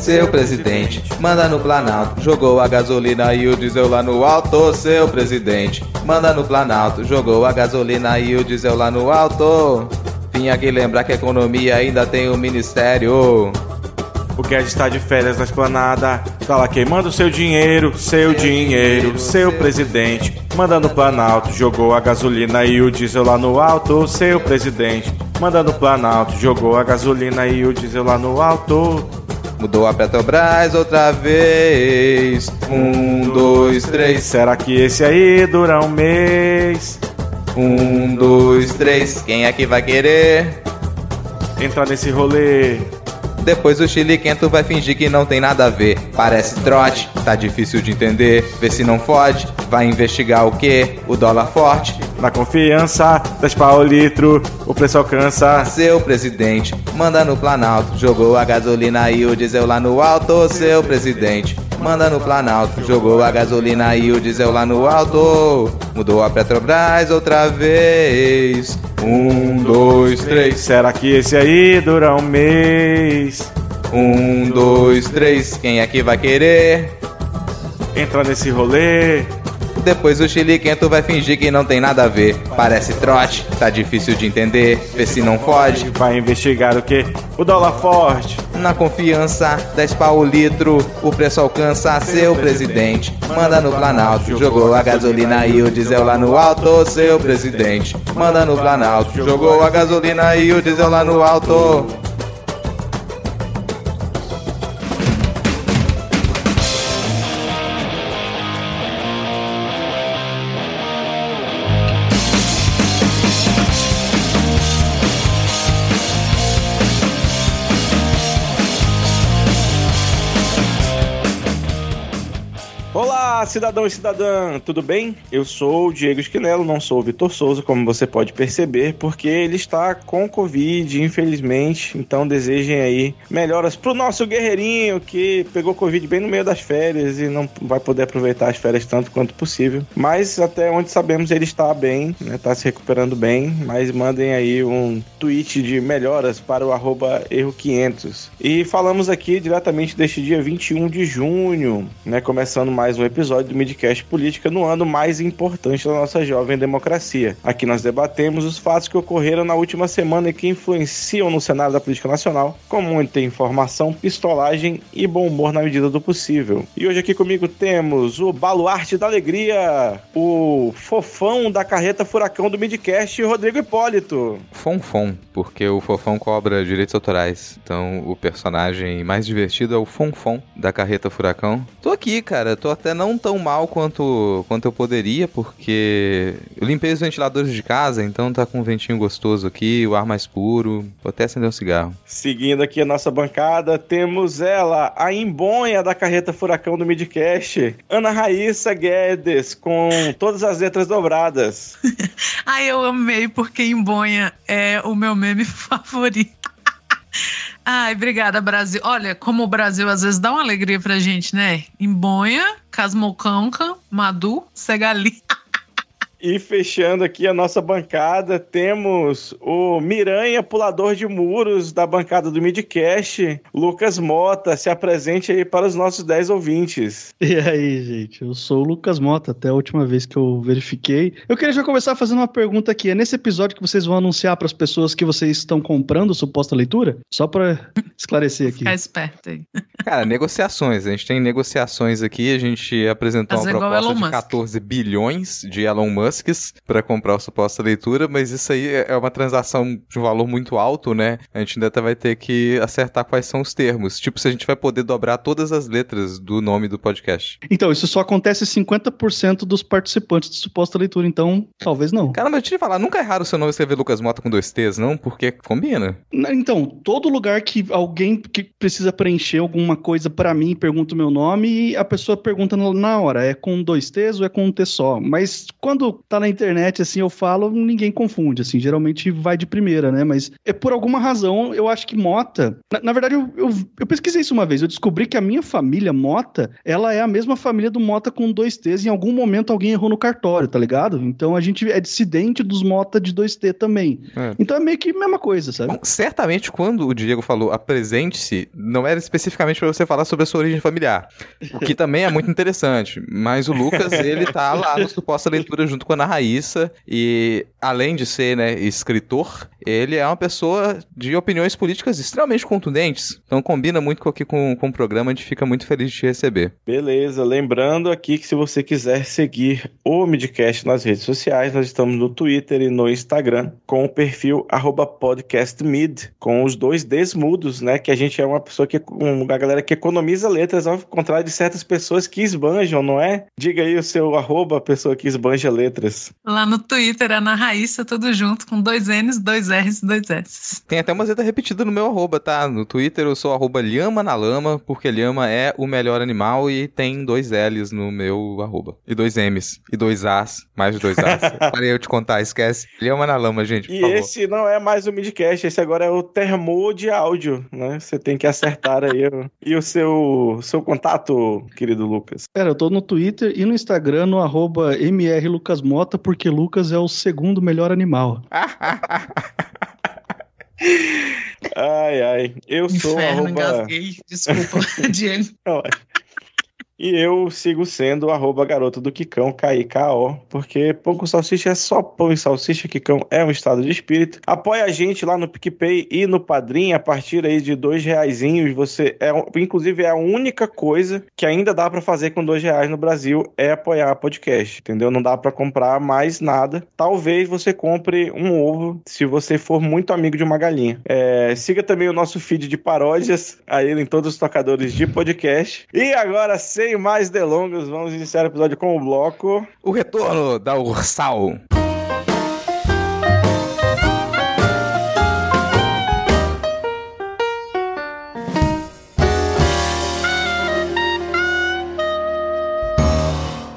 seu presidente. Manda no Planalto, jogou a gasolina e o diesel lá no alto, seu presidente. Manda no Planalto, jogou a gasolina e o diesel lá no alto. Vim aqui lembrar que a economia ainda tem o um ministério. O Guedes está de férias na esplanada, tá lá queimando seu dinheiro, seu dinheiro, seu presidente. Mandando o Planalto, jogou a gasolina e o diesel lá no alto, seu presidente. Mandando o Planalto, jogou a gasolina e o diesel lá no alto. Mudou a Petrobras outra vez. Um, dois, três. Será que esse aí dura um mês? Um, dois, três. Quem é que vai querer? Entrar nesse rolê. Depois o Chile Quento vai fingir que não tem nada a ver. Parece trote, tá difícil de entender. Vê se não fode, vai investigar o que? O dólar forte. Na confiança, 10 pau o litro, o preço alcança. Seu presidente, manda no Planalto. Jogou a gasolina e o diesel lá no alto, seu presidente. Manda no Planalto, jogou a gasolina e o diesel lá no alto. Mudou a Petrobras outra vez. Um, dois, três. Será que esse aí dura um mês? Um, dois, três. Quem é que vai querer? Entra nesse rolê. Depois o Chile Quento vai fingir que não tem nada a ver. Parece trote, tá difícil de entender. Vê se não fode. Vai investigar o que? O dólar forte. Na confiança, 10 pau o litro, o preço alcança seu presidente. Manda no Planalto, jogou a gasolina e o diesel lá no alto, seu presidente. Manda no Planalto, jogou a gasolina e o diesel lá no alto. Cidadão e cidadã, tudo bem? Eu sou o Diego Esquinelo, não sou o Vitor Souza, como você pode perceber, porque ele está com Covid, infelizmente. Então desejem aí melhoras pro nosso guerreirinho que pegou Covid bem no meio das férias e não vai poder aproveitar as férias tanto quanto possível. Mas até onde sabemos ele está bem, né? Tá se recuperando bem. Mas mandem aí um tweet de melhoras para o arroba erro500. E falamos aqui diretamente deste dia 21 de junho, né? Começando mais um episódio do Midcast Política no ano mais importante da nossa jovem democracia. Aqui nós debatemos os fatos que ocorreram na última semana e que influenciam no cenário da política nacional, com muita informação, pistolagem e bom humor na medida do possível. E hoje aqui comigo temos o baluarte da alegria, o fofão da carreta furacão do Midcast, Rodrigo Hipólito. Fonfon, porque o fofão cobra direitos autorais. Então o personagem mais divertido é o Fonfon da carreta furacão. Tô aqui, cara, tô até não tão mal quanto, quanto eu poderia, porque eu limpei os ventiladores de casa, então tá com um ventinho gostoso aqui, o ar mais puro. Vou até acender um cigarro. Seguindo aqui a nossa bancada, temos ela, a embonha da carreta furacão do Midcast, Ana Raíssa Guedes, com todas as letras dobradas. Ai, eu amei, porque embonha é o meu meme favorito. Ai, obrigada, Brasil. Olha, como o Brasil às vezes dá uma alegria pra gente, né? Embonha, Casmocanca, Madu, Segali. E fechando aqui a nossa bancada, temos o Miranha, pulador de muros da bancada do Midcast, Lucas Mota. Se apresente aí para os nossos 10 ouvintes. E aí, gente? Eu sou o Lucas Mota, até a última vez que eu verifiquei. Eu queria já começar fazendo uma pergunta aqui. É nesse episódio que vocês vão anunciar para as pessoas que vocês estão comprando suposta leitura? Só para esclarecer aqui. Ficar esperto aí. Cara, negociações. A gente tem negociações aqui. A gente apresentou Fazer uma proposta de Musk. 14 bilhões de Elon Musks para comprar a suposta leitura, mas isso aí é uma transação de um valor muito alto, né? A gente ainda vai ter que acertar quais são os termos. Tipo, se a gente vai poder dobrar todas as letras do nome do podcast. Então, isso só acontece 50% dos participantes de suposta leitura, então talvez não. Cara, mas eu te falar, nunca é raro o seu nome escrever Lucas Mota com dois T's, não? Porque combina. Então, todo lugar que alguém que precisa preencher alguma coisa pra mim pergunta o meu nome e a pessoa pergunta na hora, é com dois T's ou é com um T só? Mas quando quando tá na internet, assim, eu falo, ninguém confunde, assim, geralmente vai de primeira, né? Mas é por alguma razão, eu acho que Mota. Na, na verdade, eu, eu, eu, pesquisei isso uma vez, eu descobri que a minha família Mota, ela é a mesma família do Mota com dois T's, em algum momento alguém errou no cartório, tá ligado? Então a gente é dissidente dos Mota de 2T também. É. Então é meio que a mesma coisa, sabe? Bom, certamente quando o Diego falou apresente-se, não era especificamente para você falar sobre a sua origem familiar. O que também é muito interessante. Mas o Lucas, ele tá lá no Suposta Leitura junto com a Ana Raíssa. E além de ser, né, escritor, ele é uma pessoa de opiniões políticas extremamente contundentes. Então combina muito aqui com, com o programa, a gente fica muito feliz de te receber. Beleza, lembrando aqui que se você quiser seguir o Midcast nas redes sociais, nós estamos no Twitter e no Instagram com o perfil podcastmid, com os dois desmudos, né? Que a gente é uma pessoa que, uma galera que economiza letras, ao contrário de certas pessoas que esbanjam, não é? Diga aí o seu arroba, pessoa que esbanja letras. Lá no Twitter, é na Raíssa, tudo junto, com dois N's, dois R's e dois S. Tem até uma zeta repetida no meu arroba, tá? No Twitter eu sou arroba Lhama na Lama, porque Lhama é o melhor animal e tem dois L's no meu arroba. E dois M's. E dois A's. Mais de dois A's. Parei eu te contar, esquece. Lhama na Lama, gente, E esse não é mais o midcast, esse agora é o termo de áudio, né? Você tem que acertar aí. e o seu, seu contato, querido Lucas? Cara, eu tô no Twitter e no Instagram no arroba mrlucasmota, porque Lucas é o segundo melhor animal. ai, ai. Eu sou Inferno, arroba... engasguei. Desculpa, Diego. E eu sigo sendo arroba garoto do Kikão, K-I-K-O, porque pão com salsicha é só pão e salsicha, Kikão é um estado de espírito. Apoia a gente lá no PicPay e no Padrim, a partir aí de dois reaisinhos, você é, inclusive é a única coisa que ainda dá para fazer com dois reais no Brasil, é apoiar podcast, entendeu? Não dá para comprar mais nada. Talvez você compre um ovo, se você for muito amigo de uma galinha. É, siga também o nosso feed de paródias, aí em todos os tocadores de podcast. E agora, sem sem mais delongas, vamos iniciar o episódio com o bloco. O retorno da Ursal.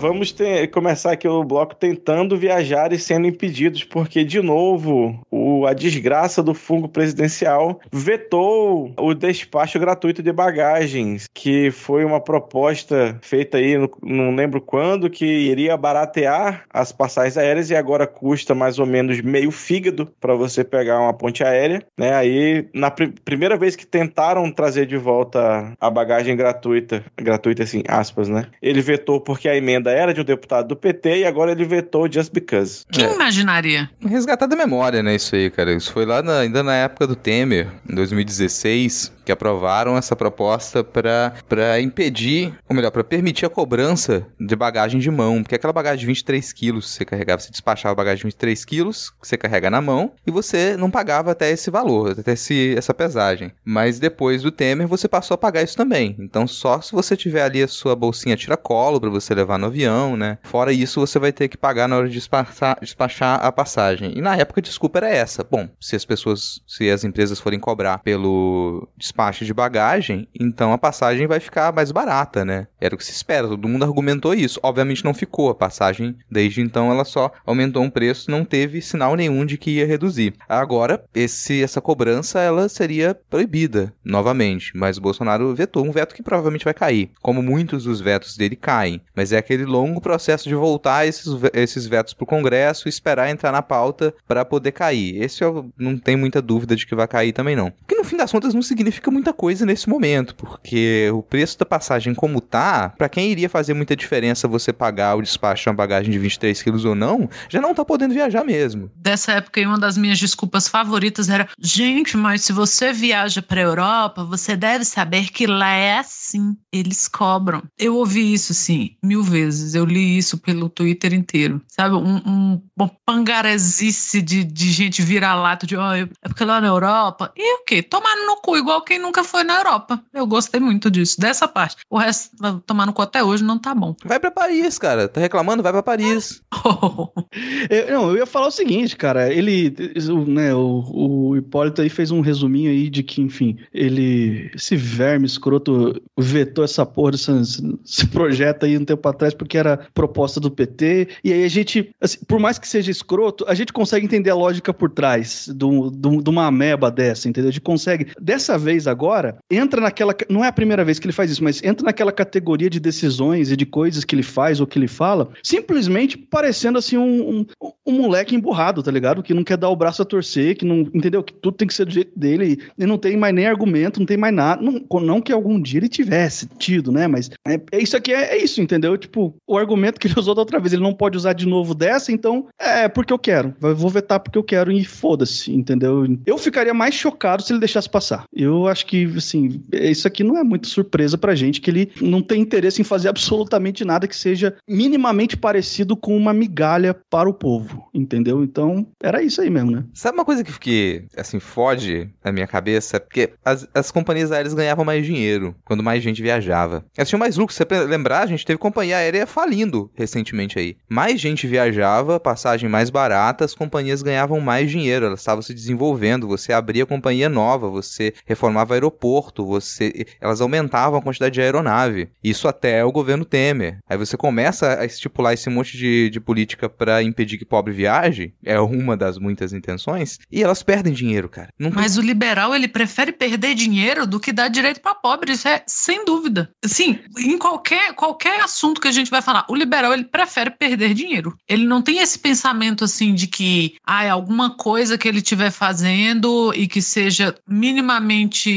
Vamos ter, começar aqui o bloco tentando viajar e sendo impedidos, porque, de novo, o, a desgraça do fungo presidencial vetou o despacho gratuito de bagagens, que foi uma proposta feita aí, no, não lembro quando, que iria baratear as passagens aéreas e agora custa mais ou menos meio fígado para você pegar uma ponte aérea, né? Aí, na pr primeira vez que tentaram trazer de volta a bagagem gratuita, gratuita assim, aspas, né? Ele vetou porque a emenda era de um deputado do PT e agora ele vetou just because. Quem é. imaginaria? Resgatar da memória, né, isso aí, cara. Isso foi lá na, ainda na época do Temer, em 2016 que aprovaram essa proposta para impedir, ou melhor, para permitir a cobrança de bagagem de mão. Porque aquela bagagem de 23 quilos você carregava, você despachava a bagagem de 23 quilos, que você carrega na mão, e você não pagava até esse valor, até esse, essa pesagem. Mas depois do Temer, você passou a pagar isso também. Então, só se você tiver ali a sua bolsinha tiracolo para você levar no avião, né? Fora isso, você vai ter que pagar na hora de despachar, despachar a passagem. E na época, a desculpa era essa. Bom, se as pessoas, se as empresas forem cobrar pelo despacho de bagagem, então a passagem vai ficar mais barata, né? Era o que se espera, todo mundo argumentou isso. Obviamente não ficou, a passagem desde então ela só aumentou um preço, não teve sinal nenhum de que ia reduzir. Agora, esse, essa cobrança ela seria proibida novamente, mas Bolsonaro vetou um veto que provavelmente vai cair, como muitos dos vetos dele caem, mas é aquele longo processo de voltar esses, esses vetos para o Congresso e esperar entrar na pauta para poder cair. Esse eu não tenho muita dúvida de que vai cair também não. Porque no fim das contas não significa muita coisa nesse momento, porque o preço da passagem como tá, para quem iria fazer muita diferença você pagar o despacho de uma bagagem de 23 quilos ou não, já não tá podendo viajar mesmo. Dessa época, uma das minhas desculpas favoritas era: gente, mas se você viaja pra Europa, você deve saber que lá é assim, eles cobram. Eu ouvi isso, sim, mil vezes. Eu li isso pelo Twitter inteiro. Sabe, um, um, uma pangarezice de, de gente vira-lata de: oh, é porque lá na Europa. E o quê? Tomar no cu igual quem quem nunca foi na Europa. Eu gostei muito disso, dessa parte. O resto, tomar no cu até hoje, não tá bom. Vai pra Paris, cara. Tá reclamando? Vai pra Paris. eu, não, eu ia falar o seguinte, cara. Ele, né, o, o Hipólito aí fez um resuminho aí de que, enfim, ele, esse verme escroto vetou essa porra desse, esse projeto aí um tempo atrás porque era proposta do PT. E aí a gente, assim, por mais que seja escroto, a gente consegue entender a lógica por trás de uma ameba dessa, entendeu? A gente consegue. Dessa vez agora, entra naquela. Não é a primeira vez que ele faz isso, mas entra naquela categoria de decisões e de coisas que ele faz ou que ele fala, simplesmente parecendo assim um, um, um moleque emburrado, tá ligado? Que não quer dar o braço a torcer, que não. Entendeu? Que tudo tem que ser do jeito dele e não tem mais nem argumento, não tem mais nada. Não, não que algum dia ele tivesse tido, né? Mas é, é isso aqui, é, é, isso, entendeu? Tipo, o argumento que ele usou da outra vez, ele não pode usar de novo dessa, então é porque eu quero. Vou vetar porque eu quero e foda-se, entendeu? Eu ficaria mais chocado se ele deixasse passar. Eu acho que, assim, isso aqui não é muito surpresa pra gente, que ele não tem interesse em fazer absolutamente nada que seja minimamente parecido com uma migalha para o povo, entendeu? Então, era isso aí mesmo, né? Sabe uma coisa que, que assim, fode na minha cabeça? Porque as, as companhias aéreas ganhavam mais dinheiro quando mais gente viajava. Elas tinham mais lucro. Se você lembrar, a gente teve companhia aérea falindo recentemente aí. Mais gente viajava, passagem mais barata, as companhias ganhavam mais dinheiro, elas estavam se desenvolvendo, você abria companhia nova, você reformava aeroporto, você elas aumentavam a quantidade de aeronave. Isso até o governo Temer. Aí você começa a estipular esse monte de, de política para impedir que pobre viaje, é uma das muitas intenções, e elas perdem dinheiro, cara. Não Mas o liberal, ele prefere perder dinheiro do que dar direito para pobre, isso é sem dúvida. Sim, em qualquer, qualquer assunto que a gente vai falar, o liberal, ele prefere perder dinheiro. Ele não tem esse pensamento assim de que ah, é alguma coisa que ele estiver fazendo e que seja minimamente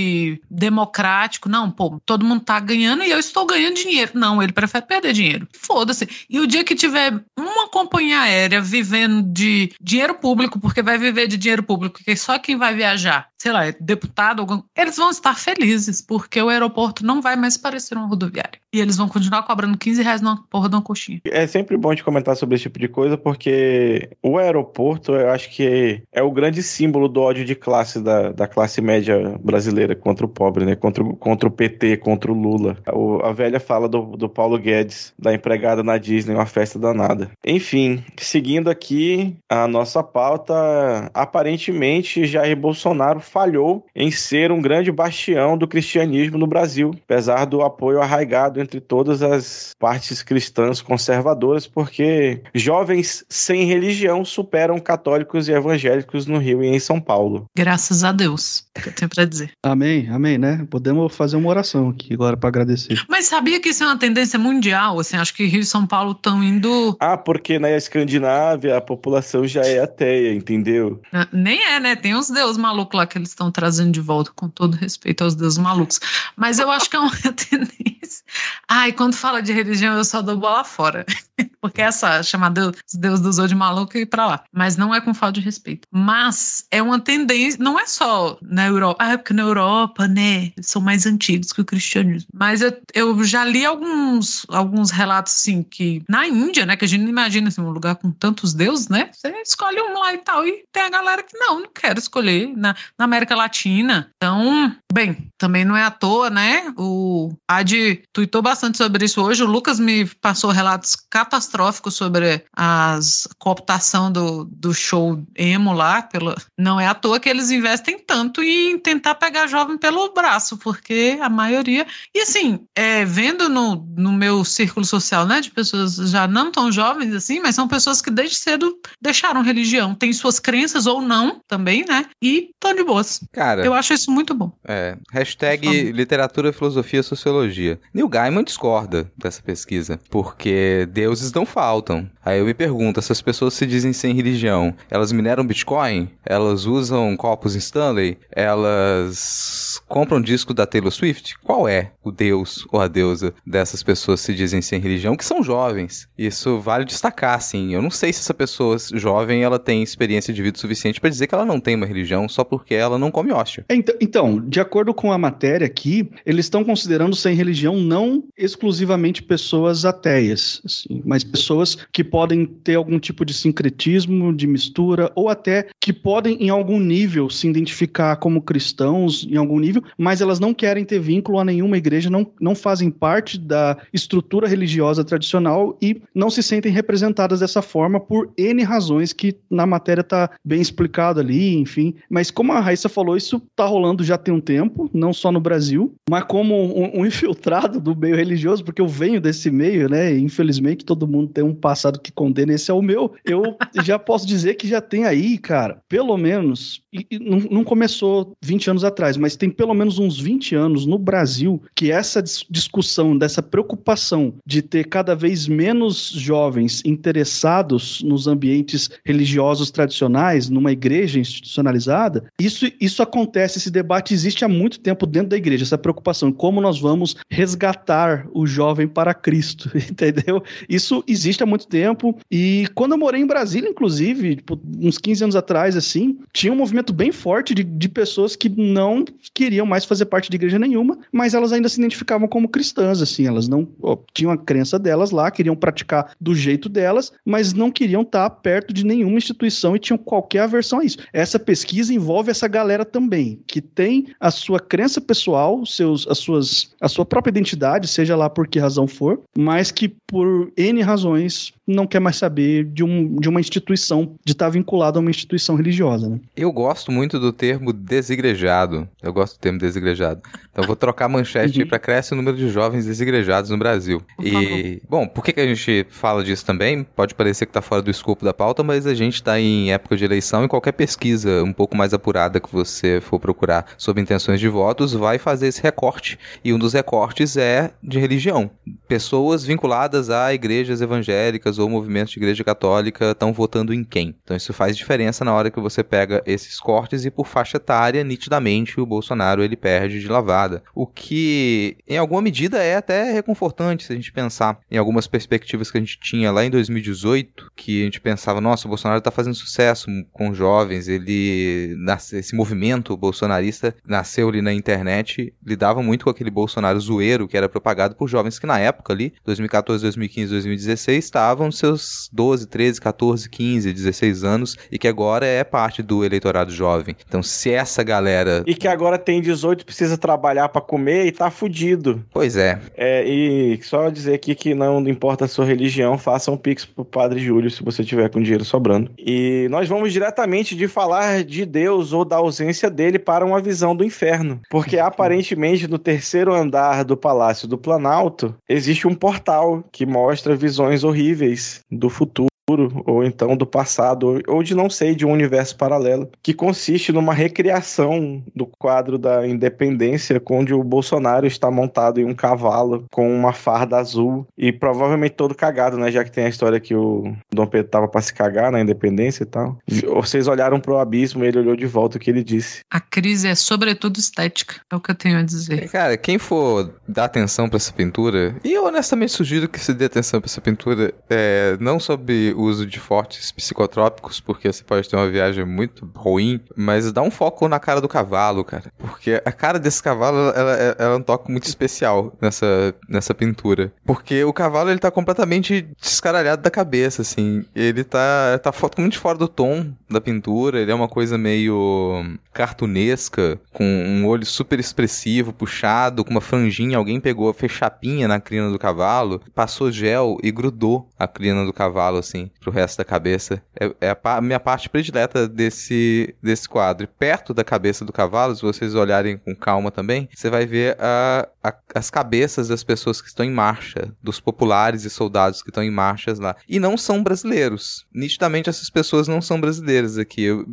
democrático. Não, pô, todo mundo tá ganhando e eu estou ganhando dinheiro. Não, ele prefere perder dinheiro. Foda-se. E o dia que tiver uma companhia aérea vivendo de dinheiro público, porque vai viver de dinheiro público, que só quem vai viajar, sei lá, é deputado, algum... eles vão estar felizes, porque o aeroporto não vai mais parecer uma rodoviária. E eles vão continuar cobrando 15 reais na porra de uma coxinha. É sempre bom de comentar sobre esse tipo de coisa, porque o aeroporto, eu acho que é o grande símbolo do ódio de classe da, da classe média brasileira contra o pobre, né? Contra, contra o PT, contra o Lula. O, a velha fala do, do Paulo Guedes, da empregada na Disney, uma festa danada. Enfim, seguindo aqui a nossa pauta, aparentemente Jair Bolsonaro falhou em ser um grande bastião do cristianismo no Brasil, apesar do apoio arraigado entre todas as partes cristãs conservadoras, porque jovens sem religião superam católicos e evangélicos no Rio e em São Paulo. Graças a Deus, é que eu tenho para dizer. Amém, amém, né? Podemos fazer uma oração aqui agora para agradecer. Mas sabia que isso é uma tendência mundial? Assim, acho que Rio e São Paulo estão indo. Ah, porque na Escandinávia a população já é ateia, entendeu? Ah, nem é, né? Tem uns deuses malucos lá que eles estão trazendo de volta, com todo respeito aos deuses malucos. Mas eu acho que é uma tendência. Ai, quando fala de religião, eu só dou bola fora. Porque essa chamada Deus dos de maluco e pra lá. Mas não é com falta de respeito. Mas é uma tendência, não é só na Europa. Ah, é porque na Europa, né, são mais antigos que o cristianismo. Mas eu, eu já li alguns, alguns relatos, assim, que na Índia, né, que a gente não imagina assim, um lugar com tantos deuses, né? Você escolhe um lá e tal. E tem a galera que não, não quero escolher. Na, na América Latina. Então, bem, também não é à toa, né? O Ad tweetou bastante sobre isso hoje. O Lucas me passou relatos catastróficos sobre a cooptação do, do show emo lá. Pelo... Não é à toa que eles investem tanto em tentar pegar jovem pelo braço, porque a maioria. E assim, é, vendo no, no meu círculo social, né, de pessoas já não tão jovens assim, mas são pessoas que desde cedo deixaram religião, têm suas crenças ou não também, né? E estão de boas. Cara. Eu acho isso muito bom. É. Hashtag literatura, filosofia, sociologia. Neil Gaiman discorda dessa pesquisa, porque deuses não faltam. Aí eu me pergunto, essas pessoas se dizem sem religião, elas mineram Bitcoin? Elas usam copos Stanley? Elas compram disco da Taylor Swift? Qual é o deus ou a deusa dessas pessoas se dizem sem religião, que são jovens? Isso vale destacar, assim. Eu não sei se essa pessoa jovem ela tem experiência de vida suficiente para dizer que ela não tem uma religião só porque ela não come hóstia. Então, então de acordo acordo com a matéria aqui, eles estão considerando sem religião não exclusivamente pessoas ateias, assim, mas pessoas que podem ter algum tipo de sincretismo, de mistura, ou até que podem, em algum nível, se identificar como cristãos, em algum nível, mas elas não querem ter vínculo a nenhuma igreja, não, não fazem parte da estrutura religiosa tradicional e não se sentem representadas dessa forma por N razões que na matéria está bem explicado ali, enfim. Mas como a Raíssa falou, isso está rolando já tem um tempo, não só no Brasil, mas como um, um infiltrado do meio religioso, porque eu venho desse meio, né? E infelizmente todo mundo tem um passado que condena, esse é o meu. Eu já posso dizer que já tem aí, cara, pelo menos, e, e não, não, começou 20 anos atrás, mas tem pelo menos uns 20 anos no Brasil que essa discussão, dessa preocupação de ter cada vez menos jovens interessados nos ambientes religiosos tradicionais, numa igreja institucionalizada, isso, isso acontece, esse debate existe há muito tempo dentro da igreja, essa preocupação, como nós vamos resgatar o jovem para Cristo, entendeu? Isso existe há muito tempo e quando eu morei em Brasília, inclusive, tipo, uns 15 anos atrás, assim, tinha um movimento bem forte de, de pessoas que não queriam mais fazer parte de igreja nenhuma, mas elas ainda se identificavam como cristãs, assim, elas não ó, tinham a crença delas lá, queriam praticar do jeito delas, mas não queriam estar perto de nenhuma instituição e tinham qualquer aversão a isso. Essa pesquisa envolve essa galera também, que tem a sua crença pessoal, seus, as suas, a sua própria identidade, seja lá por que razão for, mas que por N razões não quer mais saber de, um, de uma instituição, de estar vinculado a uma instituição religiosa. Né? Eu gosto muito do termo desigrejado. Eu gosto do termo desigrejado. Então vou trocar a manchete uhum. para cresce o número de jovens desigrejados no Brasil. E, bom, por que, que a gente fala disso também? Pode parecer que está fora do escopo da pauta, mas a gente está em época de eleição e qualquer pesquisa um pouco mais apurada que você for procurar sobre intenções de votos vai fazer esse recorte. E um dos recortes é de religião. Pessoas vinculadas a igrejas evangélicas ou movimentos de igreja católica estão votando em quem. Então isso faz diferença na hora que você pega esses cortes e por faixa etária, nitidamente o Bolsonaro ele perde de lavada. O que em alguma medida é até reconfortante se a gente pensar em algumas perspectivas que a gente tinha lá em 2018, que a gente pensava, nossa, o Bolsonaro está fazendo sucesso com jovens, ele esse movimento bolsonarista nasceu ali na internet, lidava muito com aquele Bolsonaro zoeiro que era propagado por jovens que na época ali, 2014, 2015, 2016, estavam nos seus 12, 13, 14, 15, 16 anos e que agora é parte do eleitorado jovem. Então, se essa galera. E que agora tem 18 precisa trabalhar para comer e tá fudido. Pois é. é. E só dizer aqui que não importa a sua religião, faça um pix pro Padre Júlio se você tiver com dinheiro sobrando. E nós vamos diretamente de falar de Deus ou da ausência dele para uma visão do inferno. Porque aparentemente no terceiro andar do Palácio do Planalto existe um portal que mostra visões horríveis do futuro ou então do passado, ou de não sei, de um universo paralelo, que consiste numa recriação do quadro da independência, onde o Bolsonaro está montado em um cavalo com uma farda azul e provavelmente todo cagado, né? Já que tem a história que o Dom Pedro tava para se cagar na independência e tal. Vocês olharam pro abismo e ele olhou de volta o que ele disse. A crise é sobretudo estética, é o que eu tenho a dizer. Cara, quem for dar atenção para essa pintura, e eu honestamente sugiro que se dê atenção para essa pintura, é, não sobre uso de fortes psicotrópicos, porque você pode ter uma viagem muito ruim, mas dá um foco na cara do cavalo, cara. Porque a cara desse cavalo, ela, ela é um toque muito especial nessa, nessa pintura. Porque o cavalo, ele tá completamente descaralhado da cabeça, assim. Ele tá, tá totalmente fora do tom da pintura, ele é uma coisa meio cartunesca, com um olho super expressivo, puxado, com uma franjinha. Alguém pegou, fez chapinha na crina do cavalo, passou gel e grudou a crina do cavalo, assim pro resto da cabeça. É, é a, a, minha parte predileta desse, desse quadro. Perto da cabeça do cavalo, se vocês olharem com calma também, você vai ver a, a, as cabeças das pessoas que estão em marcha, dos populares e soldados que estão em marchas lá. E não são brasileiros. Nitidamente essas pessoas não são brasileiras aqui. Eu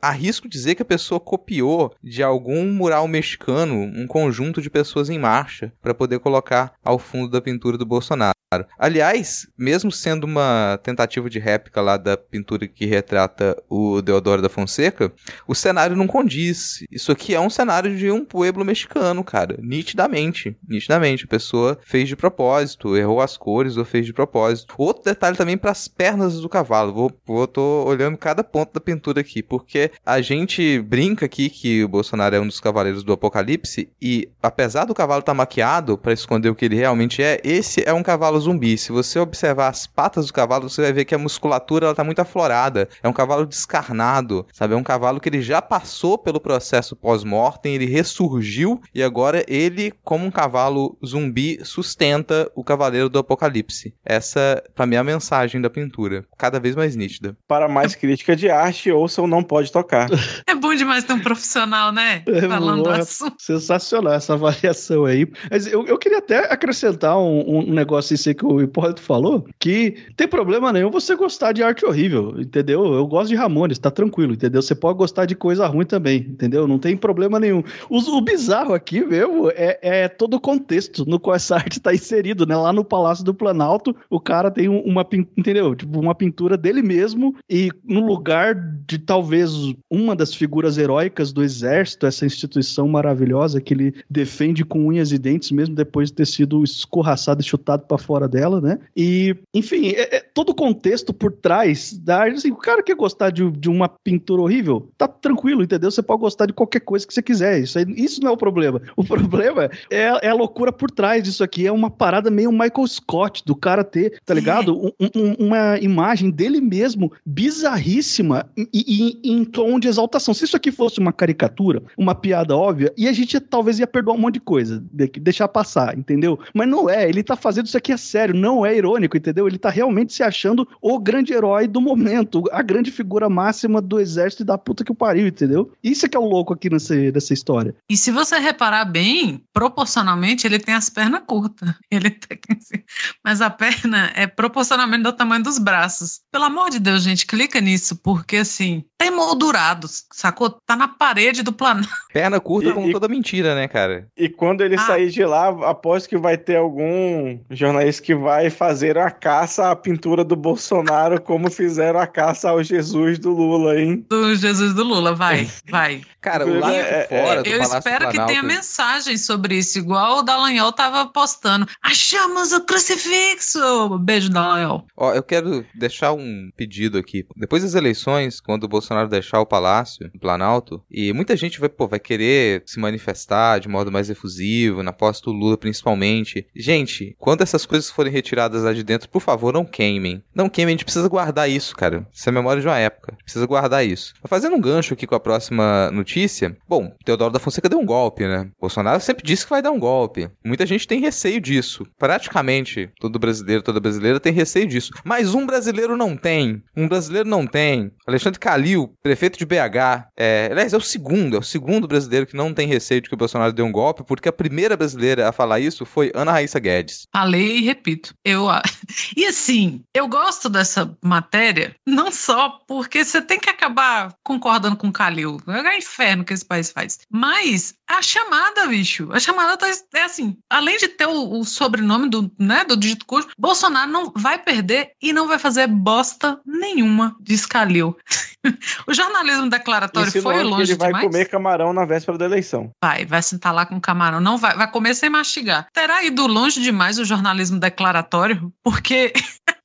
arrisco dizer que a pessoa copiou de algum mural mexicano um conjunto de pessoas em marcha para poder colocar ao fundo da pintura do Bolsonaro. Aliás, mesmo sendo uma tentativa de réplica lá da pintura que retrata o Deodoro da Fonseca, o cenário não condiz. Isso aqui é um cenário de um pueblo mexicano, cara. Nitidamente. Nitidamente. A pessoa fez de propósito, errou as cores ou fez de propósito. Outro detalhe também para as pernas do cavalo. Vou, vou tô olhando cada ponto da pintura aqui, porque a gente brinca aqui que o Bolsonaro é um dos cavaleiros do apocalipse e apesar do cavalo estar tá maquiado para esconder o que ele realmente é, esse é um cavalo zumbi. Se você observar as patas do cavalo, você vai ver que a musculatura ela tá muito aflorada. É um cavalo descarnado, sabe? É um cavalo que ele já passou pelo processo pós-mortem, ele ressurgiu e agora ele, como um cavalo zumbi, sustenta o cavaleiro do apocalipse. Essa, para mim, é a mensagem da pintura. Cada vez mais nítida. Para mais crítica de arte, ouçam Não Pode Tocar. É bom demais ter um profissional, né? É, Falando boa. assim. Sensacional essa avaliação aí. Mas eu, eu queria até acrescentar um, um negócio que o Hipólito falou, que tem problema nenhum você gostar de arte horrível, entendeu? Eu gosto de Ramones, tá tranquilo, entendeu? Você pode gostar de coisa ruim também, entendeu? Não tem problema nenhum. O, o bizarro aqui mesmo é, é todo o contexto no qual essa arte tá inserido, né? Lá no Palácio do Planalto, o cara tem um- uma, entendeu? Tipo, uma pintura dele mesmo e no lugar de talvez uma das figuras heróicas do exército, essa instituição maravilhosa que ele defende com unhas e dentes, mesmo depois de ter sido escorraçado e chutado pra fora dela, né? E, enfim, é- é todo o contexto por trás da arte, assim, o cara quer gostar de, de uma pintura horrível, tá tranquilo, entendeu? Você pode gostar de qualquer coisa que você quiser, isso, aí- isso não é o problema. O problema é, é a loucura por trás disso aqui, é uma parada meio Michael Scott, do cara ter, tá ligado? Um- um- uma imagem dele mesmo bizarríssima e, e- em tom de exaltação. Se isso aqui fosse uma caricatura, uma piada óbvia, e a gente talvez ia perdoar um monte de coisa, de- deixar passar, entendeu? Mas não é, ele tá fazendo isso aqui a sério, não é irônico, entendeu? Ele tá realmente se achando o grande herói do momento, a grande figura máxima do exército e da puta que o pariu, entendeu? Isso é que é o louco aqui nessa, nessa história. E se você reparar bem, proporcionalmente, ele tem as pernas curtas. Ele tem assim, Mas a perna é proporcionalmente do tamanho dos braços. Pelo amor de Deus, gente, clica nisso, porque assim, tem moldurados, sacou? Tá na parede do planeta. Perna curta E- como e- toda mentira, né, cara? E quando ele Ah. sair de lá, aposto que vai ter algum jornalista que vai fazer a caça à pintura do Bolsonaro, como fizeram a caça ao Jesus do Lula, hein? Do Jesus do Lula, vai, vai. Cara, o lado É, de fora do Eu Palácio espero do que Planalto... tenha mensagem sobre isso, igual o Dallagnol tava postando. Achamos o crucifixo! Beijo, Dallagnol. Ó, eu quero deixar um pedido aqui. Depois das eleições, quando o Bolsonaro deixar o Palácio, o Planalto, e muita gente vai, pô, vai querer se manifestar de modo mais efusivo, na posse do Lula principalmente. Gente, quando essas coisas forem retiradas lá de dentro, por favor, não queimem. Não queimem, a gente precisa guardar isso, cara. Isso é memória de uma época. A gente precisa guardar isso. Fazendo um gancho aqui com a próxima notícia, bom, Teodoro da Fonseca deu um golpe, né? Bolsonaro sempre disse que vai dar um golpe. Muita gente tem receio disso. Praticamente todo brasileiro, toda brasileira tem receio disso. Mas um brasileiro não tem. Um brasileiro não tem. Alexandre Calil, prefeito de BH, é, aliás, é o segundo, é o segundo brasileiro que não tem receio de que o Bolsonaro dê um golpe, porque a primeira brasileira a falar isso foi Ana Raíssa Guedes. Falei e repito. Eu, e assim, eu gosto dessa matéria, não só porque você tem que acabar concordando com o Calil. É inferno que esse país faz. Mas a chamada, bicho, a chamada tá, é assim: além de ter o, o sobrenome do, né, do dígito cujo, Bolsonaro não vai perder e não vai fazer bosta nenhuma, diz Calil. o jornalismo declaratório foi Insinuando que longe ele vai demais. comer camarão na véspera da eleição. Vai, vai sentar lá com camarão. Não vai, vai comer sem mastigar. Terá ido longe demais o jornalismo declaratório, porque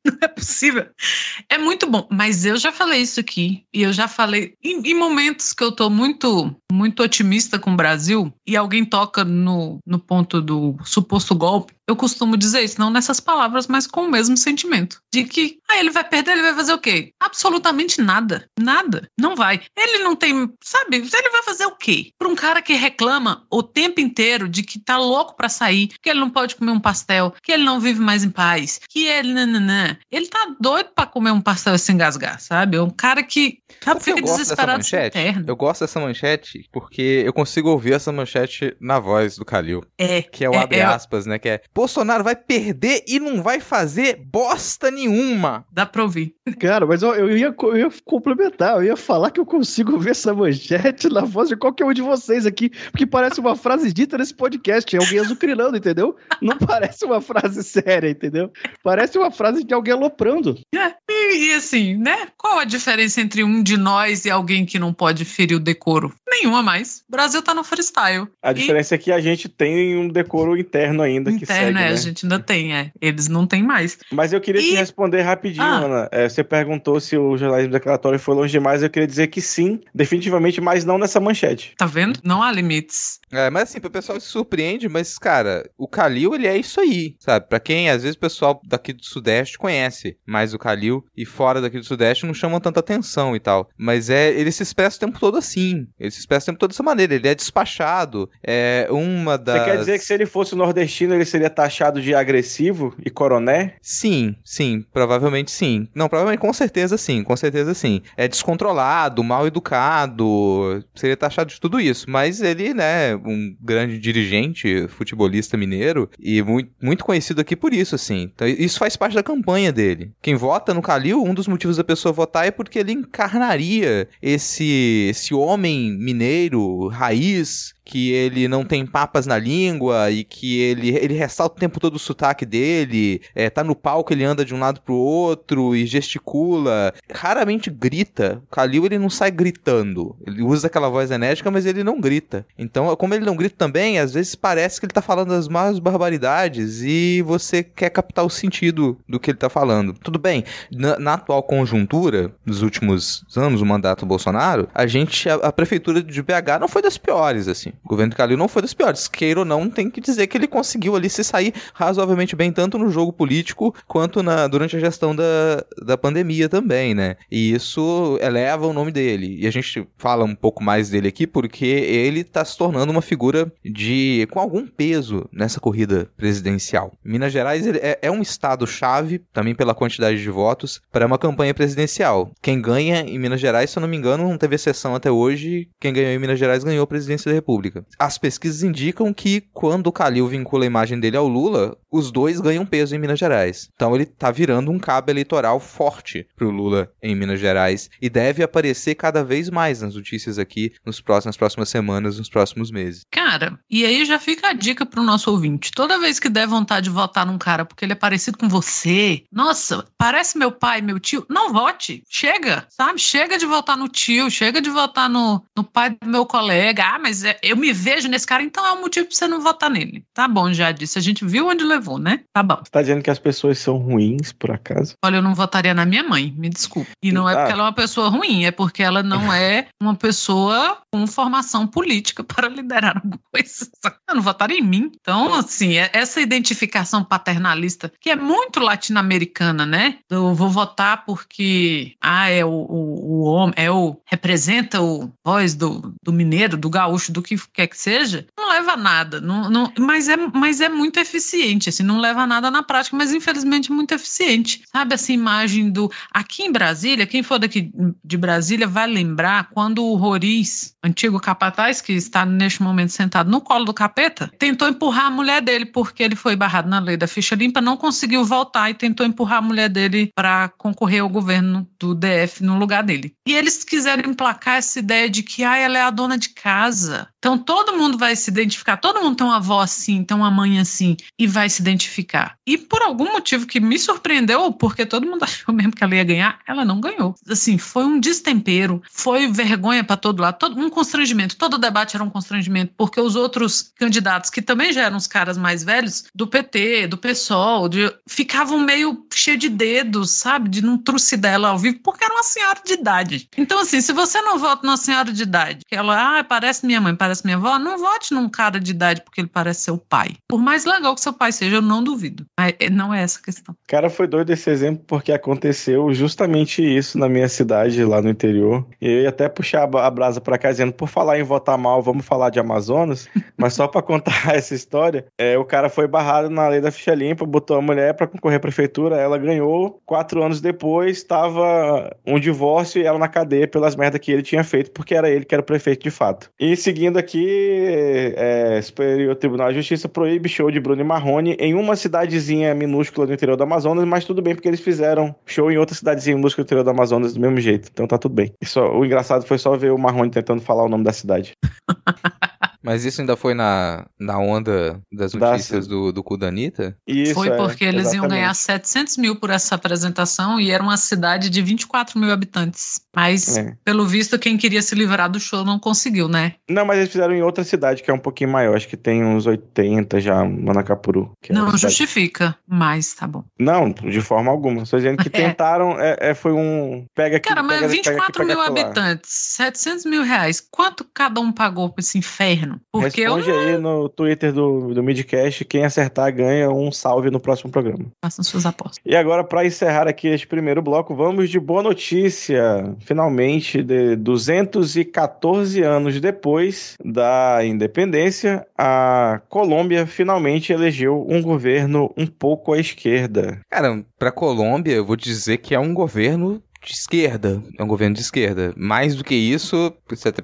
não é possível. É muito bom, mas eu já falei isso aqui e eu já falei em, em momentos que eu tô muito muito otimista com o Brasil e alguém toca no, no ponto do suposto golpe. Eu costumo dizer isso, não nessas palavras, mas com o mesmo sentimento. De que, ah, ele vai perder, ele vai fazer o quê? Absolutamente nada. Nada. Não vai. Ele não tem, sabe? Ele vai fazer o quê? Para um cara que reclama o tempo inteiro de que tá louco para sair, que ele não pode comer um pastel, que ele não vive mais em paz, que ele nananã. Ele tá doido pra comer um pastel sem engasgar, sabe? É um cara que sabe, Sabe fica eu gosto dessa desesperado manchete? terno. Eu gosto dessa manchete porque eu consigo ouvir essa manchete na voz do Calil. É, Que é o É, abre é- aspas, né? Que é Bolsonaro vai perder e não vai fazer bosta nenhuma. dá pra ouvir. Cara, mas eu, eu, ia, eu ia complementar, eu ia falar que eu consigo ver essa manchete na voz de qualquer um de vocês aqui, porque parece uma frase dita nesse podcast, é alguém azucrinando, entendeu? Não parece uma frase séria, entendeu? Parece uma frase de alguém aloprando. É, E, e assim, né? Qual a diferença entre um de nós e alguém que não pode ferir o decoro? Nenhuma mais. O Brasil tá no freestyle. A E- diferença é que a gente tem um decoro interno ainda que Interno, segue, é, né? a gente ainda tem, é. Eles não têm mais. Mas eu queria te E- responder rapidinho, Ah. Ana. É, você perguntou se o jornalismo declaratório foi longe demais. Eu queria dizer que sim, definitivamente, mas não nessa manchete. Tá vendo? Não há limites. É, mas assim, o pessoal se surpreende, mas, cara, o Calil, ele é isso aí, sabe? Pra quem, às vezes, o pessoal daqui do Sudeste conhece mais o Calil e fora daqui do Sudeste não chamam tanta atenção e tal. Mas é, ele se expressa o tempo todo assim. Ele se expressa o tempo todo dessa maneira. Ele é despachado. É uma das. Você quer dizer que se ele fosse nordestino, ele seria taxado de agressivo e coroné? Sim, sim, provavelmente sim. Não, provavelmente com certeza sim, com certeza sim. É descontrolado, mal educado, seria taxado de tudo isso. Mas ele, né, um grande dirigente, futebolista mineiro e muito, muito conhecido aqui por isso, assim. Então, isso faz parte da campanha dele. Quem vota no Calil, um dos motivos da pessoa votar é porque ele encarnaria esse, esse homem mineiro, raiz, que ele não tem papas na língua e que ele, ele ressalta o tempo todo o sotaque dele, é, tá no palco, ele anda de um lado pro outro e gesticula, raramente grita. O Kalil, ele não sai gritando. Ele usa aquela voz enérgica, mas ele não grita. Então, como ele não grita também, às vezes parece que ele tá falando as maiores barbaridades e você quer captar o sentido do que ele tá falando. Tudo bem, na, na atual conjuntura, dos últimos anos, o mandato Bolsonaro, a gente, a, a prefeitura de BH não foi das piores, assim. O governo Calil não foi das piores. Queira ou não, tem que dizer que ele conseguiu ali se sair razoavelmente bem, tanto no jogo político quanto na, durante a gestão da, da pandemia também, né? E isso eleva o nome dele. E a gente fala um pouco mais dele aqui porque ele tá se tornando uma figura de com algum peso nessa corrida presidencial. Minas Gerais é, é um estado-chave, também pela quantidade de votos, para uma campanha presidencial. Quem ganha em Minas Gerais, se eu não me engano, não teve exceção até hoje, quem ganhou em Minas Gerais ganhou a presidência da República. As pesquisas indicam que quando o Calil vincula a imagem dele ao Lula, os dois ganham peso em Minas Gerais. Então ele tá virando um cabo eleitoral forte pro Lula em Minas Gerais e deve aparecer cada vez mais nas notícias aqui nos próximos, nas próximas semanas, nos próximos meses. Cara, e aí já fica a dica pro nosso ouvinte. Toda vez que der vontade de votar num cara porque ele é parecido com você, nossa, parece meu pai, meu tio, não vote. Chega, sabe? Chega de votar no tio, chega de votar no, no pai do meu colega. Ah, mas é- eu me vejo nesse cara, então é um motivo pra você não votar nele. Tá bom, já disse. A gente viu onde levou, né? Tá bom. Você tá dizendo que as pessoas são ruins, por acaso? Olha, eu não votaria na minha mãe, me desculpe. E não é Ah. porque ela é uma pessoa ruim, é porque ela não é uma pessoa com formação política para liderar alguma coisa. Eu não votaria em mim. Então, assim, é- essa identificação paternalista, que é muito latino-americana, né? Eu vou votar porque, ah, é o, o, o homem, é o, representa o voz do, do mineiro, do gaúcho, do que quer que seja, não leva a nada. Não, não, mas, é, mas é muito eficiente, assim, não leva a nada na prática, mas infelizmente é muito eficiente. Sabe essa imagem do. Aqui em Brasília, quem for daqui de Brasília vai lembrar quando o Roriz, antigo capataz, que está neste momento sentado no colo do capeta, tentou empurrar a mulher dele porque ele foi barrado na lei da ficha limpa, não conseguiu voltar e tentou empurrar a mulher dele para concorrer ao governo do DF no lugar dele. E eles quiseram emplacar essa ideia de que ah, ela é a dona de casa. Então todo mundo vai se identificar, todo mundo tem uma avó assim, tem uma mãe assim, e vai se identificar. E por algum motivo que me surpreendeu, porque todo mundo achou mesmo que ela ia ganhar, ela não ganhou. Assim, foi um destempero, foi vergonha para todo lado, todo, um constrangimento. Todo debate era um constrangimento, porque os outros candidatos, que também já eram os caras mais velhos, do PT, do PSOL, de, ficavam meio cheio de dedos, sabe? De não trucidar ela ao vivo, porque era uma senhora de idade. Então, assim, se você não vota numa senhora de idade, que ela, ah, parece minha mãe, parece minha avó, não vote num cara de idade porque ele parece seu pai. Por mais legal que seu pai seja, eu não duvido. Mas eh, não é essa a questão. Cara, foi doido esse exemplo porque aconteceu justamente isso na minha cidade, lá no interior. E eu ia até puxar a brasa pra cá dizendo, por falar em votar mal, vamos falar de Amazonas. Mas só pra contar essa história, é, o cara foi barrado na lei da ficha limpa, botou a mulher pra concorrer à prefeitura, ela ganhou. Quatro anos depois, estava um divórcio e ela na cadeia pelas merdas que ele tinha feito, porque era ele que era o prefeito de fato. E seguindo aqui, é, Superior Tribunal de Justiça proíbe show de Bruno e Marrone em uma cidadezinha minúscula do interior do Amazonas, mas tudo bem porque eles fizeram show em outra cidadezinha minúscula do interior do Amazonas do mesmo jeito. Então tá tudo bem. Só, o engraçado foi só ver o Marrone tentando falar o nome da cidade. Mas isso ainda foi na, na onda das notícias da... do, do cu da Anitta? Isso, foi é, porque é, eles exatamente. iam ganhar 700 mil por essa apresentação e era uma cidade de 24 mil habitantes. Mas, é. pelo visto, quem queria se livrar do show não conseguiu, né? Não, mas eles fizeram em outra cidade que é um pouquinho maior. Acho que tem uns 80 já, Manacapuru. É não, justifica, mas tá bom. não, de forma alguma. Só dizendo que é. tentaram, é, foi um... Pega aqui, Cara, mas pega, 24 pega mil habitantes, 700 mil reais. Quanto cada um pagou por esse inferno? Porque Responde eu... aí no Twitter do, do Midcast. Quem acertar ganha um salve no próximo programa. Façam suas apostas. E agora, para encerrar aqui este primeiro bloco, vamos de boa notícia. Finalmente, de 214 anos depois da independência, a Colômbia finalmente elegeu um governo um pouco à esquerda. Cara, para Colômbia, eu vou dizer que é um governo de esquerda, é um governo de esquerda. Mais do que isso, você até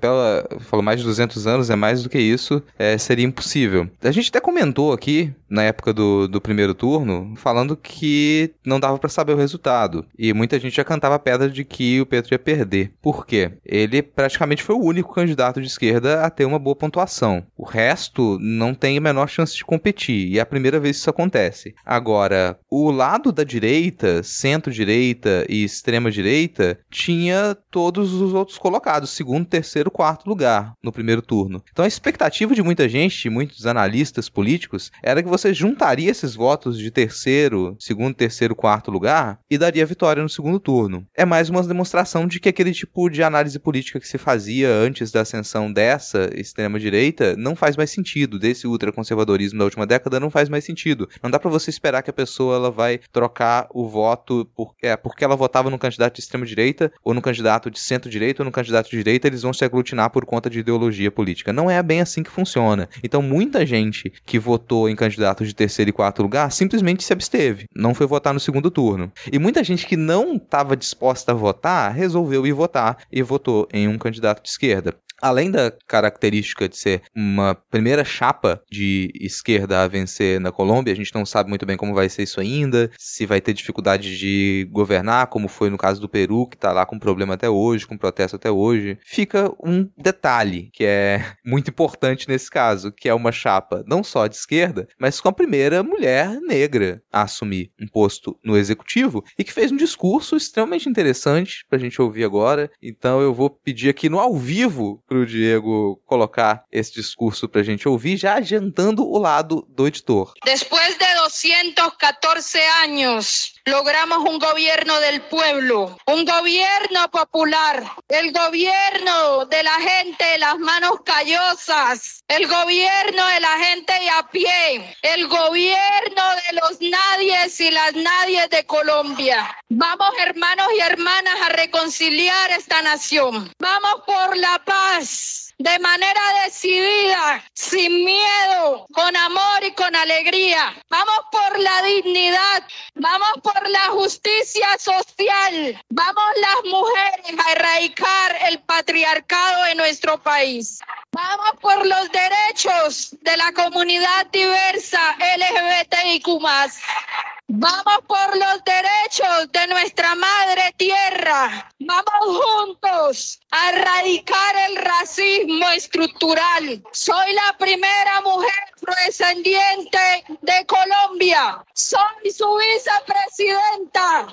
falou mais de 200 anos, é mais do que isso, é, seria impossível. A gente até comentou aqui, na época do, do primeiro turno, falando que não dava para saber o resultado. E muita gente já cantava a pedra de que o Petro ia perder. Por quê? Ele praticamente foi o único candidato de esquerda a ter uma boa pontuação. O resto não tem a menor chance de competir, e é a primeira vez que isso acontece. Agora, o lado da direita, centro-direita e extrema-direita, direita tinha todos os outros colocados, segundo, terceiro, quarto lugar no primeiro turno. Então a expectativa de muita gente, muitos analistas políticos, era que você juntaria esses votos de terceiro, segundo, terceiro, quarto lugar e daria vitória no segundo turno. É mais uma demonstração de que aquele tipo de análise política que se fazia antes da ascensão dessa extrema-direita não faz mais sentido, desse ultraconservadorismo da última década não faz mais sentido. Não dá para você esperar que a pessoa ela vai trocar o voto por, é, porque ela votava no candidato de extrema-direita, ou no candidato de centro-direita, ou no candidato de direita, eles vão se aglutinar por conta de ideologia política. Não é bem assim que funciona. Então, muita gente que votou em candidatos de terceiro e quarto lugar simplesmente se absteve, não foi votar no segundo turno. E muita gente que não estava disposta a votar resolveu ir votar e votou em um candidato de esquerda. Além da característica de ser uma primeira chapa de esquerda a vencer na Colômbia, a gente não sabe muito bem como vai ser isso ainda, se vai ter dificuldade de governar, como foi no caso do Peru, que está lá com problema até hoje, com protesto até hoje. Fica um detalhe que é muito importante nesse caso, que é uma chapa não só de esquerda, mas com a primeira mulher negra a assumir um posto no executivo e que fez um discurso extremamente interessante para a gente ouvir agora. Então eu vou pedir aqui no ao vivo pro Diego colocar esse discurso pra gente ouvir, já adiantando o lado do editor. Depois de 214 anos, logramos un gobierno del pueblo, un gobierno popular, el gobierno de la gente de las manos callosas, el gobierno de la gente a pie, el gobierno de los nadies y las nadies de Colombia. Vamos hermanos y hermanas a reconciliar esta nación. Vamos por la paz de manera decidida, sin miedo, con amor y con alegría. Vamos por la dignidad, vamos por la justicia social, vamos las mujeres a erradicar el patriarcado en nuestro país. Vamos por los derechos de la comunidad diversa LGBTIQ. Vamos por los derechos de nuestra madre tierra. Vamos juntos a erradicar el racismo estructural. Soy la primera mujer afrodescendiente de Colômbia. Soy su vice-presidenta.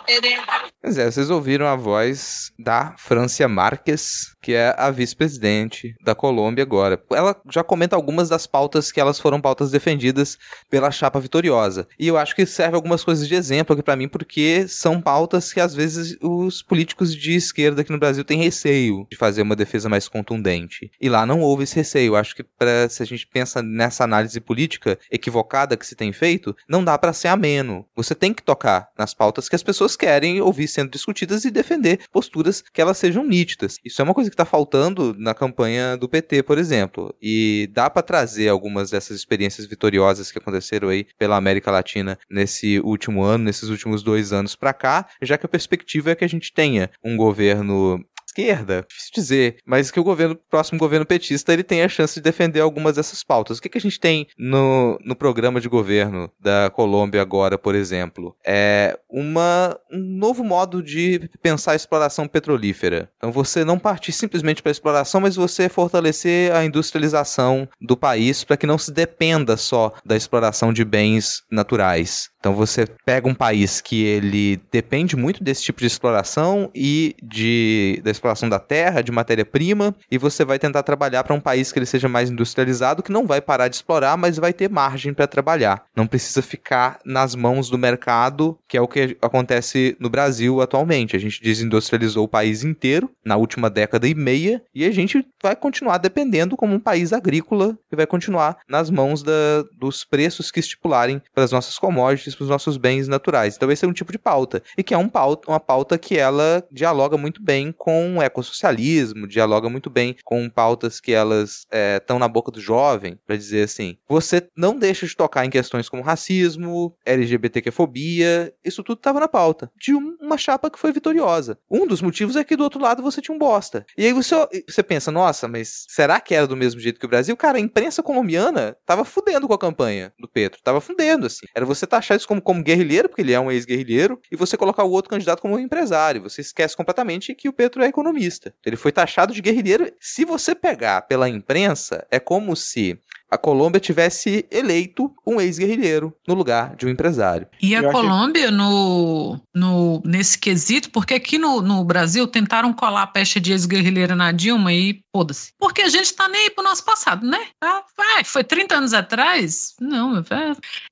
Vocês ouviram a voz da Francia Marques, que é a vice-presidente da Colômbia agora. Ela já comenta algumas das pautas que elas foram pautas defendidas pela chapa vitoriosa. E eu acho que serve algumas coisas de exemplo aqui para mim, porque são pautas que às vezes os políticos de esquerda aqui no Brasil têm receio de fazer uma defesa mais contundente. E lá não houve esse receio. Eu acho que pra, se a gente pensa nessa análise política equivocada que se tem feito, não dá para ser ameno. Você tem que tocar nas pautas que as pessoas querem ouvir sendo discutidas e defender posturas que elas sejam nítidas. Isso é uma coisa que está faltando na campanha do PT, por exemplo. E dá para trazer algumas dessas experiências vitoriosas que aconteceram aí pela América Latina nesse último ano, nesses últimos dois anos para cá, já que a perspectiva é que a gente tenha um governo esquerda, difícil dizer, mas que o governo, próximo governo petista, ele tem a chance de defender algumas dessas pautas. O que, que a gente tem no, no programa de governo da Colômbia agora, por exemplo? É uma, um novo modo de pensar a exploração petrolífera. Então você não partir simplesmente para a exploração, mas você fortalecer a industrialização do país para que não se dependa só da exploração de bens naturais. Então você pega um país que ele depende muito desse tipo de exploração e de da exploração da terra, de matéria-prima, e você vai tentar trabalhar para um país que ele seja mais industrializado, que não vai parar de explorar, mas vai ter margem para trabalhar. Não precisa ficar nas mãos do mercado, que é o que acontece no Brasil atualmente. A gente desindustrializou o país inteiro na última década e meia e a gente vai continuar dependendo como um país agrícola que vai continuar nas mãos da, dos preços que estipularem para as nossas commodities para os nossos bens naturais. Então esse é um tipo de pauta e que é um pauta, uma pauta que ela dialoga muito bem com o ecossocialismo, dialoga muito bem com pautas que elas estão é, na boca do jovem, para dizer assim, você não deixa de tocar em questões como racismo, LGBTQ-fobia, isso tudo estava na pauta de um, uma chapa que foi vitoriosa. Um dos motivos é que do outro lado você tinha um bosta. E aí você, você pensa, nossa, mas será que era do mesmo jeito que o Brasil? Cara, a imprensa colombiana tava fudendo com a campanha do Petro, tava fudendo assim. Era você taxar como, como guerrilheiro, porque ele é um ex-guerrilheiro, e você colocar o outro candidato como empresário. Você esquece completamente que o Petro é economista. Ele foi taxado de guerrilheiro. Se você pegar pela imprensa, é como se a Colômbia tivesse eleito um ex-guerrilheiro no lugar de um empresário. E a Eu Colômbia, achei... no, no, nesse quesito, porque aqui no, no Brasil tentaram colar a pecha de ex-guerrilheira na Dilma e foda-se. Porque a gente tá nem aí pro nosso passado, né? Ah, vai, foi 30 anos atrás? Não, é...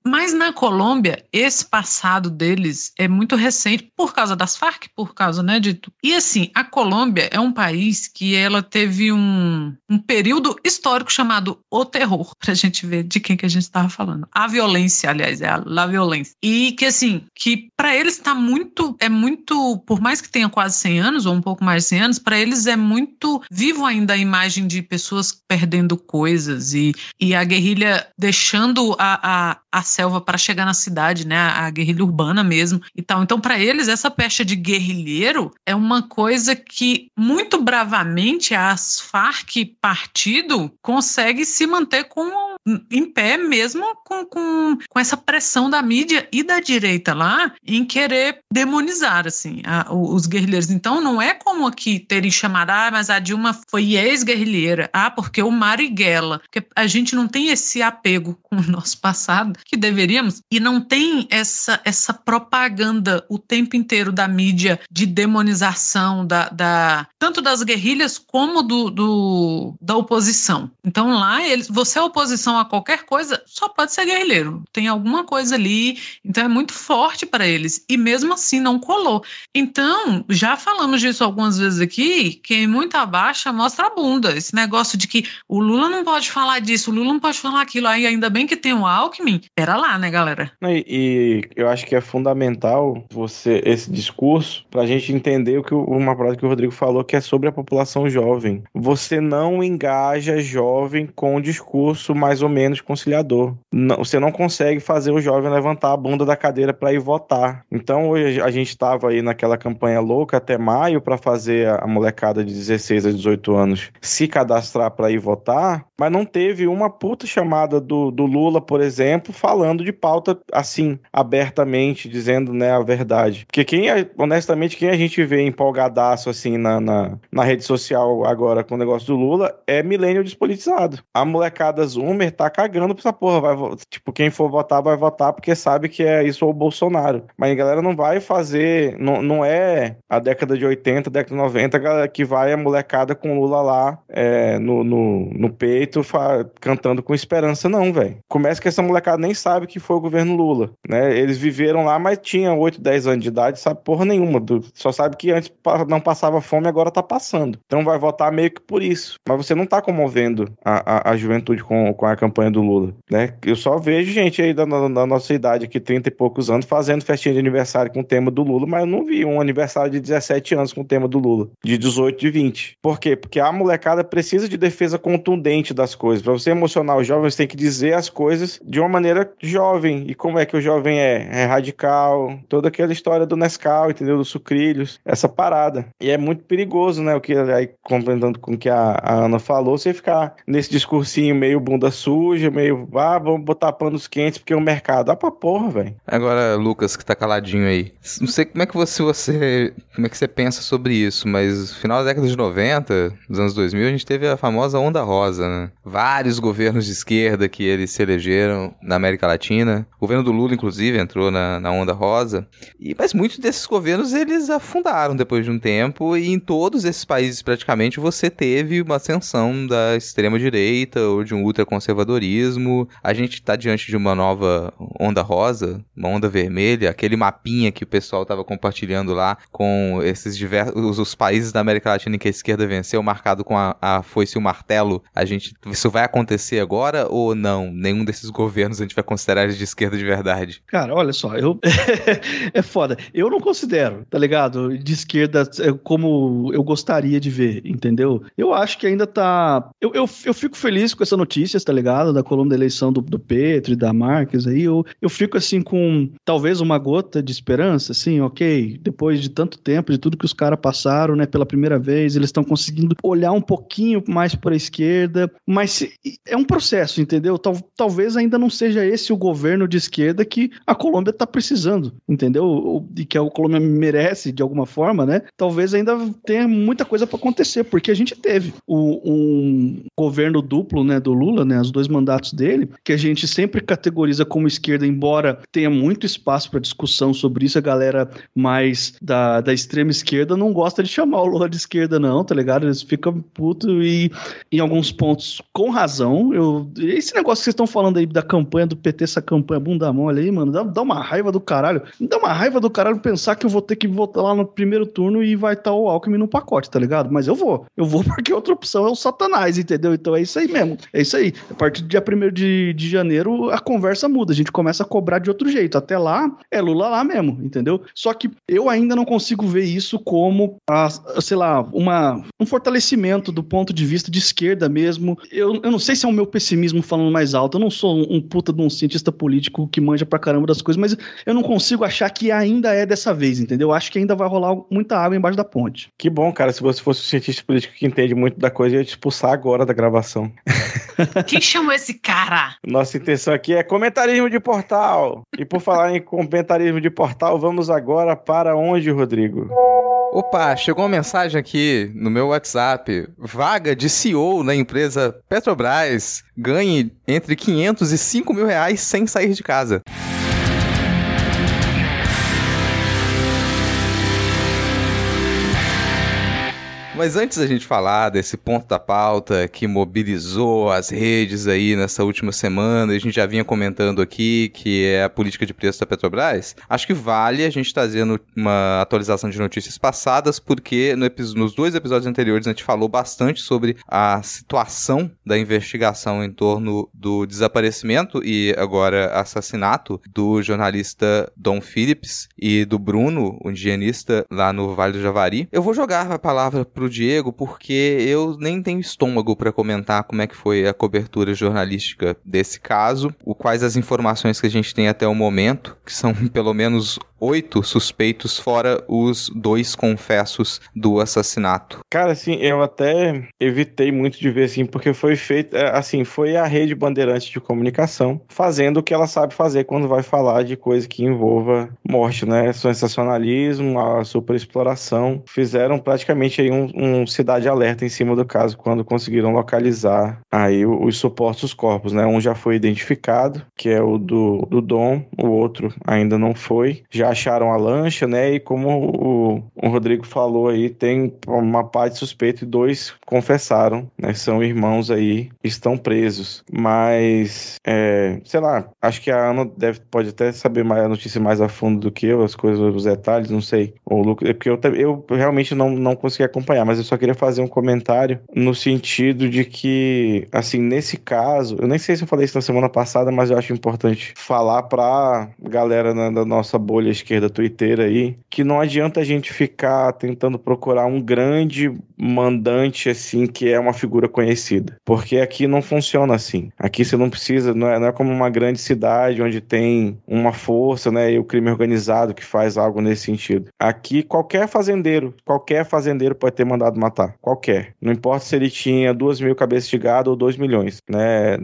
mas na Colômbia, esse passado deles é muito recente por causa das Farc, por causa, né, de... E assim, a Colômbia é um país que ela teve um, um período histórico chamado O Terror para a gente ver de quem que a gente estava falando. A violência, aliás, é a la violência. E que assim, que para eles está muito, é muito, por mais que tenha quase 100 anos ou um pouco mais de 100 anos, para eles é muito vivo ainda a imagem de pessoas perdendo coisas e, e a guerrilha deixando a, a, a selva para chegar na cidade, né? A, a guerrilha urbana mesmo e tal. Então, para eles, essa pecha de guerrilheiro é uma coisa que muito bravamente as Farc partido consegue se manter com em pé mesmo com, com, com essa pressão da mídia e da direita lá em querer demonizar assim a, os guerrilheiros. Então não é como aqui terem chamado, ah, mas a Dilma foi ex-guerrilheira, ah, porque o Marighella, porque a gente não tem esse apego com o nosso passado que deveríamos e não tem essa essa propaganda o tempo inteiro da mídia de demonização da, da tanto das guerrilhas como do, do da oposição. Então lá eles, você é oposição a qualquer coisa, só pode ser guerrilheiro. Tem alguma coisa ali, então é muito forte para eles. E mesmo assim não colou. Então, já falamos disso algumas vezes aqui, quem muito abaixa mostra a bunda. Esse negócio de que o Lula não pode falar disso, o Lula não pode falar aquilo, aí ainda bem que tem o Alckmin. Pera lá, né, galera? E, e eu acho que é fundamental você esse discurso para a gente entender o que uma frase que o Rodrigo falou que é sobre a população jovem. Você não engaja jovem com o discurso mais ou menos conciliador. Não, você não consegue fazer o jovem levantar a bunda da cadeira para ir votar. Então hoje a gente estava aí naquela campanha louca até maio para fazer a molecada de 16 a 18 anos se cadastrar para ir votar, mas não teve uma puta chamada do, do Lula, por exemplo, falando de pauta assim, abertamente, dizendo né, a verdade. Porque quem, honestamente, quem a gente vê empolgadaço assim na, na, na rede social agora com o negócio do Lula é milênio despolitizado. A molecada Zoomer tá cagando pra essa porra. Vai, tipo, quem for votar, vai votar porque sabe que é isso ou o Bolsonaro. Mas a galera não vai fazer. Não, não é a década de 80, década de 90 que vai a molecada com Lula lá é, no, no, no, peito cantando com esperança, não, velho. Começa que essa molecada nem sabe que foi o governo Lula, né? Eles viveram lá, mas tinham 8, 10 anos de idade, sabe porra nenhuma. Só sabe que antes não passava fome, agora tá passando. Então vai votar meio que por isso. Mas você não tá comovendo a, a, a juventude com, com a campanha do Lula, né? Eu só vejo gente aí da, da, nossa idade aqui, 30 e poucos anos, fazendo festinha de aniversário com o tema do Lula, mas eu não vi um aniversário de 17 anos com o tema do Lula, de 18, de 20. Por quê? Porque a molecada precisa de defesa contundente das coisas. Para você emocionar os jovens, tem que dizer as coisas de uma maneira jovem. E como é que o jovem é? É radical, toda aquela história do Nescau, entendeu? Dos sucrilhos, essa parada. E é muito perigoso, né? O que aí, complementando com o que a, a Ana falou, você ficar nesse discursinho meio bunda suja, meio, ah, vamos botar panos quentes porque o mercado. Ah, pra porra, velho. Agora, Lucas, que tá caladinho aí. Não sei como é que você, você, como é que você pensa sobre isso, mas no final da década de 90, dos anos 2000, a gente teve a famosa onda rosa, né? Vários governos de esquerda que eles se elegeram na América Latina. O governo do Lula, inclusive, entrou na, na onda rosa. E, mas muitos desses governos, eles afundaram depois de um tempo, e em todos esses países, praticamente, você teve uma ascensão da extrema-direita ou de um ultraconservadorismo. A gente está diante de uma nova onda rosa, uma onda vermelha, aquele mapinha que o pessoal estava compartilhando lá com esses diversos os países da América Latina em que a esquerda venceu, marcado com a, a foice e o martelo. A gente isso vai acontecer agora ou não? Nenhum desses governos a gente vai considerar de esquerda de verdade? Cara, olha só, eu é foda. Eu não considero, tá ligado? De esquerda é, como eu gostaria de ver, entendeu? Eu acho que ainda tá. Eu, eu, eu fico feliz com essa notícia, tá ligado? Da coluna da eleição do, do Petro e da Marques aí. Eu, eu fico assim com talvez uma gota de esperança, assim, ok. Depois de tanto tempo, de tudo que os caras passaram, né, pela primeira vez, eles estão conseguindo olhar um pouquinho mais para a esquerda, mas é um processo, entendeu? Tal, talvez ainda não seja esse o governo de esquerda que a Colômbia está precisando, entendeu? E que a Colômbia merece de alguma forma, né? Talvez ainda tenha muita coisa para acontecer, porque a gente teve o, um governo duplo, né, do Lula, né, os dois mandatos dele, que a gente sempre categoriza como esquerda, embora tenha muito espaço para discussão sobre isso, a galera mais da, da extrema esquerda não gosta de chamar o Lula de esquerda, não, tá ligado? Eles ficam putos e, em alguns pontos, com razão. Eu, esse negócio que vocês estão falando aí da campanha do PT, essa campanha bunda mole aí, mano, dá, dá uma raiva do caralho. Dá uma raiva do caralho pensar que eu vou ter que votar lá no primeiro turno e vai estar o Alckmin no pacote, tá ligado? Mas eu vou. Eu vou porque outra opção é o Satanás, entendeu? Então é isso aí mesmo. É isso aí. A partir do dia 1 de, de janeiro, a conversa muda. A gente começa a cobrar de outro jeito. Até lá, é Lula lá mesmo, entendeu? Só que eu ainda não consigo ver isso como, a, sei lá, uma, um fortalecimento do ponto de vista de esquerda mesmo. Eu, eu não sei se é o meu pessimismo falando mais alto. Eu não sou um, um puta de um cientista político que manja pra caramba das coisas, mas eu não consigo achar que ainda é dessa vez, entendeu? Eu acho que ainda vai rolar muita água embaixo da ponte. Que bom, cara. Se você fosse um cientista político que entende muito da coisa, eu ia te expulsar agora da gravação. Quem chamou esse cara? Nossa intenção aqui é comentarismo de portal. E por falar em comentarismo de portal, vamos agora para onde, Rodrigo? Opa, chegou uma mensagem aqui no meu WhatsApp. Vaga de CEO na empresa Petrobras. Ganhe entre 500 e 5 mil reais sem sair de casa. Mas antes da gente falar desse ponto da pauta que mobilizou as redes aí nessa última semana, a gente já vinha comentando aqui que é a política de preço da Petrobras, acho que vale a gente trazer uma atualização de notícias passadas, porque no nos dois episódios anteriores a gente falou bastante sobre a situação da investigação em torno do desaparecimento e agora assassinato do jornalista Dom Phillips e do Bruno, um higienista lá no Vale do Javari. Eu vou jogar a palavra pro Diego, porque eu nem tenho estômago para comentar como é que foi a cobertura jornalística desse caso, o quais as informações que a gente tem até o momento, que são pelo menos oito suspeitos, fora os dois confessos do assassinato. Cara, assim, eu até evitei muito de ver, assim, porque foi feito, é, assim, foi a rede Bandeirantes de comunicação fazendo o que ela sabe fazer quando vai falar de coisa que envolva morte, né? Sensacionalismo, a superexploração. Fizeram praticamente aí um, um cidade alerta em cima do caso quando conseguiram localizar aí os supostos corpos, né? Um já foi identificado, que é o do, do Dom, o outro ainda não foi. Já acharam a lancha, né? E como o, o Rodrigo falou aí, tem uma parte suspeita e dois confessaram, né? São irmãos aí, estão presos. Mas, é, sei lá, acho que a Ana deve, pode até saber mais a notícia mais a fundo do que eu, as coisas, os detalhes, não sei. O Lucas, é porque eu, eu realmente não, não consegui acompanhar, mas eu só queria fazer um comentário no sentido de que, assim, nesse caso, eu nem sei se eu falei isso na semana passada, mas eu acho importante falar pra galera na, da nossa bolha esquerda twitteira aí, que não adianta a gente ficar tentando procurar um grande mandante, assim, que é uma figura conhecida. Porque aqui não funciona assim. Aqui você não precisa, não é, não é como uma grande cidade onde tem uma força, né, e o crime organizado que faz algo nesse sentido. Aqui, qualquer fazendeiro, qualquer fazendeiro pode ter mandado matar. Qualquer. Não importa se ele tinha duas mil cabeças de gado ou dois milhões, né?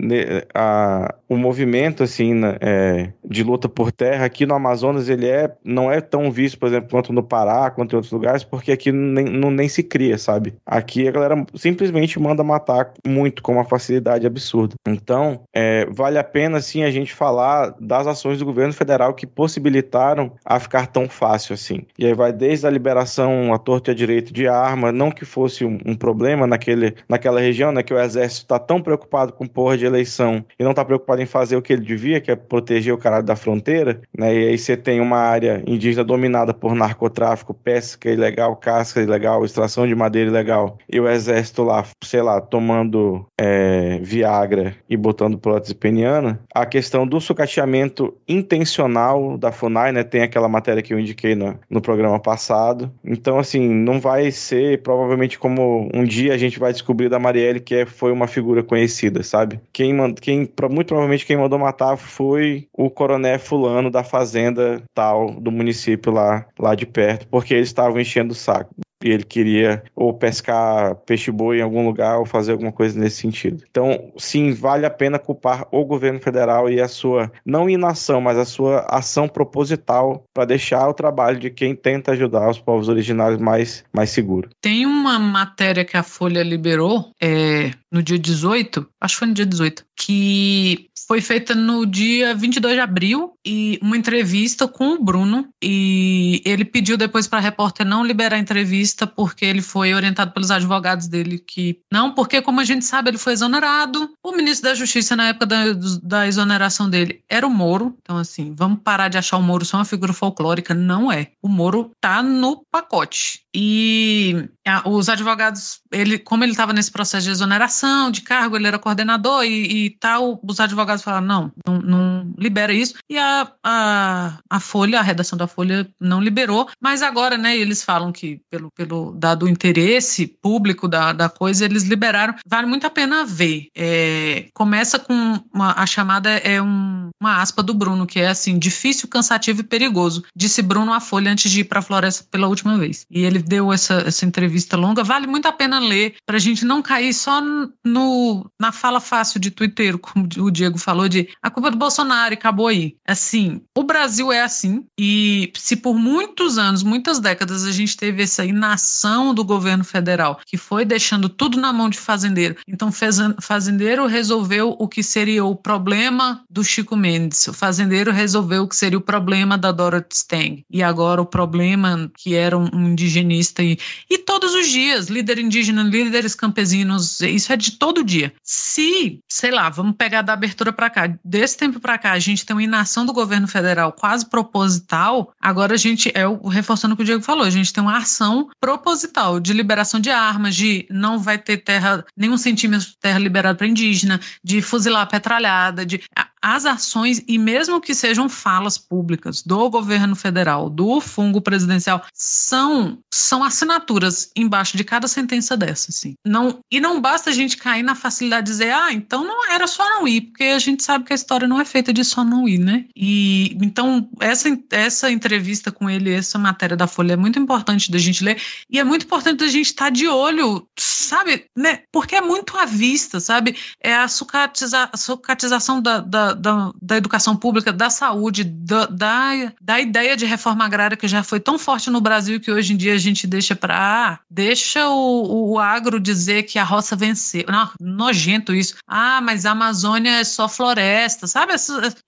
A, o movimento, assim, né, é, de luta por terra aqui no Amazonas, ele é, não é tão visto, por exemplo, quanto no Pará, quanto em outros lugares, porque aqui nem, não, nem se cria, sabe? Aqui a galera simplesmente manda matar muito, com uma facilidade absurda. Então, é, vale a pena, sim, a gente falar das ações do governo federal que possibilitaram a ficar tão fácil assim. E aí vai desde a liberação à torta e à direito de arma, não que fosse um, um problema naquele, naquela região, né, que o exército está tão preocupado com porra de eleição e não está preocupado em fazer o que ele devia, que é proteger o caralho da fronteira, né, e aí você tem uma área indígena dominada por narcotráfico, pesca ilegal, casca ilegal, extração de madeira ilegal, e o exército lá, sei lá, tomando é, Viagra e botando prótese peniana, a questão do sucateamento intencional da FUNAI, né, tem aquela matéria que eu indiquei no, no programa passado, então assim, não vai ser provavelmente como um dia a gente vai descobrir da Marielle que é, foi uma figura conhecida, sabe? Quem, quem muito provavelmente quem mandou matar foi o coronel fulano da fazenda tal do município lá, lá de perto, porque eles estavam enchendo o saco e ele queria ou pescar peixe-boi em algum lugar ou fazer alguma coisa nesse sentido. Então, sim, vale a pena culpar o governo federal e a sua, não inação, mas a sua ação proposital para deixar o trabalho de quem tenta ajudar os povos originários mais, mais seguro. Tem uma matéria que a Folha liberou é, no dia 18, acho que foi no dia 18, que foi feita no dia 22 de abril e uma entrevista com o Bruno e ele pediu depois para a repórter não liberar a entrevista porque ele foi orientado pelos advogados dele que não, porque como a gente sabe ele foi exonerado. O ministro da Justiça na época da, da exoneração dele era o Moro, então assim, vamos parar de achar o Moro só uma figura folclórica, não é. O Moro tá no pacote. E a, os advogados, ele, como ele estava nesse processo de exoneração de cargo, ele era coordenador e, e tal, os advogados falaram, não, não, não libera isso. E a, a, a Folha, a redação da Folha não liberou, mas agora, né, eles falam que pelo, pelo dado o interesse público da, da coisa, eles liberaram. Vale muito a pena ver. É, começa com uma, a chamada é um, uma aspa do Bruno, que é assim, difícil, cansativo e perigoso. Disse Bruno à Folha antes de ir para a floresta pela última vez. E ele deu essa, essa entrevista longa, vale muito a pena ler, para a gente não cair só no, na fala fácil de Twitter, como o Diego falou, de a culpa é do Bolsonaro e acabou aí. Assim, o Brasil é assim, e se por muitos anos, muitas décadas, a gente teve essa inação do governo federal, que foi deixando tudo na mão de fazendeiro, então fazendeiro resolveu o que seria o problema do Chico Mendes, o fazendeiro resolveu o que seria o problema da Dorothy Stang, e agora o problema que era um indigenista e, e todos os dias, líder indígena, líderes campesinos, isso é de todo dia. Se, sei lá, vamos pegar da abertura para cá, desse tempo para cá, a gente tem uma inação do governo federal quase proposital, agora a gente, é o reforçando o que o Diego falou, a gente tem uma ação proposital de liberação de armas, de não vai ter terra, nenhum centímetro de terra liberado para indígena, de fuzilar a petralhada, de as ações, e mesmo que sejam falas públicas do governo federal, do fungo presidencial, são, são assinaturas embaixo de cada sentença dessa. Assim. Não, e não basta a gente cair na facilidade de dizer, ah, então não era só não ir, porque a gente sabe que a história não é feita de só não ir, né? E então essa, essa entrevista com ele, essa matéria da Folha é muito importante da gente ler, e é muito importante da gente estar de olho sabe, né? Porque é muito à vista, sabe? É a sucatiza, sucatização da, da, da, da, educação pública, da saúde, da, da, da, ideia de reforma agrária que já foi tão forte no Brasil que hoje em dia a gente deixa para. Ah, deixa o, o agro dizer que a roça venceu. Não, nojento isso. Ah, mas a Amazônia é só floresta, sabe?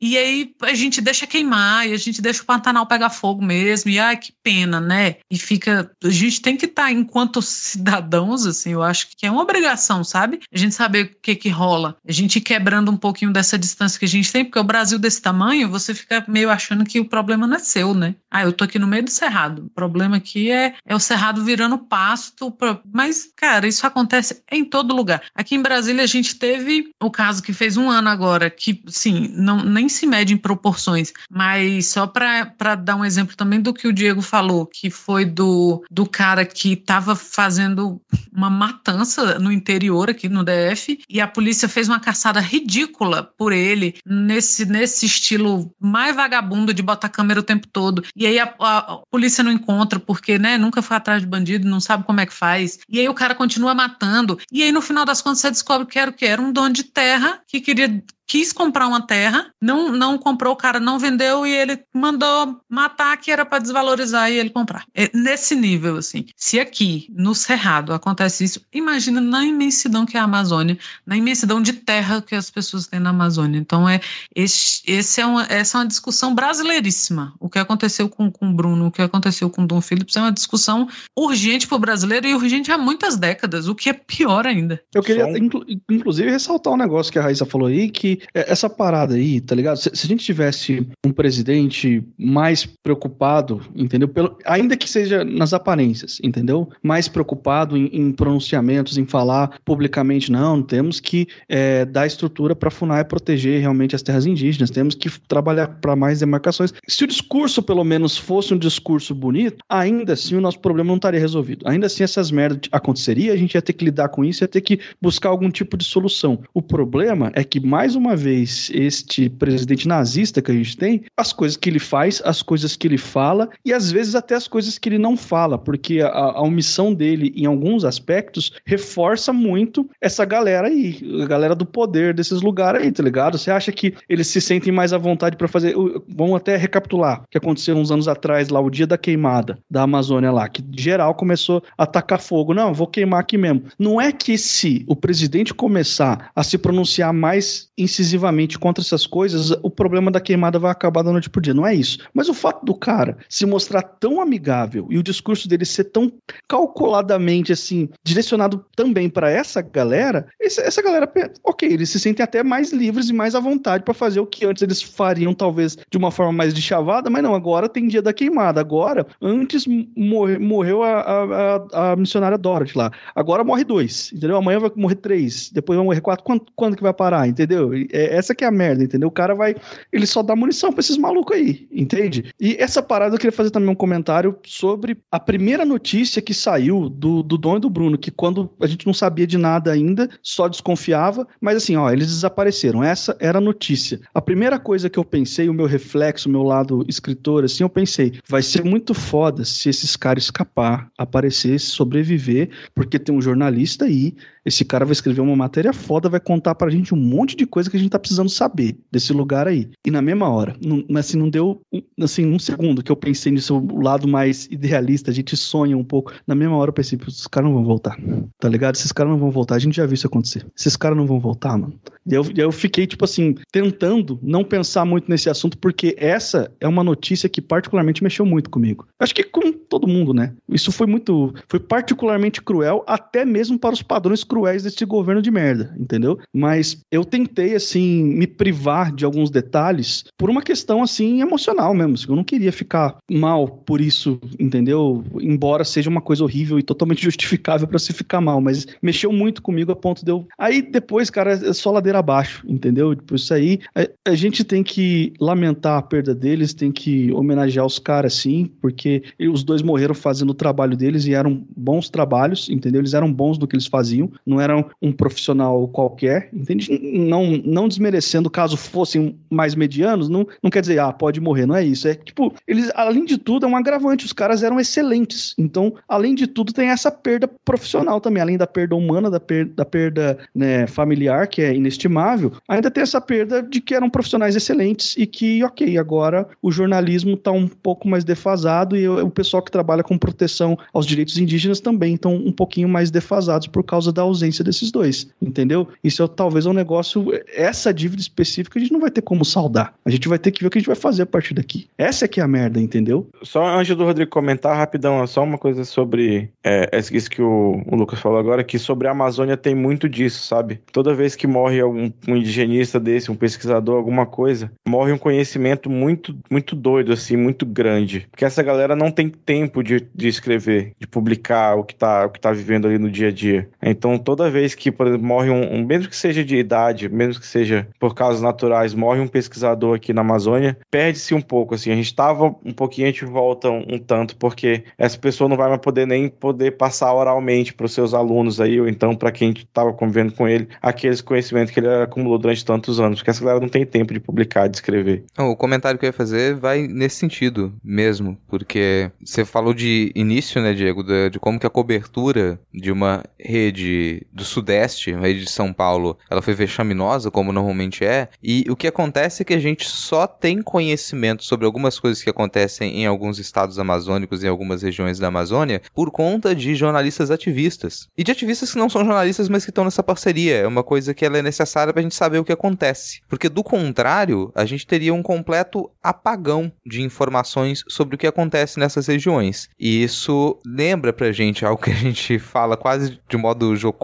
E aí a gente deixa queimar, e a gente deixa o Pantanal pegar fogo mesmo, e ai, que pena, né? E fica. A gente tem que estar, tá, enquanto cidadãos, assim, eu acho que é uma obrigação, sabe? A gente saber o que que rola. A gente quebrando um pouquinho dessa distância que gente tem, porque o Brasil desse tamanho, você fica meio achando que o problema não é seu, né? Ah, eu tô aqui no meio do cerrado. O problema aqui é, é o cerrado virando pasto. Mas, cara, isso acontece em todo lugar. Aqui em Brasília a gente teve o caso que fez um ano agora, que, sim, não, nem se mede em proporções, mas só para dar um exemplo também do que o Diego falou, que foi do, do cara que estava fazendo uma matança no interior aqui no DF e a polícia fez uma caçada ridícula por ele nesse, nesse estilo mais vagabundo de botar câmera o tempo todo. E aí a, a, a polícia não encontra porque, né, nunca foi atrás de bandido, não sabe como é que faz. E aí o cara continua matando. E aí no final das contas você descobre que era o que era um dono de terra que queria quis comprar uma terra, não, não comprou, o cara não vendeu e ele mandou matar que era para desvalorizar e ele comprar. É nesse nível, assim. Se aqui, no Cerrado, acontece isso, imagina na imensidão que é a Amazônia, na imensidão de terra que as pessoas têm na Amazônia. Então, é, esse, esse é uma, essa é uma discussão brasileiríssima. O que aconteceu com, com o Bruno, o que aconteceu com o Dom Phillips é uma discussão urgente para o brasileiro e urgente há muitas décadas, o que é pior ainda. Eu queria, inclu, inclusive, ressaltar um negócio que a Raíssa falou aí, que essa parada aí, tá ligado? Se, se, a gente tivesse um presidente mais preocupado, entendeu? Pelo, ainda que seja nas aparências, entendeu? Mais preocupado em, em pronunciamentos, em falar publicamente, não, temos que é, dar estrutura para FUNAI proteger realmente as terras indígenas, temos que trabalhar para mais demarcações. Se o discurso, pelo menos, fosse um discurso bonito, ainda assim o nosso problema não estaria resolvido. Ainda assim essas merdas aconteceria, a gente ia ter que lidar com isso, ia ter que buscar algum tipo de solução. O problema é que, mais uma vez este presidente nazista que a gente tem, as coisas que ele faz, as coisas que ele fala e às vezes até as coisas que ele não fala, porque a, a omissão dele em alguns aspectos reforça muito essa galera aí, a galera do poder desses lugares aí, tá ligado? Você acha que eles se sentem mais à vontade para fazer. Vamos até recapitular o que aconteceu uns anos atrás lá, o dia da queimada da Amazônia lá, que geral começou a atacar fogo. Não, vou queimar aqui mesmo. Não é que se o presidente começar a se pronunciar mais incisivamente contra essas coisas, o problema da queimada vai acabar da noite pro dia. Não é isso. Mas o fato do cara se mostrar tão amigável e o discurso dele ser tão calculadamente, assim, direcionado também para essa galera, essa, essa galera, ok, eles se sentem até mais livres e mais à vontade para fazer o que antes eles fariam, talvez, de uma forma mais de chavada, mas não, agora tem dia da queimada. Agora, antes morre, morreu a, a, a, missionária Dorothy lá. Agora morre dois, entendeu? Amanhã vai morrer três, depois vai morrer quatro. Quando, quando que vai parar, entendeu? É, essa que é a merda, entendeu? O cara vai. Ele só dá munição pra esses malucos aí, entende? E essa parada eu queria fazer também um comentário sobre a primeira notícia que saiu do, do Dom e do Bruno, que quando a gente não sabia de nada ainda, só desconfiava, mas assim, ó, eles desapareceram. Essa era a notícia. A primeira coisa que eu pensei, o meu reflexo, o meu lado escritor, assim, eu pensei, vai ser muito foda se esses caras escapar, aparecer, sobreviver, porque tem um jornalista aí esse cara vai escrever uma matéria foda, vai contar pra gente um monte de coisa que a gente tá precisando saber desse lugar aí. E na mesma hora, não, assim, não deu assim, um segundo que eu pensei nisso, o lado mais idealista, a gente sonha um pouco. Na mesma hora eu pensei, esses caras não vão voltar, tá ligado? Esses caras não vão voltar, a gente já viu isso acontecer. Esses caras não vão voltar, mano. E eu, eu fiquei, tipo assim, tentando não pensar muito nesse assunto, porque essa é uma notícia que particularmente mexeu muito comigo. Acho que com todo mundo, né? Isso foi muito, foi particularmente cruel, até mesmo para os padrões cruéis desse governo de merda, entendeu? Mas eu tentei, assim, me privar de alguns detalhes por uma questão, assim, emocional mesmo. Assim, eu não queria ficar mal por isso, entendeu? Embora seja uma coisa horrível e totalmente justificável para se ficar mal, mas mexeu muito comigo a ponto de eu. Aí depois, cara, é só ladeira abaixo, entendeu? Tipo, isso aí, a, a gente tem que lamentar a perda deles, tem que homenagear os caras, sim, porque os dois morreram fazendo o trabalho deles e eram bons trabalhos, entendeu? Eles eram bons no que eles faziam. Não era um profissional qualquer, entende? Não, não desmerecendo caso fossem mais medianos, não, não quer dizer, ah, pode morrer, não é isso. É tipo, eles, além de tudo, é um agravante, os caras eram excelentes. Então, além de tudo, tem essa perda profissional também, além da perda humana, da, per, da perda né, familiar, que é inestimável, ainda tem essa perda de que eram profissionais excelentes e que, ok, agora o jornalismo está um pouco mais defasado e o pessoal que trabalha com proteção aos direitos indígenas também estão um pouquinho mais defasados por causa da ausência desses dois, entendeu? Isso é, talvez é um negócio, essa dívida específica a gente não vai ter como saldar. A gente vai ter que ver o que a gente vai fazer a partir daqui. Essa é que é a merda, entendeu? Só antes do Rodrigo comentar rapidão, só uma coisa sobre é, isso que o, o, Lucas falou agora, que sobre a Amazônia tem muito disso, sabe? Toda vez que morre algum um indigenista desse, um pesquisador, alguma coisa, morre um conhecimento muito, muito doido, assim, muito grande. Porque essa galera não tem tempo de, de escrever, de publicar o que, tá, o que tá vivendo ali no dia a dia. Então, toda vez que, por exemplo, morre um, um mesmo que seja de idade, mesmo que seja por causas naturais, morre um pesquisador aqui na Amazônia, perde-se um pouco, assim. A gente tava um pouquinho, a gente volta um, um tanto, porque essa pessoa não vai mais poder nem poder passar oralmente para os seus alunos aí, ou então para quem estava convivendo com ele, aqueles conhecimentos que ele acumulou durante tantos anos, porque essa galera não tem tempo de publicar, de escrever. o comentário que eu ia fazer vai nesse sentido mesmo, porque você falou de início, né, Diego, de, de como que a cobertura de uma rede do Sudeste, uma rede de São Paulo, ela foi vexaminosa, como normalmente é, e o que acontece é que a gente só tem conhecimento sobre algumas coisas que acontecem em alguns estados amazônicos, em algumas regiões da Amazônia, por conta de jornalistas ativistas. E de ativistas que não são jornalistas, mas que estão nessa parceria. É uma coisa que ela é necessária pra gente saber o que acontece. Porque do contrário, a gente teria um completo apagão de informações sobre o que acontece nessas regiões. E isso lembra pra gente algo que a gente fala quase de modo jocoso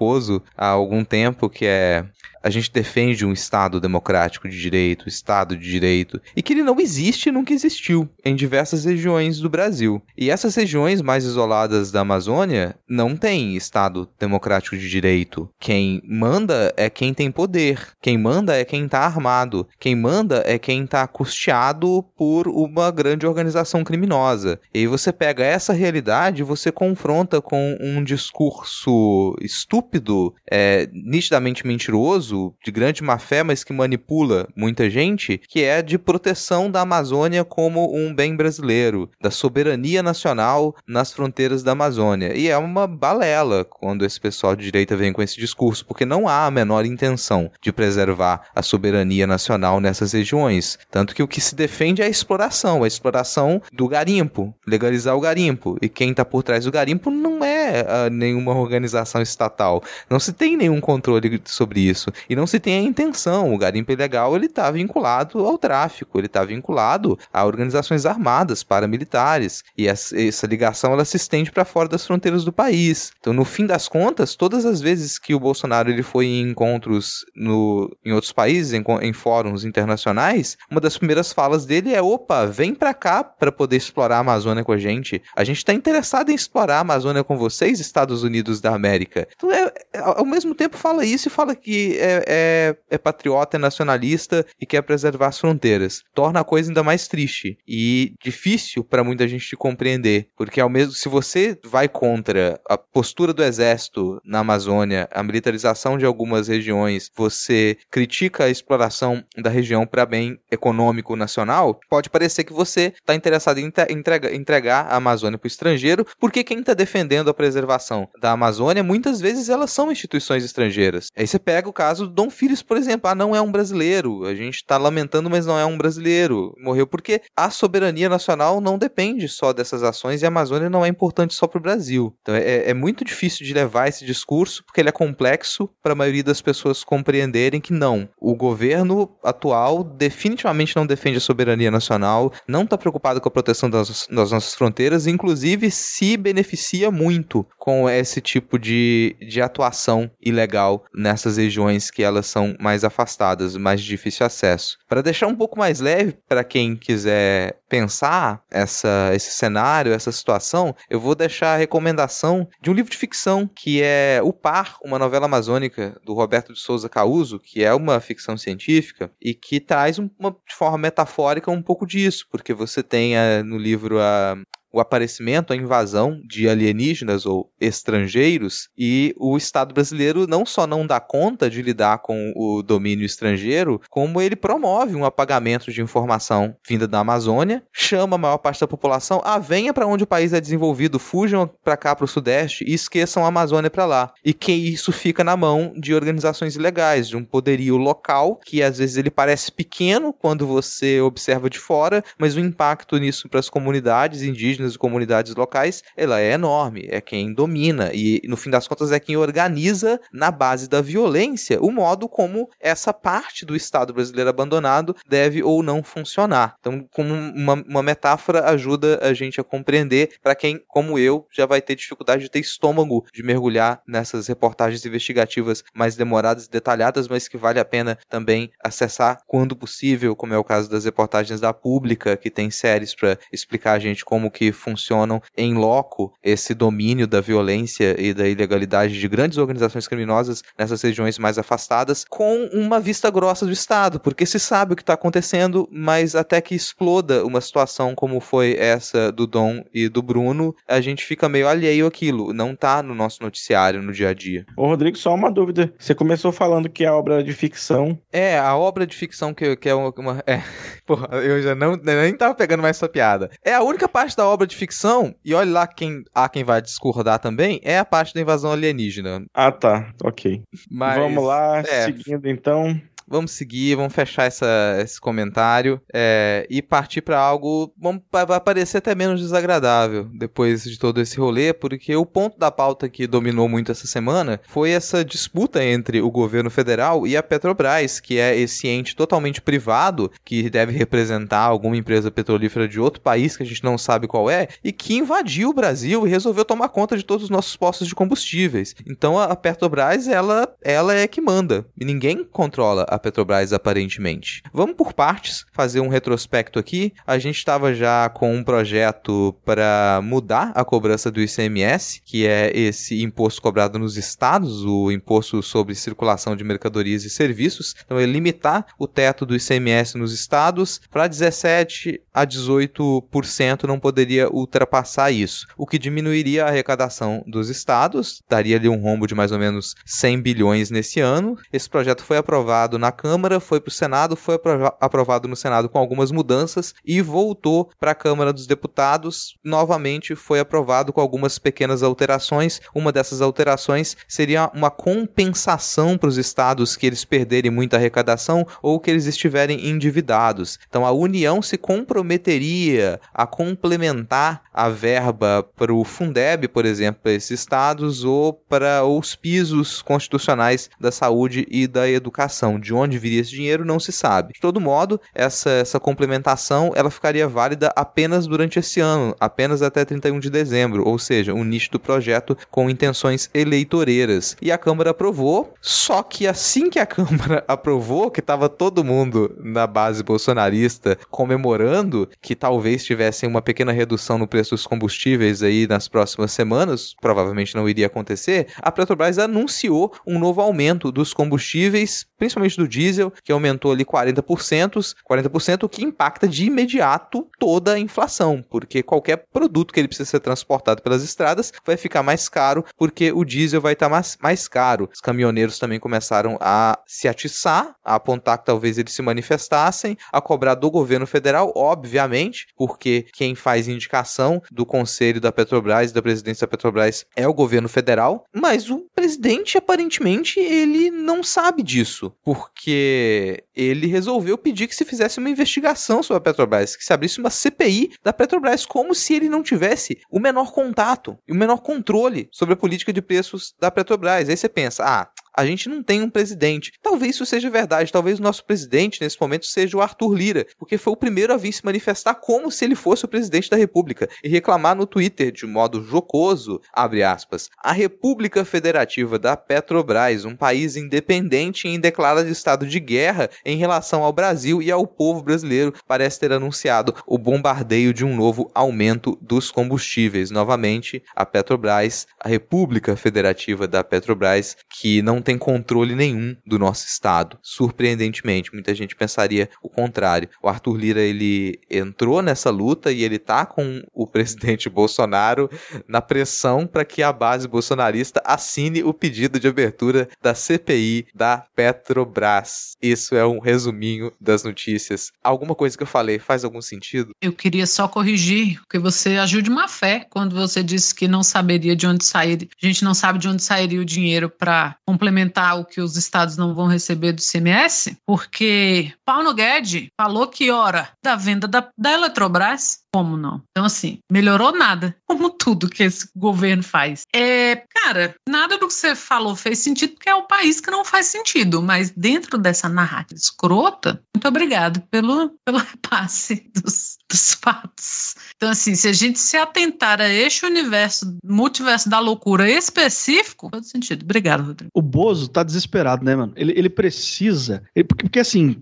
há algum tempo, que é a gente defende um Estado democrático de direito, Estado de direito, e que ele não existe e nunca existiu em diversas regiões do Brasil. E essas regiões mais isoladas da Amazônia não têm Estado democrático de direito. Quem manda é quem tem poder, quem manda é quem está armado, quem manda é quem está custeado por uma grande organização criminosa. E aí você pega essa realidade e você confronta com um discurso estúpido, é, nitidamente mentiroso de grande má fé, mas que manipula muita gente, que é de proteção da Amazônia como um bem brasileiro, da soberania nacional nas fronteiras da Amazônia. E é uma balela quando esse pessoal de direita vem com esse discurso, porque não há a menor intenção de preservar a soberania nacional nessas regiões. Tanto que o que se defende é a exploração, a exploração do garimpo, legalizar o garimpo. E quem está por trás do garimpo não é uh, nenhuma organização estatal. Não se tem nenhum controle sobre isso. E não se tem a intenção. O garimpo ilegal ele está vinculado ao tráfico, ele está vinculado a organizações armadas, paramilitares. E essa ligação ela se estende para fora das fronteiras do país. Então, no fim das contas, todas as vezes que o Bolsonaro ele foi em encontros no, em outros países, em, em fóruns internacionais, uma das primeiras falas dele é: opa, vem para cá para poder explorar a Amazônia com a gente. A gente está interessado em explorar a Amazônia com vocês, Estados Unidos da América. Então, é, ao mesmo tempo, fala isso e fala que é, é, é patriota, é nacionalista e quer preservar as fronteiras. Torna a coisa ainda mais triste e difícil para muita gente de compreender, porque ao mesmo se você vai contra a postura do exército na Amazônia, a militarização de algumas regiões, você critica a exploração da região para bem econômico nacional, pode parecer que você está interessado em entregar, entregar a Amazônia para o estrangeiro, porque quem está defendendo a preservação da Amazônia, muitas vezes elas são instituições estrangeiras. Aí você pega o caso caso do Dom Phillips, por exemplo, ah, não é um brasileiro. A gente está lamentando, mas não é um brasileiro. Morreu porque a soberania nacional não depende só dessas ações e a Amazônia não é importante só para o Brasil. Então é, é, muito difícil de levar esse discurso porque ele é complexo para a maioria das pessoas compreenderem que não. O governo atual definitivamente não defende a soberania nacional, não está preocupado com a proteção das, das nossas fronteiras, inclusive se beneficia muito com esse tipo de, de atuação ilegal nessas regiões que elas são mais afastadas, mais de difícil acesso. Para deixar um pouco mais leve para quem quiser pensar essa, esse cenário, essa situação, eu vou deixar a recomendação de um livro de ficção que é O Par, uma novela amazônica do Roberto de Souza Causo, que é uma ficção científica e que traz uma, de forma metafórica um pouco disso, porque você tem a, no livro a, o aparecimento, a invasão de alienígenas ou estrangeiros, e o Estado brasileiro não só não dá conta de lidar com o domínio estrangeiro, como ele promove um apagamento de informação vinda da Amazônia, chama a maior parte da população, ah, venha para onde o país é desenvolvido, fujam para cá para o Sudeste e esqueçam a Amazônia para lá. E que isso fica na mão de organizações ilegais, de um poderio local que às vezes ele parece pequeno quando você observa de fora, mas o impacto nisso para as comunidades indígenas e comunidades locais, ela é enorme, é quem domina e no fim das contas é quem organiza na base da violência o modo como essa parte do Estado brasileiro abandonado deve ou não funcionar. Então, como uma, uma metáfora ajuda a gente a compreender para quem, como eu, já vai ter dificuldade de ter estômago de mergulhar nessas reportagens investigativas mais demoradas e detalhadas, mas que vale a pena também acessar quando possível, como é o caso das reportagens da Pública, que tem séries para explicar a gente como que funcionam em loco esse domínio da violência e da ilegalidade de grandes organizações criminosas nessas regiões mais afastadas, com uma vista grossa do Estado, porque se sabe o que está acontecendo, mas até que exploda uma situação como foi essa do Dom e do Bruno, a gente fica meio alheio àquilo, não tá no nosso noticiário no dia a dia. Ô Rodrigo, só uma dúvida. Você começou falando que é obra de ficção. É, a obra de ficção que, que é uma, uma é, porra, eu já não nem tava pegando mais essa piada. É a única parte da obra de ficção, e olha lá quem há quem vai discordar também, é a parte da invasão alienígena. Ah, tá. OK. Mas, Vamos lá, é, seguindo então. Vamos seguir, vamos fechar essa, esse comentário é, e partir para algo vai parecer até menos desagradável depois de todo esse rolê, porque o ponto da pauta que dominou muito essa semana foi essa disputa entre o governo federal e a Petrobras, que é esse ente totalmente privado que deve representar alguma empresa petrolífera de outro país que a gente não sabe qual é e que invadiu o Brasil e resolveu tomar conta de todos os nossos postos de combustíveis. Então a Petrobras ela, ela é que manda e ninguém controla a Petrobras aparentemente. Vamos por partes, fazer um retrospecto aqui. A gente estava já com um projeto para mudar a cobrança do ICMS, que é esse imposto cobrado nos estados, o imposto sobre circulação de mercadorias e serviços. Então, é limitar o teto do ICMS nos estados para 17 a 18% não poderia ultrapassar isso, o que diminuiria a arrecadação dos estados, daria ali um rombo de mais ou menos 100 bilhões nesse ano. Esse projeto foi aprovado na Câmara, foi para o Senado, foi aprovado no Senado com algumas mudanças e voltou para a Câmara dos Deputados. Novamente foi aprovado com algumas pequenas alterações. Uma dessas alterações seria uma compensação para os estados que eles perderem muita arrecadação ou que eles estiverem endividados. Então a União se comprometeria a complementar a verba para o Fundeb, por exemplo, para esses estados ou para os pisos constitucionais da saúde e da educação, de onde viria esse dinheiro não se sabe. De todo modo, essa, essa complementação ela ficaria válida apenas durante esse ano, apenas até 31 de dezembro, ou seja, um nicho do projeto com intenções eleitoreiras. E a Câmara aprovou, só que assim que a Câmara aprovou, que estava todo mundo na base bolsonarista comemorando que talvez tivessem uma pequena redução no preço dos combustíveis aí nas próximas semanas, provavelmente não iria acontecer, a Petrobras anunciou um novo aumento dos combustíveis, principalmente do diesel, que aumentou ali 40%, 40%, o que impacta de imediato toda a inflação, porque qualquer produto que ele precisa ser transportado pelas estradas vai ficar mais caro, porque o diesel vai estar mais, mais caro. Os caminhoneiros também começaram a se atiçar, a apontar que talvez eles se manifestassem, a cobrar do governo federal, obviamente, porque quem faz indicação do conselho da Petrobras, da presidência da Petrobras, é o governo federal, mas o presidente aparentemente ele não sabe disso, porque ele resolveu pedir que se fizesse uma investigação sobre a Petrobras, que se abrisse uma CPI da Petrobras, como se ele não tivesse o menor contato e o menor controle sobre a política de preços da Petrobras. Aí você pensa, ah, a gente não tem um presidente. Talvez isso seja verdade, talvez o nosso presidente nesse momento seja o Arthur Lira, porque foi o primeiro a vir se manifestar como se ele fosse o presidente da República e reclamar no Twitter de modo jocoso, abre aspas, a República Federativa da Petrobras, um país independente em declara de estado de guerra em relação ao Brasil e ao povo brasileiro, parece ter anunciado o bombardeio de um novo aumento dos combustíveis. Novamente, a Petrobras, a República Federativa da Petrobras, que não tem controle nenhum do nosso Estado. Surpreendentemente, muita gente pensaria o contrário. O Arthur Lira, ele entrou nessa luta e ele tá com o presidente Bolsonaro na pressão para que a base bolsonarista assine o pedido de abertura da CPI da Petrobras. Isso é um resuminho das notícias. Alguma coisa que eu falei faz algum sentido? Eu queria só corrigir, porque você agiu de má fé quando você disse que não saberia de onde sair. A gente não sabe de onde sairia o dinheiro para complementar o que os estados não vão receber do CMS, porque Paulo Guedes falou que, ora, da venda da, da Eletrobras, como não? Então, assim, melhorou nada, como tudo que esse governo faz. É, cara, nada do que você falou fez sentido, porque é o país que não faz sentido, mas dentro dessa narrativa escrota, muito obrigado pelo, pelo repasse dos, dos fatos. Então, assim, se a gente se atentar a este universo, multiverso da loucura específico, faz sentido. Obrigado, Rodrigo. O Bozo tá desesperado, né, mano? Ele, ele precisa. Ele, porque, porque, assim,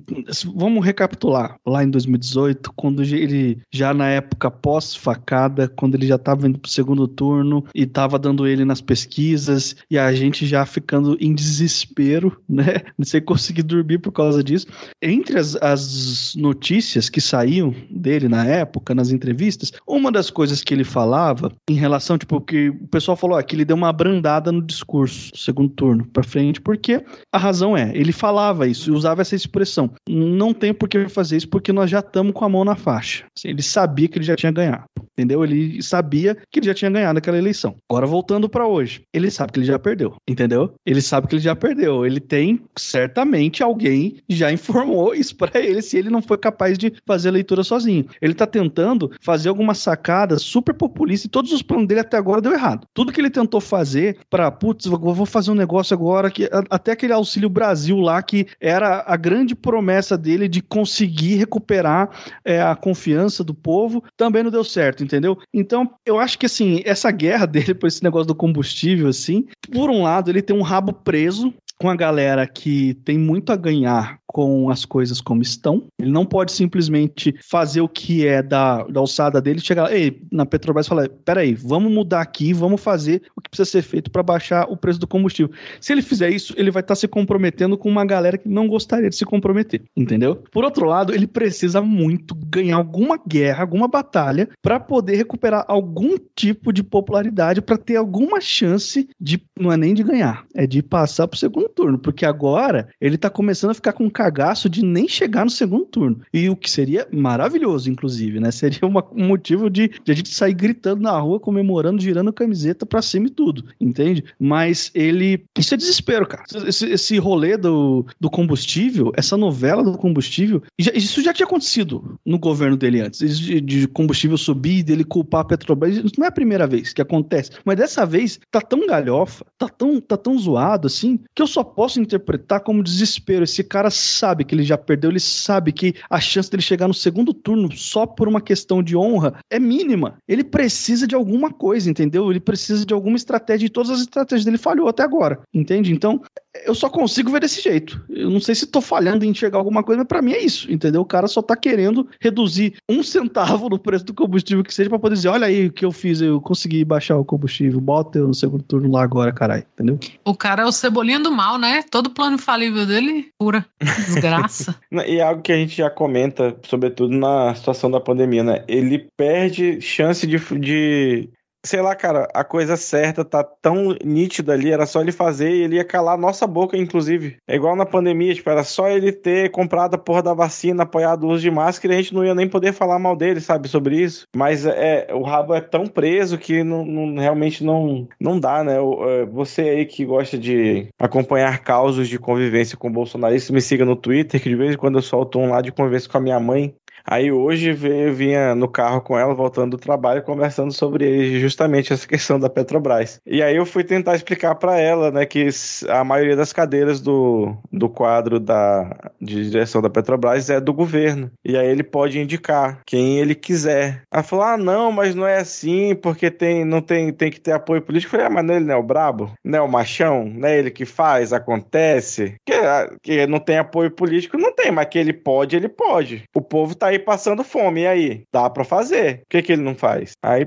vamos recapitular. Lá em 2018, quando ele, já na época pós-facada, quando ele já tava indo pro segundo turno e tava dando ele nas pesquisas, e a gente já ficando em desespero, né? Sem conseguir dormir por causa disso. Entre as, as notícias que saíam dele na época, nas entrevistas, uma das coisas que ele falava em relação, tipo, que o pessoal falou ó, que ele deu uma abrandada no discurso, segundo turno, para frente, porque a razão é, ele falava isso, usava essa expressão. Não tem por que fazer isso porque nós já estamos com a mão na faixa. Assim, ele sabia que ele já tinha ganhado. Entendeu? Ele sabia que ele já tinha ganhado aquela eleição. Agora, voltando para hoje, ele sabe que ele já perdeu. Entendeu? Ele sabe que ele já perdeu. Ele tem, certamente, alguém já informou isso para ele se ele não foi capaz de fazer a leitura sozinho. Ele tá tentando fazer alguma sacada super populista e todos os planos dele até agora deu errado. Tudo que ele tentou fazer para, putz, vou fazer um negócio agora que até aquele Auxílio Brasil lá que era a grande promessa dele de conseguir recuperar é, a confiança do povo, também não deu certo entendeu? Então, eu acho que assim, essa guerra dele por esse negócio do combustível, assim, por um lado, ele tem um rabo preso com a galera que tem muito a ganhar com as coisas como estão. Ele não pode simplesmente fazer o que é da, da alçada dele, chegar ei, na Petrobras e falar: peraí, vamos mudar aqui, vamos fazer o que precisa ser feito para baixar o preço do combustível. Se ele fizer isso, ele vai estar tá se comprometendo com uma galera que não gostaria de se comprometer, entendeu? Por outro lado, ele precisa muito ganhar alguma guerra, alguma batalha, para poder recuperar algum tipo de popularidade, para ter alguma chance de, não é nem de ganhar, é de passar para o segundo turno, porque agora ele tá começando a ficar com cagaço de nem chegar no segundo turno. E o que seria maravilhoso, inclusive, né? Seria uma, um motivo de, de, a gente sair gritando na rua, comemorando, girando camiseta pra cima e tudo, entende? Mas ele. Isso é desespero, cara. Esse, esse rolê do, do combustível, essa novela do combustível, isso já tinha acontecido no governo dele antes. De, de combustível subir, dele culpar a Petrobras. Isso não é a primeira vez que acontece. Mas dessa vez tá tão galhofa, tá tão, tá tão zoado assim, que eu só posso interpretar como desespero. Esse cara sabe que ele já perdeu, ele sabe que a chance dele chegar no segundo turno só por uma questão de honra é mínima. Ele precisa de alguma coisa, entendeu? Ele precisa de alguma estratégia e todas as estratégias dele falhou até agora, entende? Então, eu só consigo ver desse jeito. Eu não sei se tô falhando em enxergar alguma coisa, mas pra mim é isso, entendeu? O cara só tá querendo reduzir um centavo no preço do combustível que seja pra poder dizer, olha aí o que eu fiz, eu consegui baixar o combustível, bota eu no segundo turno lá agora, caralho, entendeu? O cara é o cebolinha do mal, né? Todo plano infalível dele, pura desgraça. e é algo que a gente já comenta, sobretudo na situação da pandemia, né? Ele perde chance de, de sei lá, cara, a coisa certa tá tão nítida ali, era só ele fazer e ele ia calar nossa boca, inclusive. É igual na pandemia, tipo, era só ele ter comprado a porra da vacina, apoiado o uso de máscara e a gente não ia nem poder falar mal dele, sabe, sobre isso. Mas é, o rabo é tão preso que não, não realmente não, não dá, né? É, você aí que gosta de acompanhar causos de convivência com bolsonaristas, me siga no Twitter, que de vez em quando eu solto um lá de convivência com a minha mãe, Aí hoje eu vinha no carro com ela, voltando do trabalho, conversando sobre justamente essa questão da Petrobras. E aí eu fui tentar explicar para ela, né, que a maioria das cadeiras do, do quadro da, de direção da Petrobras é do governo. E aí ele pode indicar quem ele quiser. Ela falou: ah, não, mas não é assim, porque tem, não tem, tem que ter apoio político. Eu falei, ah, mas ele não é o brabo? Não é o machão? Não é ele que faz, acontece? Que, que não tem apoio político, não tem, mas que ele pode, ele pode. O povo tá aí passando fome. E aí? Dá pra fazer. Por que, que ele não faz? Aí,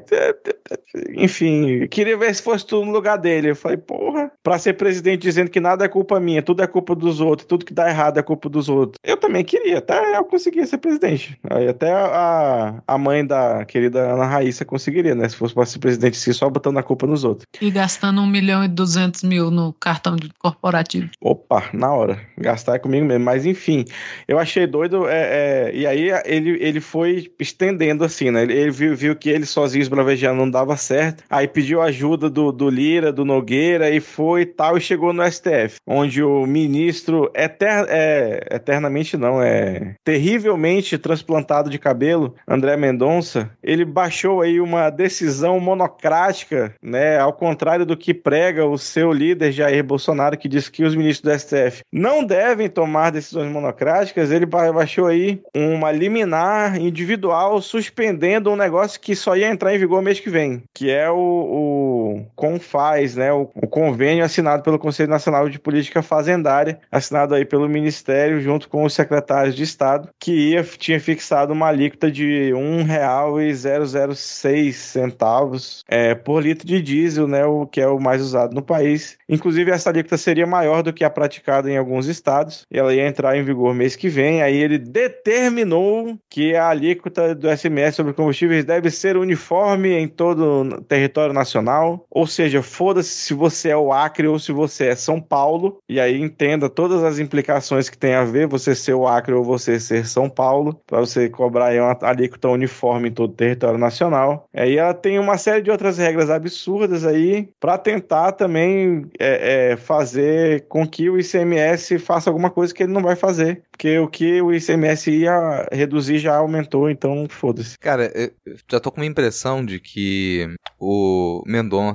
enfim, queria ver se fosse tudo no lugar dele. Eu falei, porra, pra ser presidente dizendo que nada é culpa minha, tudo é culpa dos outros, tudo que dá errado é culpa dos outros. Eu também queria, até eu conseguia ser presidente. Aí até a, a mãe da querida Ana Raíssa conseguiria, né? Se fosse pra ser presidente, se só botando a culpa nos outros. E gastando um milhão e duzentos mil no cartão corporativo. Opa, na hora. Gastar é comigo mesmo. Mas enfim, eu achei doido. É, é, e aí ele, ele foi estendendo assim, né? Ele, ele viu, viu que ele sozinho esbravejando não dava certo. Aí pediu ajuda do, do Lira, do Nogueira e foi tal. E chegou no STF, onde o ministro eter, é, eternamente não, é terrivelmente transplantado de cabelo, André Mendonça, ele baixou aí uma decisão monocrática, né? Ao contrário do que prega o seu líder Jair Bolsonaro, que diz que os ministros do STF não devem tomar decisões monocráticas, ele baixou aí uma liminar individual suspendendo um negócio que só ia entrar em vigor mês que vem, que é o, o CONFAS, né? O, o convênio assinado pelo Conselho Nacional de Política Fazendária, assinado aí pelo Ministério junto com os secretários de Estado, que ia, tinha fixado uma alíquota de R$ 1,006 é, por litro de diesel, né? O que é o mais usado no país. Inclusive, essa alíquota seria maior do que a praticada em alguns estados. Ela ia entrar em vigor mês que vem. Aí ele determinou que a alíquota do SMS sobre combustíveis deve ser uniforme em todo o território nacional. Ou seja, foda-se se você é o Acre ou se você é São Paulo. E aí entenda todas as implicações que tem a ver você ser o Acre ou você ser São Paulo, para você cobrar aí uma alíquota uniforme em todo o território nacional. Aí ela tem uma série de outras regras absurdas aí para tentar também é, é, fazer com que o ICMS faça alguma coisa que ele não vai fazer. Porque o que o ICMS ia reduzir já aumentou, então foda-se. Cara, eu já tô com uma impressão de que o Mendonça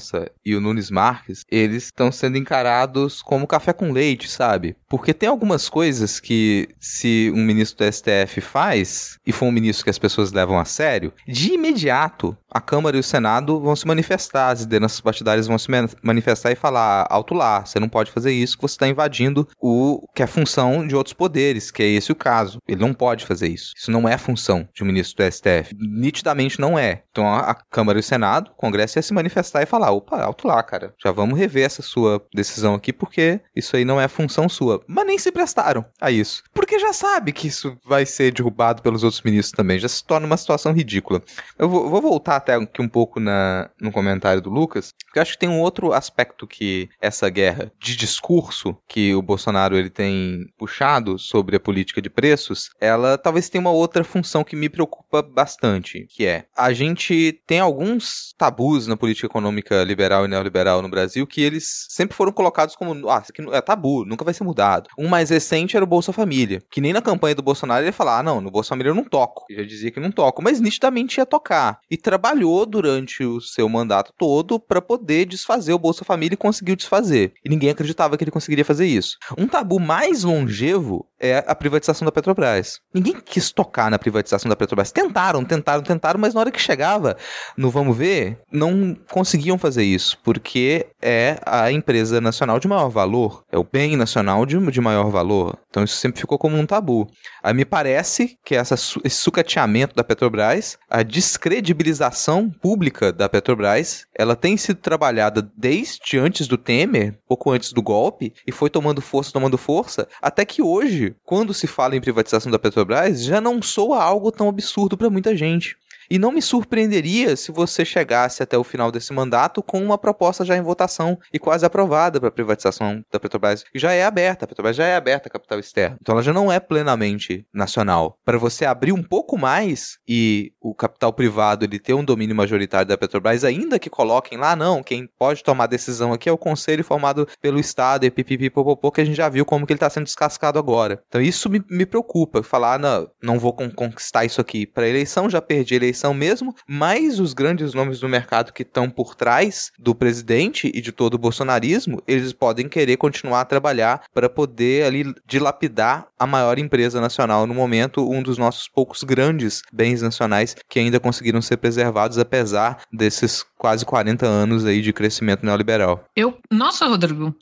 e o Nunes Marques, eles estão sendo encarados como café com leite, sabe? Porque tem algumas coisas que, se um ministro do STF faz, e for um ministro que as pessoas levam a sério, de imediato a Câmara e o Senado vão se manifestar, as lideranças partidárias vão se manifestar e falar: alto lá, você não pode fazer isso, que você está invadindo o que é função de outros poderes, que é esse o caso. Ele não pode fazer isso. Isso não é função de um ministro do STF. Nitidamente não é. Então a, Câmara e o Senado, o Congresso ia se manifestar e falar: opa, alto lá, cara, já vamos rever essa sua decisão aqui, porque isso aí não é função sua. Mas nem se prestaram a isso. Porque já sabe que isso vai ser derrubado pelos outros ministros também. Já se torna uma situação ridícula. Eu vou, vou voltar até aqui um pouco na, no comentário do Lucas, porque eu acho que tem um outro aspecto que essa guerra de discurso que o Bolsonaro ele tem puxado sobre a política de preços, ela talvez tenha uma outra função que me preocupa bastante, que é a gente tem alguns tabus na política econômica liberal e neoliberal no Brasil que eles sempre foram colocados como, ah, isso aqui é tabu, nunca vai ser mudado. Um mais recente era o Bolsa Família, que nem na campanha do Bolsonaro ele ia falar, ah, não, no Bolsa Família eu não toco. Ele já dizia que não toco, mas nitidamente ia tocar. E trabalhou durante o seu mandato todo para poder desfazer o Bolsa Família e conseguiu desfazer. E ninguém acreditava que ele conseguiria fazer isso. Um tabu mais longevo é a privatização da Petrobras. Ninguém quis tocar na privatização da Petrobras. Tentaram, tentaram, tentaram, mas na hora que chegava no vamos ver, não conseguiam fazer isso, porque é a empresa nacional de maior valor, é o bem nacional de, de maior valor. Então isso sempre ficou como um tabu. Aí me parece que essa, esse sucateamento da Petrobras, a descredibilização pública da Petrobras, ela tem sido trabalhada desde antes do Temer, pouco antes do golpe, e foi tomando força, tomando força, até que hoje, quando se fala em privatização da Petrobras, já não soa algo tão absurdo para muita gente. E não me surpreenderia se você chegasse até o final desse mandato com uma proposta já em votação e quase aprovada para a privatização da Petrobras, que já é aberta, a Petrobras já é aberta a capital externo. Então ela já não é plenamente nacional. Para você abrir um pouco mais e o capital privado ele ter um domínio majoritário da Petrobras, ainda que coloquem lá, não, quem pode tomar decisão aqui é o conselho formado pelo Estado e que a gente já viu como que ele está sendo descascado agora. Então isso me, me preocupa, falar, não, não vou conquistar isso aqui. Para eleição já perdi a eleição eleição mesmo, mas os grandes nomes do mercado que estão por trás do presidente e de todo o bolsonarismo, eles podem querer continuar a trabalhar para poder ali dilapidar a maior empresa nacional no momento, um dos nossos poucos grandes bens nacionais que ainda conseguiram ser preservados apesar desses quase 40 anos aí de crescimento neoliberal. Eu, nossa, Rodrigo,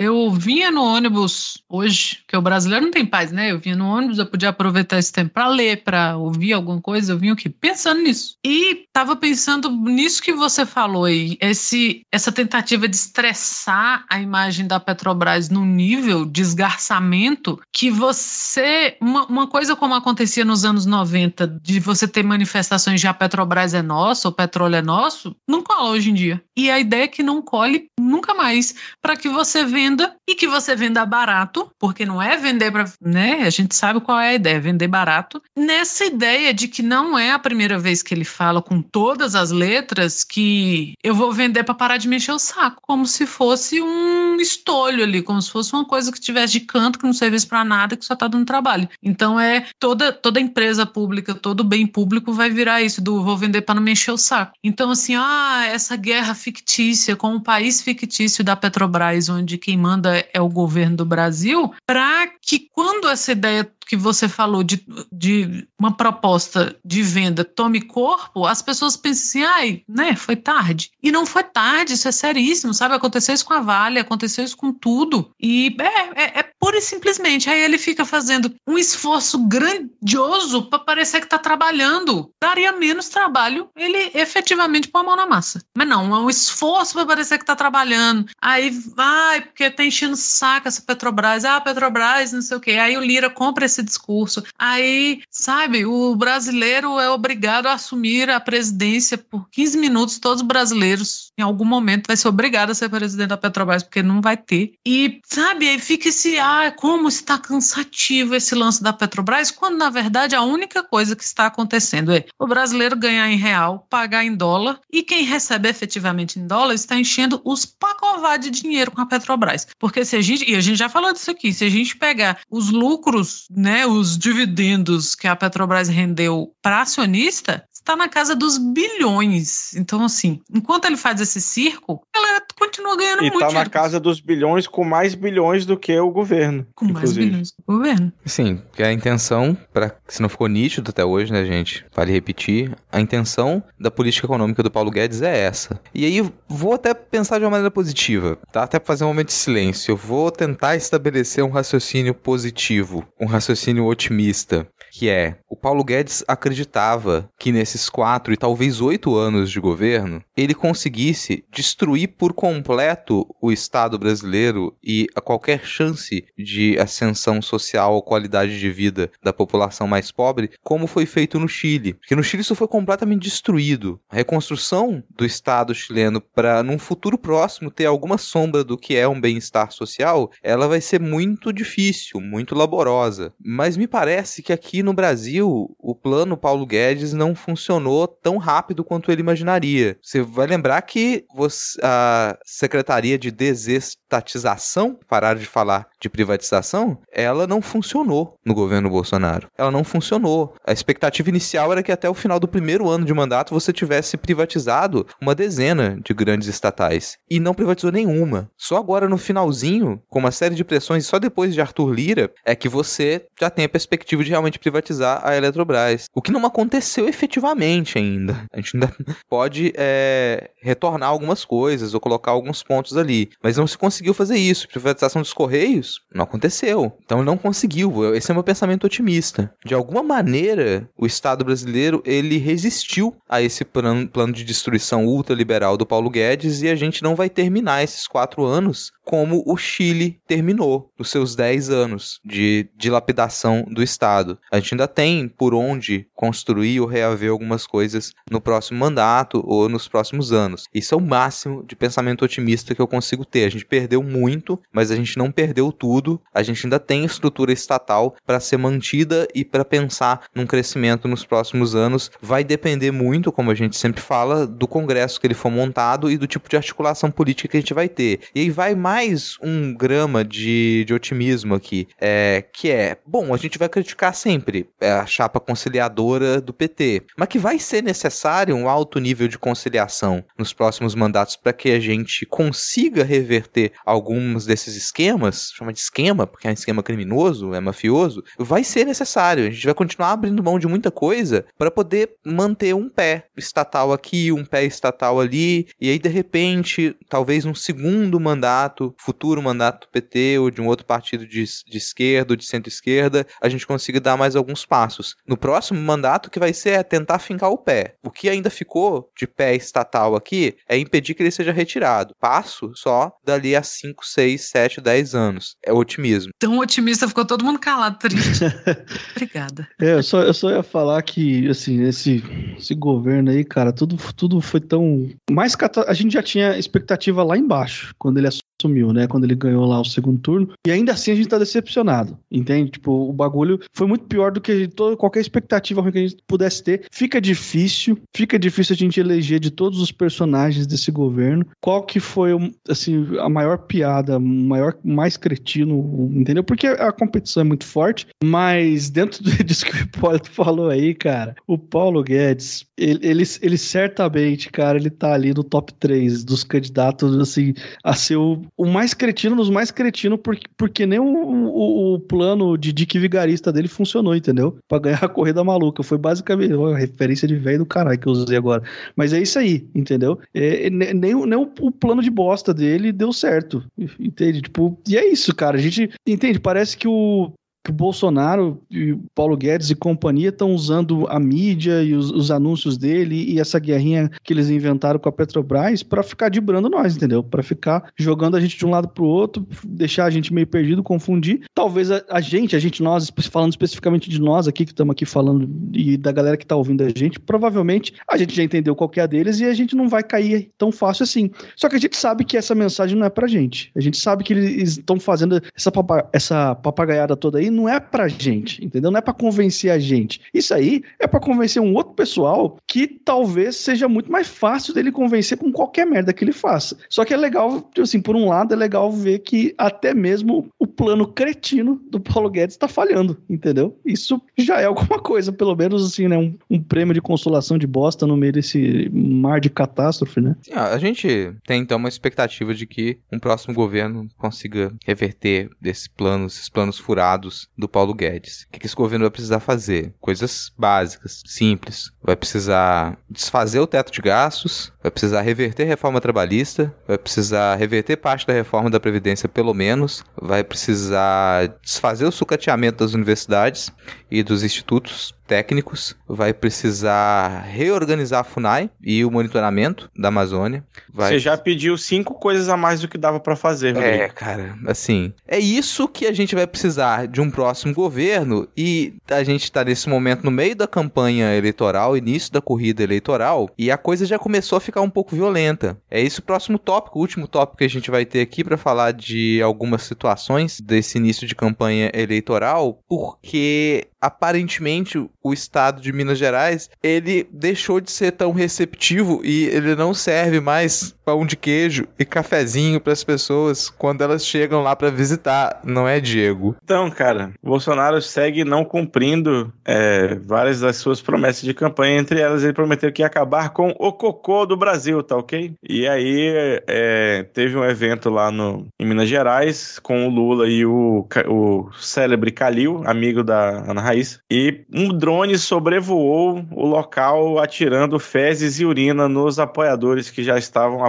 Eu vinha no ônibus hoje, que o brasileiro não tem paz, né? Eu vinha no ônibus, eu podia aproveitar esse tempo para ler, para ouvir alguma coisa, eu vinha o quê? Pensando nisso. E tava pensando nisso que você falou aí, esse, essa tentativa de estressar a imagem da Petrobras num nível de esgarçamento que você. Uma, uma coisa como acontecia nos anos 90, de você ter manifestações de a Petrobras é nossa, o petróleo é nosso, não cola hoje em dia. E a ideia é que não colhe nunca mais para que você venda e que você venda barato, porque não é vender para. Né? A gente sabe qual é a ideia, vender barato. Nessa ideia de que não é a primeira vez que ele fala com todas as letras que eu vou vender para parar de mexer o saco, como se fosse um estolho ali, como se fosse uma coisa que tivesse de canto, que não servisse para nada, que só tá dando trabalho. Então é toda toda empresa pública, todo bem público vai virar isso do vou vender para não mexer o saco. Então assim, ah, essa guerra fictícia com o país fictício da Petrobras, onde quem manda é o governo do Brasil, para que quando essa ideia que você falou de, de uma proposta de venda tome corpo, as pessoas pensam assim, ai, né, foi tarde. E não foi tarde, isso é seríssimo, sabe? Aconteceu isso com a Vale, aconteceu isso com tudo. E é, é, é pura e simplesmente. Aí ele fica fazendo um esforço grandioso para parecer que está trabalhando. Daria menos trabalho ele efetivamente pôr a mão na massa. Mas não, é um esforço para parecer que está trabalhando. Aí vai, porque tá enchendo saco essa Petrobras. Ah, Petrobras, não sei o quê. Aí o Lira compra esse esse discurso. Aí, sabe, o brasileiro é obrigado a assumir a presidência por 15 minutos, todos os brasileiros, em algum momento, vai ser obrigado a ser presidente da Petrobras, porque não vai ter. E, sabe, aí fica esse, ah, como está cansativo esse lance da Petrobras, quando, na verdade, a única coisa que está acontecendo é o brasileiro ganhar em real, pagar em dólar, e quem recebe efetivamente em dólar está enchendo os pacová de dinheiro com a Petrobras. Porque se a gente, e a gente já falou disso aqui, se a gente pegar os lucros, né, os dividendos que a Petrobras rendeu para acionista, está na casa dos bilhões. Então, assim, enquanto ele faz esse circo, ela continua ganhando e muito. E está na casa dos bilhões com mais bilhões do que o governo. Com inclusive. mais bilhões do que o governo. Sim, que a intenção, para se não ficou nítido até hoje, né, gente? Vale repetir, a intenção da política econômica do Paulo Guedes é essa. E aí, vou até pensar de uma maneira positiva, tá? Até fazer um momento de silêncio. Eu vou tentar estabelecer um raciocínio positivo, um raciocínio otimista que é o Paulo Guedes acreditava que nesses quatro e talvez oito anos de governo ele conseguisse destruir por completo o Estado brasileiro e a qualquer chance de ascensão social ou qualidade de vida da população mais pobre, como foi feito no Chile. Porque no Chile isso foi completamente destruído. A reconstrução do Estado chileno para num futuro próximo ter alguma sombra do que é um bem-estar social, ela vai ser muito difícil, muito laborosa. Mas me parece que aqui no Brasil, o plano Paulo Guedes não funcionou tão rápido quanto ele imaginaria. Você vai lembrar que você, a Secretaria de Desestatização, parar de falar de privatização, ela não funcionou no governo Bolsonaro. Ela não funcionou. A expectativa inicial era que até o final do primeiro ano de mandato você tivesse privatizado uma dezena de grandes estatais. E não privatizou nenhuma. Só agora no finalzinho, com uma série de pressões, só depois de Arthur Lira, é que você já tem a perspectiva de realmente privatizar a Eletrobras. O que não aconteceu efetivamente ainda. A gente ainda pode é, retornar algumas coisas ou colocar alguns pontos ali. Mas não se conseguiu fazer isso. Privatização dos Correios não aconteceu. Então não conseguiu. Esse é o meu pensamento otimista. De alguma maneira, o Estado brasileiro ele resistiu a esse plano, plano de destruição ultraliberal do Paulo Guedes e a gente não vai terminar esses quatro anos como o Chile terminou nos seus 10 anos de dilapidação do Estado. A gente ainda tem por onde construir ou reaver algumas coisas no próximo mandato ou nos próximos anos. Isso é o máximo de pensamento otimista que eu consigo ter. A gente perdeu muito, mas a gente não perdeu tudo. A gente ainda tem estrutura estatal para ser mantida e para pensar num crescimento nos próximos anos. Vai depender muito, como a gente sempre fala, do Congresso que ele for montado e do tipo de articulação política que a gente vai ter. E aí vai mais mais um grama de, de otimismo aqui, é, que é, bom, a gente vai criticar sempre a chapa conciliadora do PT, mas que vai ser necessário um alto nível de conciliação nos próximos mandatos para que a gente consiga reverter alguns desses esquemas, chama de esquema, porque é um esquema criminoso, é mafioso, vai ser necessário. A gente vai continuar abrindo mão de muita coisa para poder manter um pé estatal aqui, um pé estatal ali, e aí de repente, talvez um segundo mandato mandato, futuro mandato do PT ou de um outro partido de, de esquerda ou de centro-esquerda, a gente consiga dar mais alguns passos. No próximo mandato, o que vai ser é tentar fincar o pé. O que ainda ficou de pé estatal aqui é impedir que ele seja retirado. Passo só dali a 5, 6, 7, 10 anos. É otimismo. Tão otimista, ficou todo mundo calado, triste. Obrigada. É, eu só, eu só ia falar que, assim, esse, esse governo aí, cara, tudo, tudo foi tão. Mais cata... A gente já tinha expectativa lá embaixo, quando ele assumiu, né? Quando ele ganhou lá o segundo turno. E ainda assim a gente tá decepcionado, entende? Tipo, o bagulho foi muito pior do que todo, qualquer expectativa que a gente pudesse ter. Fica difícil, fica difícil a gente eleger de todos os personagens desse governo. Qual que foi, assim, a maior piada, maior, mais cretino, entendeu? Porque a competição é muito forte, mas dentro disso que o Hipólito falou aí, cara, o Paulo Guedes, ele, ele, ele certamente, cara, ele tá ali no top 3 dos candidatos, assim, a ser o, o mais cretino dos mais cretinos, porque, porque nem o, o, o, plano de Dick Vigarista dele funcionou, entendeu? Pra ganhar a corrida maluca. Foi basicamente uma referência de velho do caralho que eu usei agora. Mas é isso aí, entendeu? É, nem, nem, nem o, o, plano de bosta dele deu certo. Entende? Tipo, e é isso, cara. A gente entende. Parece que o, que o Bolsonaro e o Paulo Guedes e companhia estão usando a mídia e os, os, anúncios dele e essa guerrinha que eles inventaram com a Petrobras para ficar dibrando nós, entendeu? Para ficar jogando a gente de um lado pro outro, deixar a gente meio perdido, confundir. Talvez a, a gente, a gente, nós, falando especificamente de nós aqui, que estamos aqui falando e da galera que tá ouvindo a gente, provavelmente a gente já entendeu qual é a deles e a gente não vai cair tão fácil assim. Só que a gente sabe que essa mensagem não é pra gente. A gente sabe que eles estão fazendo essa, papa, essa papagaiada toda aí não é pra gente, entendeu? Não é para convencer a gente. Isso aí é para convencer um outro pessoal que talvez seja muito mais fácil dele convencer com qualquer merda que ele faça. Só que é legal, tipo assim, por um lado é legal ver que até mesmo o plano cretino do Paulo Guedes tá falhando, entendeu? Isso já é alguma coisa, pelo menos assim, né? Um, um prêmio de consolação de bosta no meio desse mar de catástrofe, né? Sim, a gente tem então uma expectativa de que um próximo governo consiga reverter desses planos, esses planos furados do Paulo Guedes. O que esse governo vai precisar fazer? Coisas básicas, simples. Vai precisar desfazer o teto de gastos, vai precisar reverter a reforma trabalhista, vai precisar reverter parte da reforma da Previdência, pelo menos, vai precisar desfazer o sucateamento das universidades e dos institutos técnicos, vai precisar reorganizar a FUNAI e o monitoramento da Amazônia. Vai... Você já pediu cinco coisas a mais do que dava para fazer, Rodrigo. É, cara, assim, é isso que a gente vai precisar de um próximo governo e a gente está nesse momento no meio da campanha eleitoral, início da corrida eleitoral, e a coisa já começou a ficar um pouco violenta. É esse o próximo tópico, o último tópico que a gente vai ter aqui para falar de algumas situações desse início de campanha eleitoral, porque aparentemente o estado de Minas Gerais, ele deixou de ser tão receptivo e ele não serve mais pão de queijo e cafezinho para as pessoas quando elas chegam lá para visitar, não é, Diego? Então, cara, Bolsonaro segue não cumprindo é, várias das suas promessas de campanha, entre elas ele prometeu que ia acabar com o cocô do Brasil, tá ok? E aí é, teve um evento lá no, em Minas Gerais com o Lula e o, o célebre Calil, amigo da Ana Raiz, e um drone sobrevoou o local atirando fezes e urina nos apoiadores que já estavam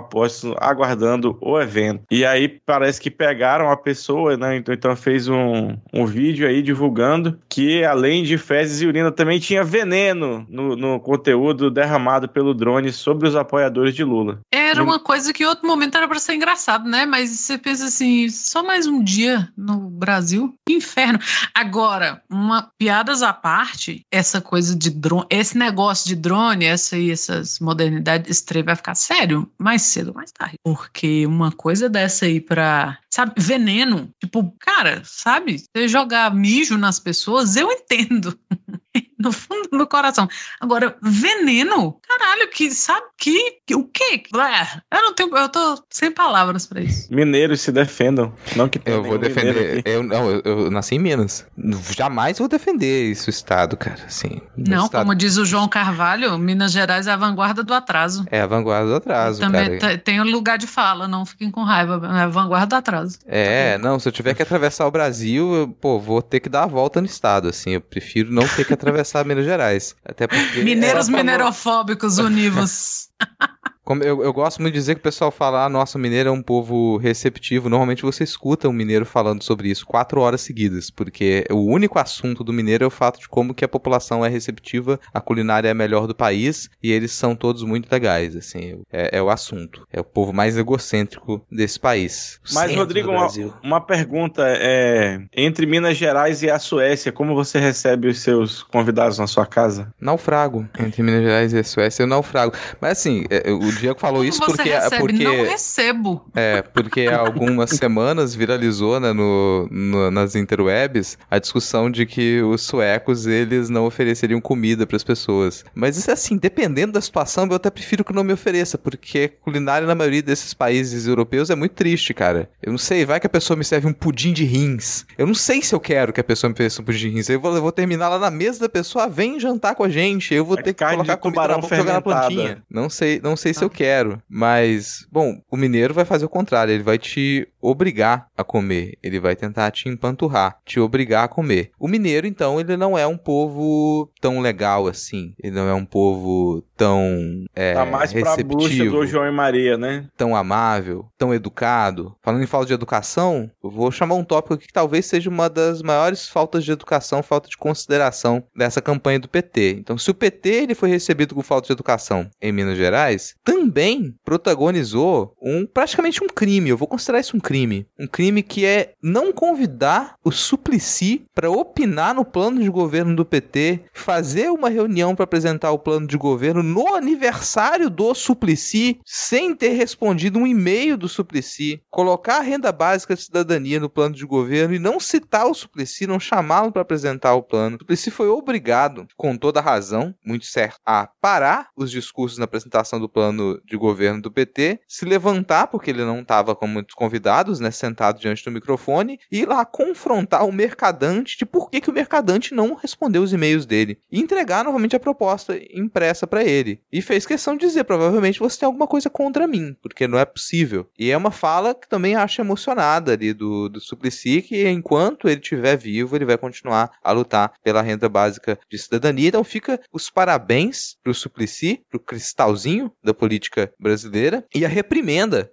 aguardando o evento. E aí parece que pegaram a pessoa, né? Então, então fez um, um vídeo aí divulgando que além de fezes e urina também tinha veneno no, no conteúdo derramado pelo drone sobre os apoiadores de Lula. Era uma coisa que em outro momento era para ser engraçado, né? Mas você pensa assim, só mais um dia no Brasil? Que inferno. Agora, uma piadas à parte, essa coisa de drone, esse negócio de drone, essa e essas modernidades, esse trem vai ficar sério mais cedo ou mais tarde. Porque uma coisa dessa aí pra, sabe, veneno, tipo, cara, sabe, você jogar mijo nas pessoas, eu entendo. no fundo do meu coração. Agora, veneno? Caralho, que sabe que, que o quê? Eu não tenho, eu tô sem palavras para isso. Mineiros se defendam, não que Eu vou defender, eu não, eu, eu, nasci em Minas. Jamais vou defender isso estado, cara, assim. Não, estado. como diz o João Carvalho, Minas Gerais é a vanguarda do atraso. É a vanguarda do atraso, Também cara. tem um lugar de fala, não fiquem com raiva, é a vanguarda do atraso. É, não, se eu tiver que atravessar o Brasil, eu, pô, vou ter que dar a volta no estado, assim, eu prefiro não ter que atravessar Minas Gerais. Até porque. Mineiros minerofóbicos univos. Como eu, eu gosto muito de dizer que o pessoal fala, ah, nossa, o mineiro é um povo receptivo. Normalmente você escuta um mineiro falando sobre isso quatro horas seguidas, porque o único assunto do mineiro é o fato de como que a população é receptiva, a culinária é a melhor do país e eles são todos muito legais, assim, é, é o assunto. É o povo mais egocêntrico desse país. Mas, Rodrigo, uma, uma pergunta. É, entre Minas Gerais e a Suécia, como você recebe os seus convidados na sua casa? Naufrago. Entre Minas Gerais e a Suécia, eu naufrago. Mas assim, é, o Diego falou isso Como você porque. recebe? porque... Não recebo. É, porque há algumas semanas viralizou né, no, no- nas interwebs a discussão de que os suecos eles não ofereceriam comida para as pessoas. Mas isso assim, dependendo da situação, eu até prefiro que não me ofereça, porque culinária na maioria desses países europeus é muito triste, cara. Eu não sei, vai que a pessoa me serve um pudim de rins. Eu não sei se eu quero que a pessoa me ofereça um pudim de rins. Eu vou, eu vou terminar lá na mesa da pessoa, vem jantar com a gente. Eu vou É ter que colocar comida na boca jogar na plantinha. Não sei, não sei se eu quero, mas bom, o mineiro vai fazer o contrário, ele vai te obrigar a comer, ele vai tentar te empanturrar, te obrigar a comer. O mineiro então, ele não é um povo tão legal assim, ele não é um povo tão é, tá mais pra bruxa receptivo, do João e Maria, né? tão amável, tão educado. Falando em falta de educação, eu vou chamar um tópico aqui que talvez seja uma das maiores faltas de educação, falta de consideração dessa campanha do PT. Então, se o PT ele foi recebido com falta de educação em Minas Gerais, também protagonizou um praticamente um crime. Eu vou considerar isso um crime, um crime que é não convidar o Suplicy para opinar no plano de governo do PT, fazer uma reunião para apresentar o plano de governo no aniversário do Suplicy, sem ter respondido um e-mail do Suplicy, colocar a renda básica de cidadania no plano de governo e não citar o Suplicy, não chamá-lo para apresentar o plano. O Suplicy foi obrigado, com toda razão, muito certo, a parar os discursos na apresentação do plano de governo do PT, se levantar, porque ele não estava com muitos convidados, né, sentado diante do microfone, e ir lá confrontar o mercadante de por que, que o mercadante não respondeu os e-mails dele. E entregar novamente a proposta impressa para ele. E fez questão de dizer: provavelmente você tem alguma coisa contra mim, porque não é possível. E é uma fala que também acho emocionada ali do, do Suplicy, que enquanto ele estiver vivo, ele vai continuar a lutar pela renda básica de cidadania. Então fica os parabéns pro Suplicy, pro cristalzinho da política brasileira, e a reprimenda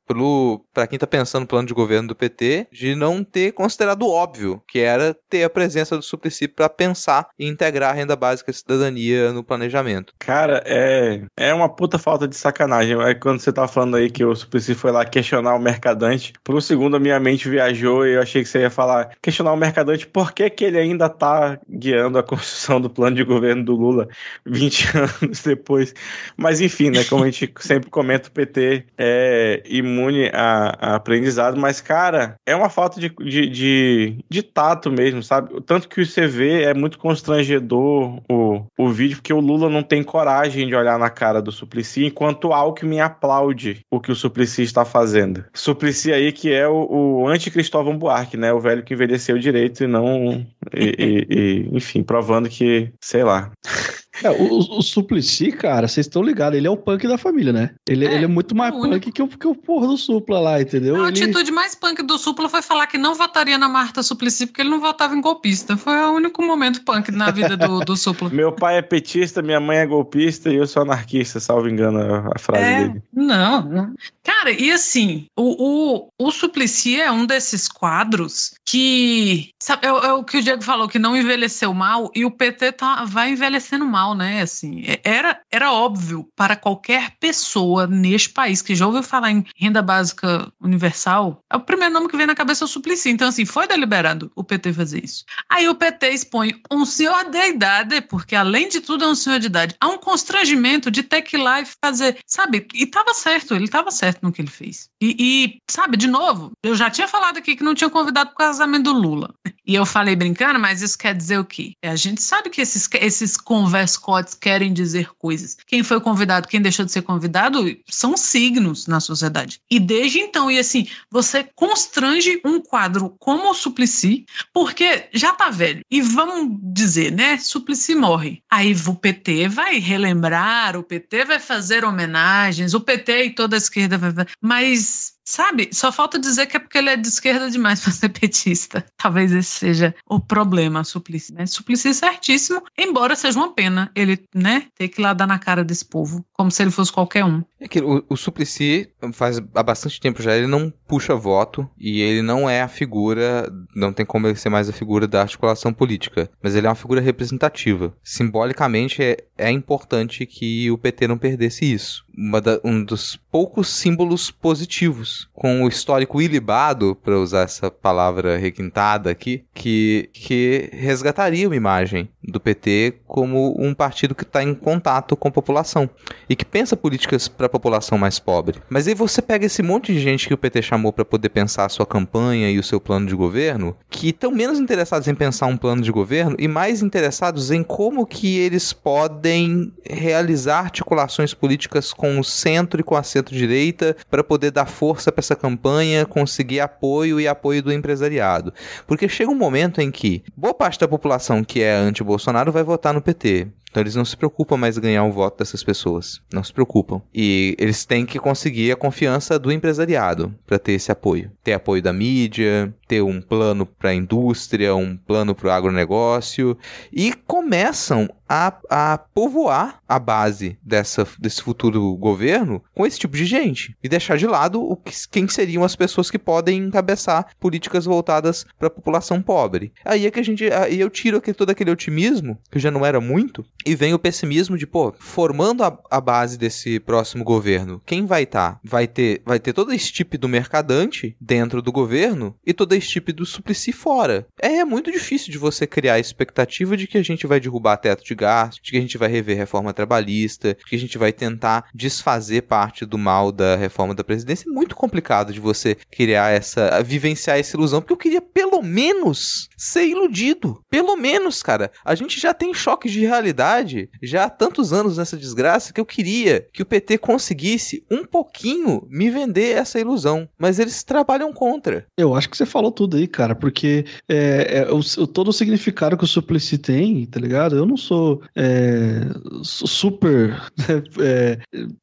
para quem tá pensando no plano de governo do PT de não ter considerado óbvio que era ter a presença do Suplicy para pensar e integrar a renda básica de cidadania no planejamento. Cara, é, é uma puta falta de sacanagem. É quando você tava falando aí que o Suplicy foi lá questionar o mercadante, por um segundo a minha mente viajou e eu achei que você ia falar, questionar o mercadante por que, que ele ainda tá guiando a construção do plano de governo do Lula 20 anos depois. Mas enfim, né? Como a gente sempre comenta, o PT é imune a, a aprendizado, mas, cara, é uma falta de, de, de, de tato mesmo, sabe? Tanto que você vê, é muito constrangedor o, o vídeo, porque o Lula não tem coragem de olhar na cara do Suplicy, enquanto Alckmin aplaude o que o Suplicy está fazendo. Suplicy aí que é o, o anti-Cristóvão Buarque, né? O velho que envelheceu direito e não... e- e- e, enfim, provando que, sei lá... É, o, o Suplicy, cara, vocês estão ligados, ele é o punk da família, né? Ele é, É, ele é muito mais o punk que o, que o porra do Supla lá, entendeu? A Ele- atitude mais punk do Supla foi falar que não votaria na Marta Suplicy porque ele não votava em golpista. Foi o único momento punk na vida do, do Supla. Meu pai é petista, minha mãe é golpista e eu sou anarquista, salvo engano a, a frase É, dele. não, não. Cara, e assim, o, o, o Suplicy é um desses quadros que. Sabe, é, o- é o que o Diego falou, que não envelheceu mal, e o PT tá, vai envelhecendo mal, né? Assim, é- era, era óbvio para qualquer pessoa neste país que já ouviu falar em renda básica universal, é o primeiro nome que vem na cabeça é o Suplicy. Então, assim, foi deliberado o PT fazer isso. Aí o PT expõe um senhor de idade, porque além de tudo é um senhor de idade. Há um constrangimento de ter que ir lá e fazer, sabe? E tava certo, ele tava certo no que ele fez. E, e, sabe, de novo, eu já tinha falado aqui que não tinha convidado pro casamento do Lula. E eu falei brincando, mas isso quer dizer o quê? A gente sabe que esses, esses converscotes querem dizer coisas. Quem foi convidado, quem deixou de ser convidado, são signos na sociedade. E desde então, e assim, você constrange um quadro como o Suplicy, porque já tá velho. E vamos dizer, né? Suplicy morre. Aí o PT vai relembrar, o PT vai fazer homenagens, o PT e toda a esquerda vai. Mas Sabe, só falta dizer que é porque ele é de esquerda demais para ser petista. Talvez esse seja o problema, Suplicy. Né? Suplicy é certíssimo, embora seja uma pena ele, né, ter que ir lá dar na cara desse povo, como se ele fosse qualquer um. É que o, o Suplicy faz há bastante tempo já, ele não puxa voto e ele não é a figura, não tem como ele ser mais a figura da articulação política, mas ele é uma figura representativa. Simbolicamente é, é importante que o PT não perdesse isso. Da, um dos poucos símbolos positivos, com o histórico ilibado, para usar essa palavra requintada aqui, que, que resgataria uma imagem do PT como um partido que está em contato com a população e que pensa políticas para a população mais pobre. Mas aí você pega esse monte de gente que o PT chamou para poder pensar a sua campanha e o seu plano de governo, que estão menos interessados em pensar um plano de governo e mais interessados em como que eles podem realizar articulações políticas com o centro e com a centro-direita para poder dar força para essa campanha, conseguir apoio e apoio do empresariado. Porque chega um momento em que boa parte da população que é anti-Bolsonaro vai votar no PT. Então eles não se preocupam mais em ganhar o voto dessas pessoas. Não se preocupam. E eles têm que conseguir a confiança do empresariado para ter esse apoio. Ter apoio da mídia, ter um plano para a indústria, um plano para o agronegócio. E começam a, a povoar a base dessa, desse futuro governo com esse tipo de gente. E deixar de lado o que, quem seriam as pessoas que podem encabeçar políticas voltadas para a população pobre. Aí é que a gente. Aí eu tiro aquele, todo aquele otimismo, que já não era muito, e vem o pessimismo de, pô, formando a, a base desse próximo governo, quem vai estar? Tá? Vai ter, vai ter toda a estipe do mercadante dentro do governo e toda a estipe do Suplicy fora. É, é muito difícil de você criar a expectativa de que a gente vai derrubar teto de gasto, de que a gente vai rever reforma trabalhista, de que a gente vai tentar desfazer parte do mal da reforma da presidência. É muito complicado de você criar essa, vivenciar essa ilusão, porque eu queria pelo menos ser iludido. Pelo menos, cara. A gente já tem choque de realidade verdade, já há tantos anos nessa desgraça que eu queria que o PT conseguisse um pouquinho me vender essa ilusão. Mas eles trabalham contra. Eu acho que você falou tudo aí, cara, porque é, é, o, todo o significado que o Suplicy tem, tá ligado? Eu não sou é, super, é,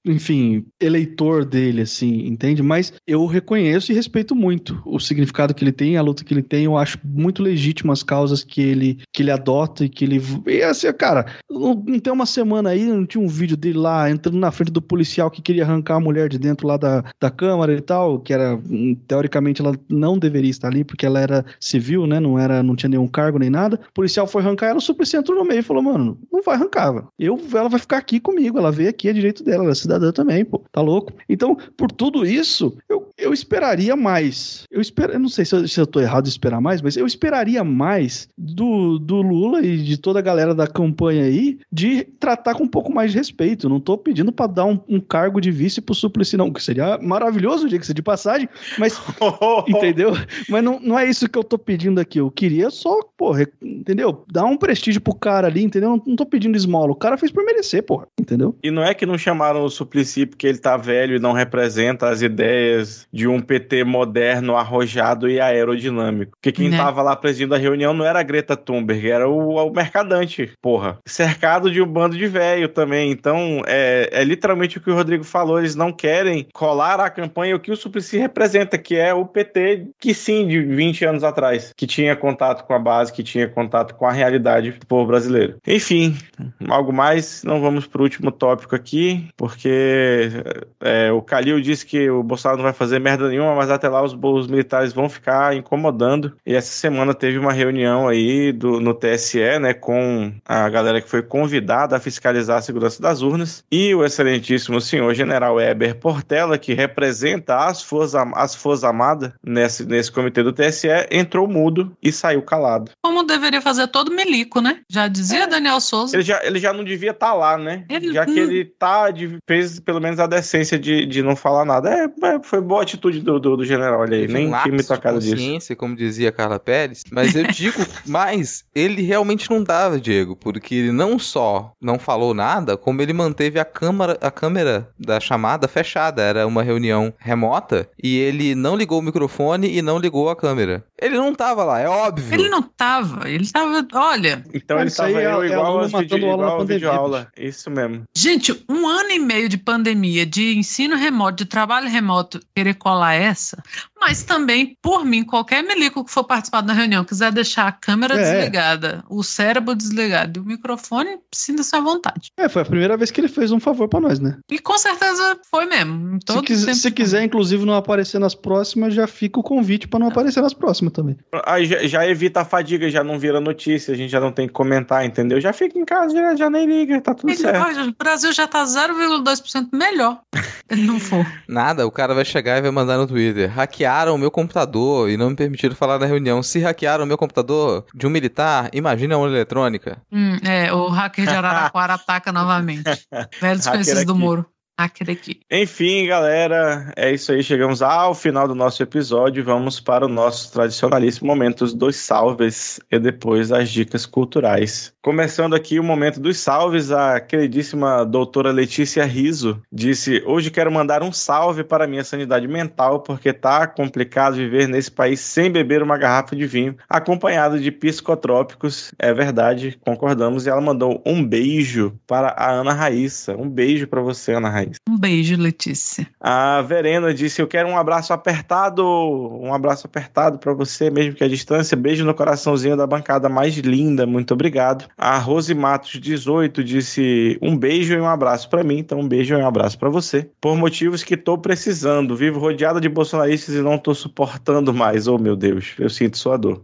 enfim, eleitor dele, assim, entende? Mas eu reconheço e respeito muito o significado que ele tem, a luta que ele tem. Eu acho muito legítimo as causas que ele, que ele adota e que ele. E assim, cara, não, tem uma semana aí, não tinha um vídeo dele lá entrando na frente do policial que queria arrancar a mulher de dentro lá da, da Câmara e tal, que era, hum, teoricamente, ela não deveria estar ali, porque ela era civil, né? Não era, não tinha nenhum cargo nem nada. O policial foi arrancar ela, o Suplicy entrou no meio e falou, mano, não vai arrancar, eu, ela vai ficar aqui comigo, ela veio aqui, é direito dela, ela é cidadã também, pô, tá louco? Então, por tudo isso, eu, eu esperaria mais. Eu espero, eu não sei se eu, se eu tô errado de esperar mais, mas eu esperaria mais do, do Lula e de toda a galera da campanha aí de tratar com um pouco mais de respeito. Não tô pedindo para dar um, um, cargo de vice pro Suplicy, não, que seria maravilhoso, diga-se de passagem, mas. entendeu? Mas não, não é isso que eu tô pedindo aqui. Eu queria só, porra, entendeu? Dar um prestígio pro cara ali, entendeu? Não, não tô pedindo esmola. O cara fez por merecer, porra, entendeu? E não é que não chamaram o Suplicy porque ele tá velho e não representa as ideias de um PT moderno, arrojado e aerodinâmico. Porque quem né? tava lá presidindo a reunião não era a Greta Thunberg, era o, o mercadante, porra. Isso é cercado de um bando de velho também. Então, é, é, literalmente o que o Rodrigo falou. Eles não querem colar a campanha o que o Suplicy representa, que é o PT que sim, de 20 anos atrás, que tinha contato com a base, que tinha contato com a realidade do povo brasileiro. Enfim, algo mais, não vamos para o último tópico aqui, porque é, o Calil disse que o Bolsonaro não vai fazer merda nenhuma, mas até lá os, os militares vão ficar incomodando. E essa semana teve uma reunião aí do, no TSE, né, com a galera que foi convidado a fiscalizar a segurança das urnas, e o excelentíssimo senhor general Eber Portela, que representa as Forças, as Forças Armadas nesse, nesse comitê do TSE, entrou mudo e saiu calado. Como deveria fazer todo milico, né? Já dizia é. Daniel Souza. Ele já, ele já não devia estar tá lá, né? Ele, já que ele tá, de, fez pelo menos a decência de, de não falar nada. É, é foi boa atitude do, do, do general, olha aí. Nem tinha me tocado disso. como dizia Carla Pérez, mas eu digo mais, ele realmente não dava, Diego, porque ele não não só não falou nada, como ele manteve a câmera, a câmera da chamada fechada. Era uma reunião remota e ele não ligou o microfone e não ligou a câmera. Ele não tava lá, é óbvio. Ele não tava, ele tava, olha. Então ele isso tava aí é- eu é igual matando vídeo, igual a videoaula. Isso mesmo. Gente, um ano e meio de pandemia, de ensino remoto, de trabalho remoto, querer colar essa, mas também, por mim, qualquer melico que for participar da reunião, quiser deixar a câmera É. desligada, o cérebro desligado e o microfone, sinta-se à vontade. É, foi a primeira vez que ele fez um favor pra nós, né? E com certeza foi mesmo. Se, quis- se quiser, inclusive, não aparecer nas próximas, já fica o convite pra não aparecer nas próximas também. Aí já, já evita a fadiga, já não vira notícia, a gente já não tem que comentar, entendeu? Já fica em casa, já, já nem liga, tá tudo Ele- certo. olha, o Brasil já tá 0,2% melhor. Ele não for. Nada, o cara vai chegar e vai mandar no Twitter. Hackearam o meu computador e não me permitiram falar na reunião. Se hackearam o meu computador de um militar, imagina uma eletrônica. Hum, é, o hacker de Araraquara ataca novamente. Velhos Hacker conhecidos do aqui. Aqui. Enfim, galera, é isso aí. Chegamos ao final do nosso episódio. Vamos para o nosso tradicionalíssimo momento dos salves e depois as dicas culturais. Começando aqui o momento dos salves, a queridíssima doutora Letícia Riso disse: Hoje quero mandar um salve para minha sanidade mental, porque tá complicado viver nesse país sem beber uma garrafa de vinho, acompanhado de psicotrópicos. É verdade, concordamos. E ela mandou um beijo para a Ana Raíssa. Um beijo para você, Ana Raíssa. Um beijo, Letícia. A Verena disse: Eu quero um abraço apertado, um abraço apertado para você, mesmo que a distância. Beijo no coraçãozinho da bancada mais linda, muito obrigado. A Rose Matos 18 disse: Um beijo e um abraço para mim, então um beijo e um abraço para você. Por motivos que tô precisando, vivo rodeada de bolsonaristas e não tô suportando mais. Oh meu Deus, eu sinto sua dor.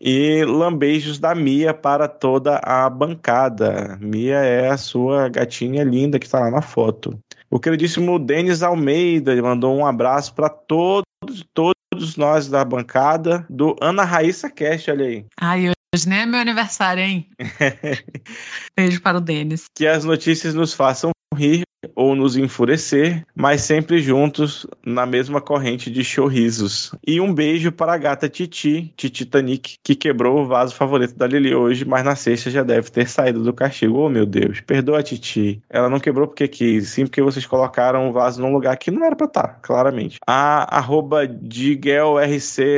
E lambeijos da Mia para toda a bancada. Mia é a sua gatinha linda que está lá na foto. O queridíssimo Denis Almeida ele mandou um abraço para todos, todos nós da bancada do Ana Raíssa Cast, olha aí. Ai, hoje nem é meu aniversário, hein? beijo para o Denis. Que as notícias nos façam rir ou nos enfurecer, mas sempre juntos na mesma corrente de chorrisos. E um beijo para a gata Titi, Titanic, que quebrou o vaso favorito da Lili hoje, mas na sexta já deve ter saído do castigo. Oh, meu Deus, perdoa a Titi. Ela não quebrou porque quis, sim porque vocês colocaram o vaso num lugar que não era pra estar, claramente. A arroba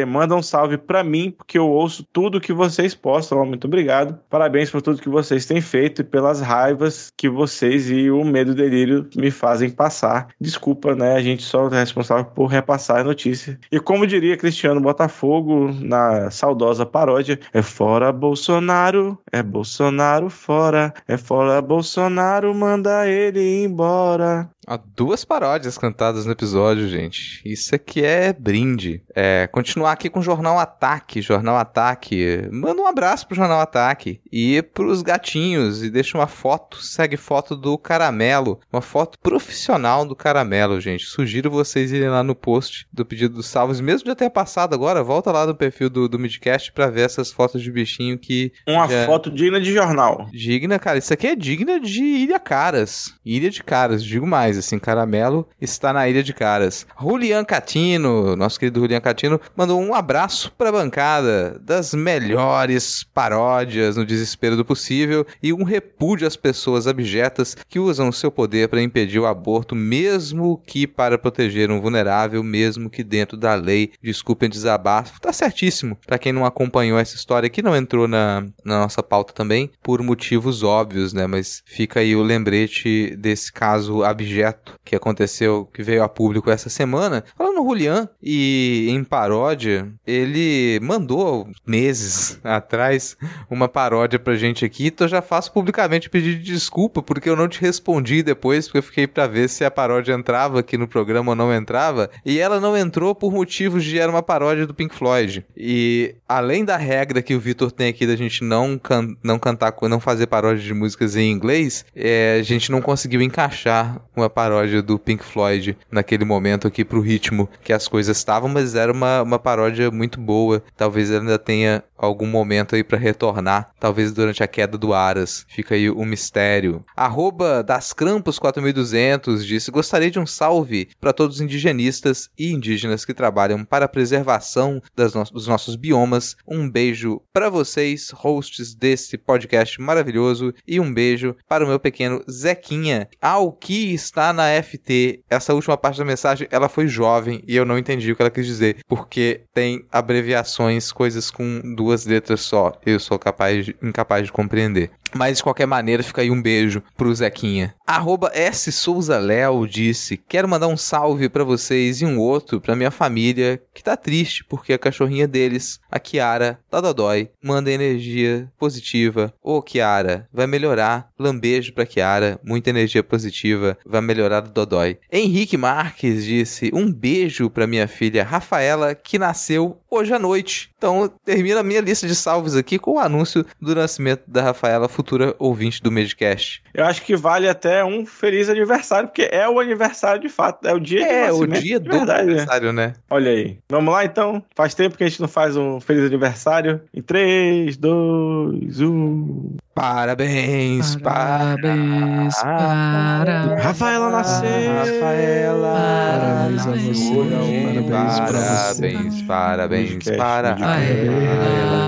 manda um salve pra mim, porque eu ouço tudo que vocês postam. Oh, muito obrigado. Parabéns por tudo que vocês têm feito e pelas raivas que vocês e o medo e delírio me fazem passar. Desculpa, né? A gente só é responsável por repassar a notícia. E como diria Cristiano Botafogo na saudosa paródia, é fora Bolsonaro, é Bolsonaro fora, é fora Bolsonaro, manda ele embora. Há duas paródias cantadas no episódio, gente. Isso aqui é brinde. É, continuar aqui com o Jornal Ataque. Jornal Ataque. Manda um abraço pro Jornal Ataque. E pros gatinhos. E deixa uma foto. Segue foto do Caramelo. Uma foto profissional do Caramelo, gente. Sugiro vocês irem lá no post do pedido dos salvos. Mesmo já ter passado agora, volta lá no perfil do, do Midcast pra ver essas fotos de bichinho que. Uma já- foto digna de jornal. Digna, cara, isso aqui é digna de Ilha Caras. Ilha de Caras, digo mais, assim, Caramelo está na Ilha de Caras. Julian Catino, nosso querido Julian Catino, mandou um abraço pra bancada das melhores paródias no desespero do possível e um repúdio às pessoas abjetas que usam o seu poder para impedir o aborto, mesmo que para proteger um vulnerável, mesmo que dentro da lei. Desculpem desabafo. Tá certíssimo. Pra quem não acompanhou essa história que não entrou na, na nossa pauta também, por motivos óbvios, né? Mas fica aí o lembrete desse caso abjeto que aconteceu, que veio a público essa semana. Falando no Julian e em paródia, ele mandou meses atrás uma paródia pra gente aqui, então eu já faço publicamente pedir de desculpa porque eu não te respondi depois, porque eu fiquei pra ver se a paródia entrava aqui no programa ou não entrava, e ela não entrou por motivos de era uma paródia do Pink Floyd. E além da regra que o Vitor tem aqui da gente não, can não cantar, não fazer paródia de músicas em inglês, é, a gente não conseguiu encaixar uma paródia do Pink Floyd naquele momento aqui pro ritmo que as coisas estavam, mas era uma, uma paródia muito boa. Talvez ele ainda tenha algum momento aí para retornar, talvez durante a queda do Aras. Fica aí o mistério. Arroba das Crampos 4200 disse: Gostaria de um salve para todos os indigenistas e indígenas que trabalham para a preservação no dos nossos biomas. Um beijo para vocês, hosts desse podcast maravilhoso, e um beijo para o meu pequeno Zequinha, ao que está na FT. Essa última parte da mensagem, ela foi jovem e eu não entendi o que ela quis dizer, porque tem abreviações, coisas com duas letras só. Eu sou capaz, incapaz de compreender. Mas de qualquer maneira, fica aí um beijo pro Zequinha. Arroba S. Souza Léo disse: Quero mandar um salve para vocês e um outro pra minha família que tá triste porque a cachorrinha deles, a Kiara, da Dodói, manda energia positiva. Ô Kiara, vai melhorar. Lambejo pra Kiara, muita energia positiva, vai melhorar do Dodói. Henrique Marques disse: Um beijo pra minha filha Rafaela, que nasceu hoje à noite. Então termina a minha lista de salves aqui com o anúncio do nascimento da Rafaela futura ouvinte do Medcast. Eu acho que vale até um feliz aniversário, porque é o aniversário de fato, é o dia é, de o dia do verdade, né? aniversário, né? Olha aí. Vamos lá então? Faz tempo que a gente não faz um feliz aniversário. Em 3, 2, 1. Parabéns, parabéns, para. Rafaela nasceu. Rafaela. Parabéns a você. Parabéns, parabéns, parabéns, para.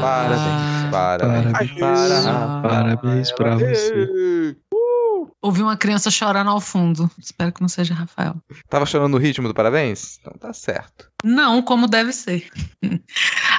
Parabéns, parabéns, para. Parabéns pra você. Ouvi uma criança chorando ao fundo. Espero que não seja Rafael. Tava chorando no ritmo do parabéns? Então tá certo. Não, como deve ser.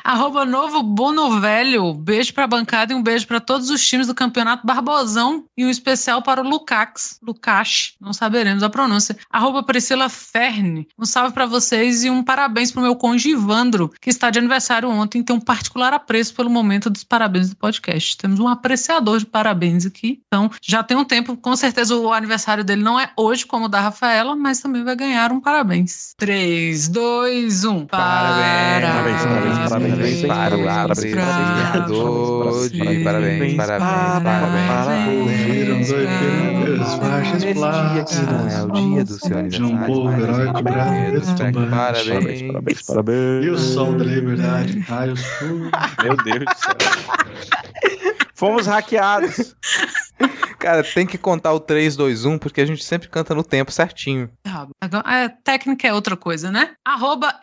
Arroba novo Bono Velho. Beijo pra bancada e um beijo para todos os times do Campeonato Barbosão e um especial para o Lucax. Lucax, não saberemos a pronúncia. Arroba Priscila Ferne. Um salve para vocês e um parabéns pro meu cônjuge Ivandro, que está de aniversário ontem e tem um particular apreço pelo momento dos parabéns do podcast. Temos um apreciador de parabéns aqui. Então, já tem um tempo, com certeza o aniversário dele não é hoje como o da Rafaela, mas também vai ganhar um parabéns. 3, 2, mais um. Parabéns, parabéns, parabéns, parabéns, parabéns, parabéns, parabéns, parabéns, parabéns, é o dia do seu aniversário. Parabéns, parabéns, parabéns. E o sol da liberdade. Meu Deus do céu. Fomos hackeados. Cara, tem que contar o 3, 2, 1, porque a gente sempre canta no tempo certinho. A técnica é outra coisa, né? Arroba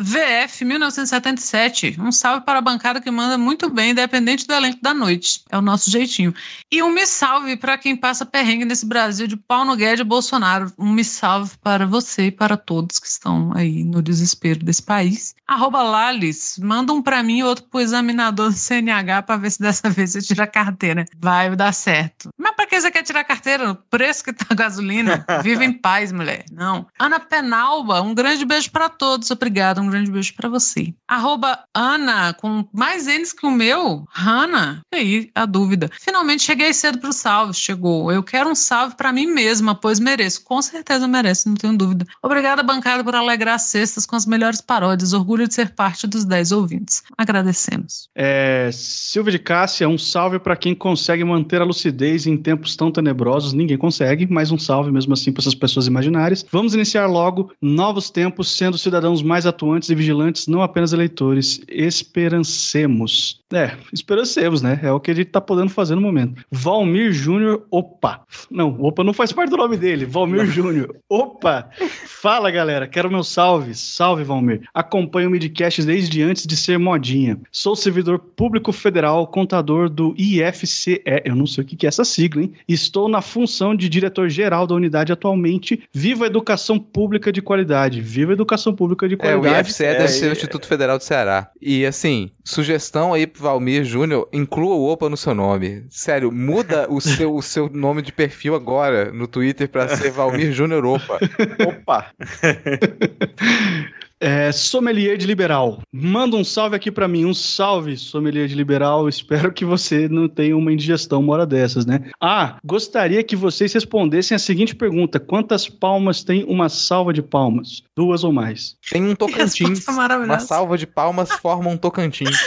MEVF1977. Um salve para a bancada que manda muito bem, independente do elenco da noite. É o nosso jeitinho. E um me salve para quem passa perrengue nesse Brasil de Paulo Guedes e Bolsonaro. Um me salve para você e para todos que estão aí no desespero desse país. Arroba Lales. Manda um para mim e outro pro examinador do CNH para ver se dessa vez você tira a carteira. Vai dar certo. Mas para que você quer tirar a carteira? O preço que tá a gasolina? Viva em paz, mulher. Não. Ana Penalba, um grande beijo para todos. Obrigada, um grande beijo para você. Arroba Ana, com mais N's que o meu. Hanna, aí a dúvida. Finalmente cheguei cedo pro salve. Chegou. Eu quero um salve para mim mesma, pois mereço. Com certeza merece, não tenho dúvida. Obrigada, bancada, por alegrar as cestas com as melhores paródias. Orgulho de ser parte dos 10 ouvintes. Agradecemos. É, Silvia de Cássia, um salve para quem consegue manter a lucidez em tempos tão tenebrosos. Ninguém consegue, mas um salve mesmo assim para essas pessoas imaginárias. Vamos iniciar logo novos tempos, sendo cidadãos mais atuantes e vigilantes, não apenas eleitores. Esperancemos. É, esperancemos, né? É o que a gente tá podendo fazer no momento. Valmir Júnior, opa. Não, opa não faz parte do nome dele. Valmir Júnior, opa. Fala, galera. Quero meu salve. Salve, Valmir. Acompanho o Midcast desde antes de ser modinha. Sou servidor público federal, contador do IFCE. Eu não sei o que é essa sigla, hein? Estou na função de diretor-geral da unidade atualmente. Viva a educação pública de qualidade. Viva a educação pública de qualidade. É, o IFCE é, deve ser o Instituto Federal do Ceará. E assim, sugestão aí pro Valmir Júnior, inclua o Opa no seu nome. Sério, muda o seu, o seu nome de perfil agora no Twitter para ser Valmir Júnior Opa. Opa! É, sommelier de liberal. Manda um salve aqui para mim. Um salve, sommelier de liberal. Espero que você não tenha uma indigestão uma hora dessas, né? Ah, gostaria que vocês respondessem a seguinte pergunta: Quantas palmas tem uma salva de palmas? Duas ou mais? Tem um Tocantins. Uma salva de palmas forma um Tocantins.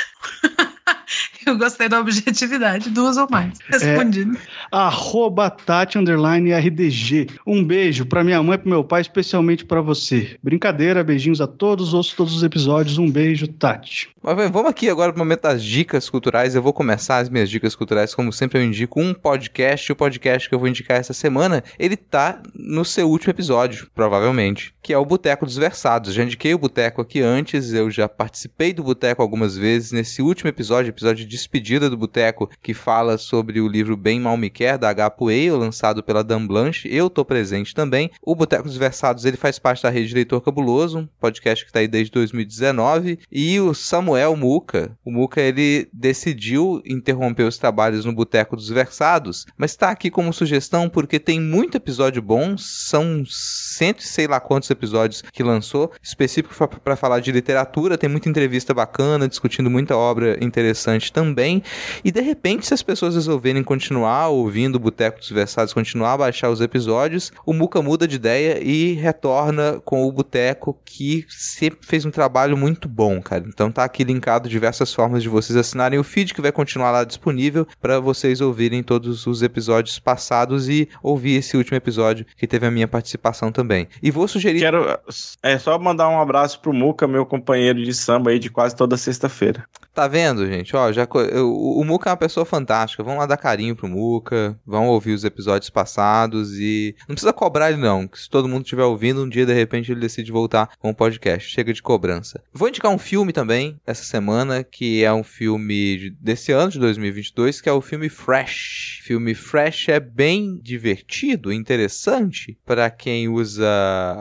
Eu gostei da objetividade, duas ou mais. Respondido. É, arroba Tati underline RDG. Um beijo pra minha mãe e pro meu pai, especialmente pra você. Brincadeira, beijinhos a todos, ouço todos os episódios. Um beijo, Tati. Mas vamos aqui agora pro momento das dicas culturais. Eu vou começar as minhas dicas culturais, como sempre eu indico um podcast. O podcast que eu vou indicar essa semana, ele tá no seu último episódio, provavelmente, que é o Boteco dos Versados. Já indiquei o Boteco aqui antes, eu já participei do Boteco algumas vezes. Nesse último episódio, episódio de despedida do Boteco, que fala sobre o livro Bem Mal Me Quer, da. Pueyo, lançado pela Dan Blanche. Eu tô presente também. O Boteco dos Versados, ele faz parte da rede Leitor Cabuloso, um podcast que tá aí desde 2019. E o Samuel Muca, o Muca, ele decidiu interromper os trabalhos no Boteco dos Versados, mas tá aqui como sugestão porque tem muito episódio bom, são cento e sei lá quantos episódios que lançou, específico para falar de literatura, tem muita entrevista bacana, discutindo muita obra interessante também. E de repente, se as pessoas resolverem continuar ouvindo o Boteco dos Versados, continuar a baixar os episódios, o Muca muda de ideia e retorna com o Boteco, que sempre fez um trabalho muito bom, cara. Então tá aqui linkado diversas formas de vocês assinarem o feed, que vai continuar lá disponível para vocês ouvirem todos os episódios passados e ouvir esse último episódio que teve a minha participação também. E vou sugerir. Quero é só mandar um abraço pro Muca, meu companheiro de samba aí de quase toda sexta-feira. Tá vendo, gente? Ó, já, o, o Muca é uma pessoa fantástica. Vamos lá dar carinho pro Muca, vão ouvir os episódios passados e. Não precisa cobrar ele, não. Que se todo mundo estiver ouvindo, um dia de repente ele decide voltar com o podcast. Chega de cobrança. Vou indicar um filme também essa semana, que é um filme desse ano, de 2022, que é o filme Fresh. O filme Fresh é bem divertido, interessante para quem usa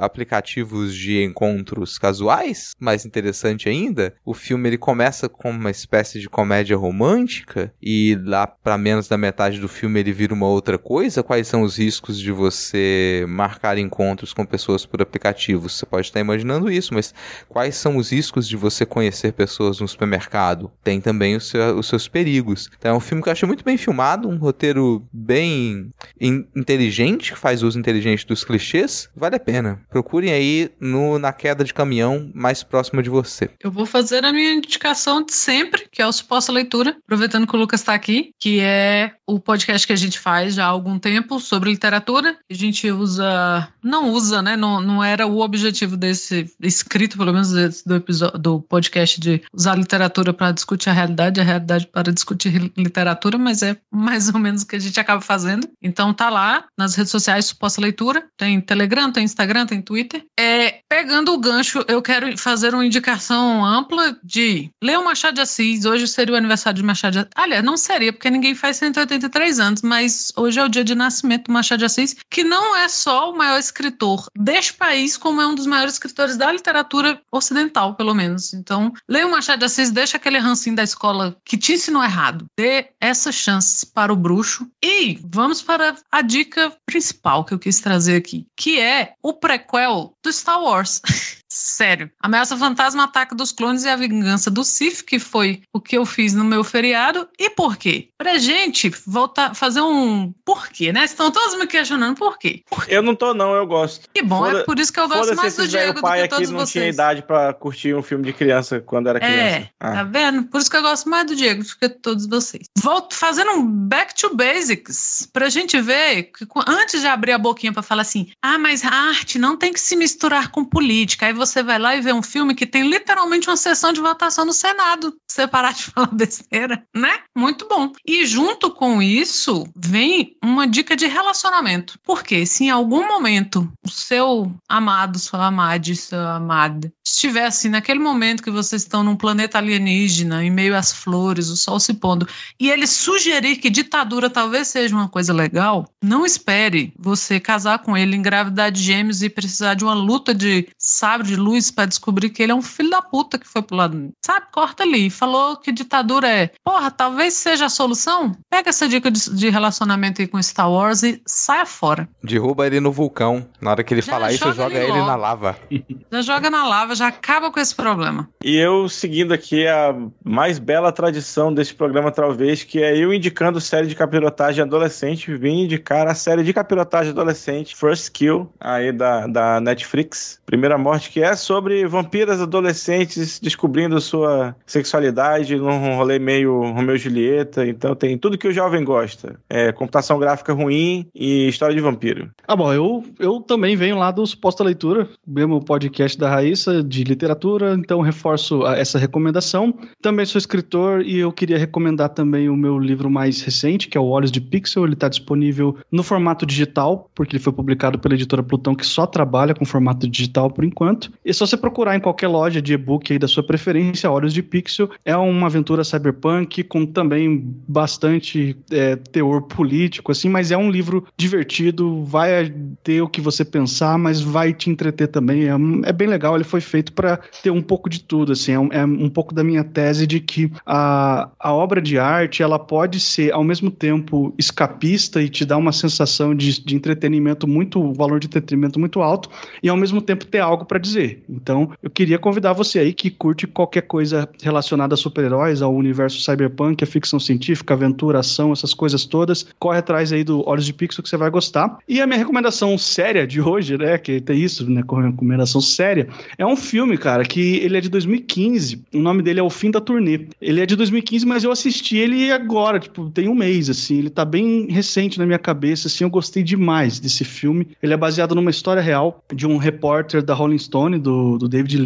aplicativos de encontros casuais. Mais interessante ainda, o filme ele começa com uma espécie de comédia romântica e lá para menos da metade do filme ele vira uma outra coisa. Quais são os riscos de você marcar encontros com pessoas por aplicativos? Você pode estar imaginando isso, mas quais são os riscos de você conhecer pessoas no supermercado? Tem também os, seu, os seus perigos. Então é um filme que eu achei muito bem filmado, um roteiro bem in inteligente, que faz uso inteligente dos clichês. Vale a pena. Procurem aí no, na queda de caminhão mais próxima de você. Eu vou fazer a minha indicação de sempre, que é o Suposta Leitura, aproveitando que o Lucas está aqui, que é o podcast que a gente faz já há algum tempo sobre literatura. A gente usa, não usa, né? Não, não era o objetivo desse escrito, pelo menos do episódio do podcast de usar literatura para discutir a realidade, a realidade para discutir literatura, mas é mais ou menos o que a gente acaba fazendo. Então tá lá nas redes sociais Suposta Leitura, tem Telegram, tem Instagram, tem Twitter. É, pegando o gancho, eu quero fazer uma indicação ampla de ler o Machado de Assis. Hoje seria o aniversário de Machado de Assis. Aliás, não seria, porque ninguém faz 183 anos, mas hoje é o dia de nascimento do Machado de Assis, que não é só o maior escritor deste país, como é um dos maiores escritores da literatura ocidental, pelo menos. Então, leia o Machado de Assis, deixa aquele rancinho da escola que te ensinou errado. Dê essa chance para o bruxo. E vamos para a dica principal que eu quis trazer aqui, que é o prequel do Star Wars. Sério. Ameaça Fantasma, Ataque dos Clones e a Vingança do Sith, que foi o que eu fiz no meu feriado. E por quê? Pra gente voltar, fazer um porquê, né? Estão todos me questionando por quê. Por quê? Eu não tô, não, eu gosto. Que bom, Foda- é por isso que eu gosto mais do Diego do pai que aqui todos não vocês. tinha idade pra curtir um filme de criança quando era criança. É, Ah. tá vendo? Por isso que eu gosto mais do Diego do que todos vocês. Volto fazendo um back to basics pra gente ver que antes de abrir a boquinha pra falar assim: "Ah, mas a arte não tem que se misturar com política". Aí você vai lá e vê um filme que tem literalmente uma sessão de votação no Senado. Você parar de falar besteira, né? Muito bom. E junto com isso vem uma dica de relacionamento. Porque se em algum momento o seu amado, sua amada, sua amada estiver assim naquele momento que vocês estão num planeta alienígena, em meio às flores, o sol se pondo, e ele sugerir que ditadura talvez seja uma coisa legal, não espere você casar com ele, engravidar de gêmeos e precisar de uma luta de sabre de luz para descobrir que ele é um filho da puta que foi pro lado. Sabe? Corta ali. Falou que ditadura é. Porra, talvez seja a solução? Pega essa dica de, de relacionamento aí com Star Wars e saia fora. Derruba ele no vulcão. Na hora que ele Já falar isso, joga joga ele ele na lava. Já joga na lava, já acaba com esse problema. E eu seguindo aqui a mais bela tradição desse programa, talvez, que é eu indicando série de capirotagem adolescente. Vim indicar a série de capirotagem adolescente First Kill, aí da, da Netflix. Primeira morte que que é sobre vampiras adolescentes descobrindo sua sexualidade num rolê meio Romeu e Julieta. Então tem tudo que o jovem gosta. É computação gráfica ruim e história de vampiro. Ah, bom, eu, eu também venho lá do Suposta Leitura, mesmo podcast da Raíssa de literatura, então reforço essa recomendação. Também sou escritor e eu queria recomendar também o meu livro mais recente, que é o Olhos de Pixel. Ele está disponível no formato digital, porque ele foi publicado pela editora Plutão, que só trabalha com formato digital por enquanto. E se você procurar em qualquer loja de e-book aí da sua preferência, Olhos de Pixel é uma aventura cyberpunk com também bastante é, teor político, assim, mas é um livro divertido, vai ter o que você pensar, mas vai te entreter também. É, é bem legal, ele foi feito para ter um pouco de tudo, assim, é um, é um pouco da minha tese de que a, a obra de arte, ela pode ser ao mesmo tempo escapista e te dar uma sensação de, de entretenimento muito, valor de entretenimento muito alto, e ao mesmo tempo ter algo para dizer. Então, eu queria convidar você aí que curte qualquer coisa relacionada a super-heróis, ao universo cyberpunk, a ficção científica, aventura, ação, essas coisas todas, corre atrás aí do Olhos de Pixel que você vai gostar. E a minha recomendação séria de hoje, né, que tem isso, né, recomendação séria, é um filme, cara, que ele é de 2015, o nome dele é O Fim da Turnê. Ele é de 2015, mas eu assisti ele agora, tipo, tem um mês, assim, ele tá bem recente na minha cabeça, assim, eu gostei demais desse filme. Ele é baseado numa história real de um repórter da Rolling Stone, do, do David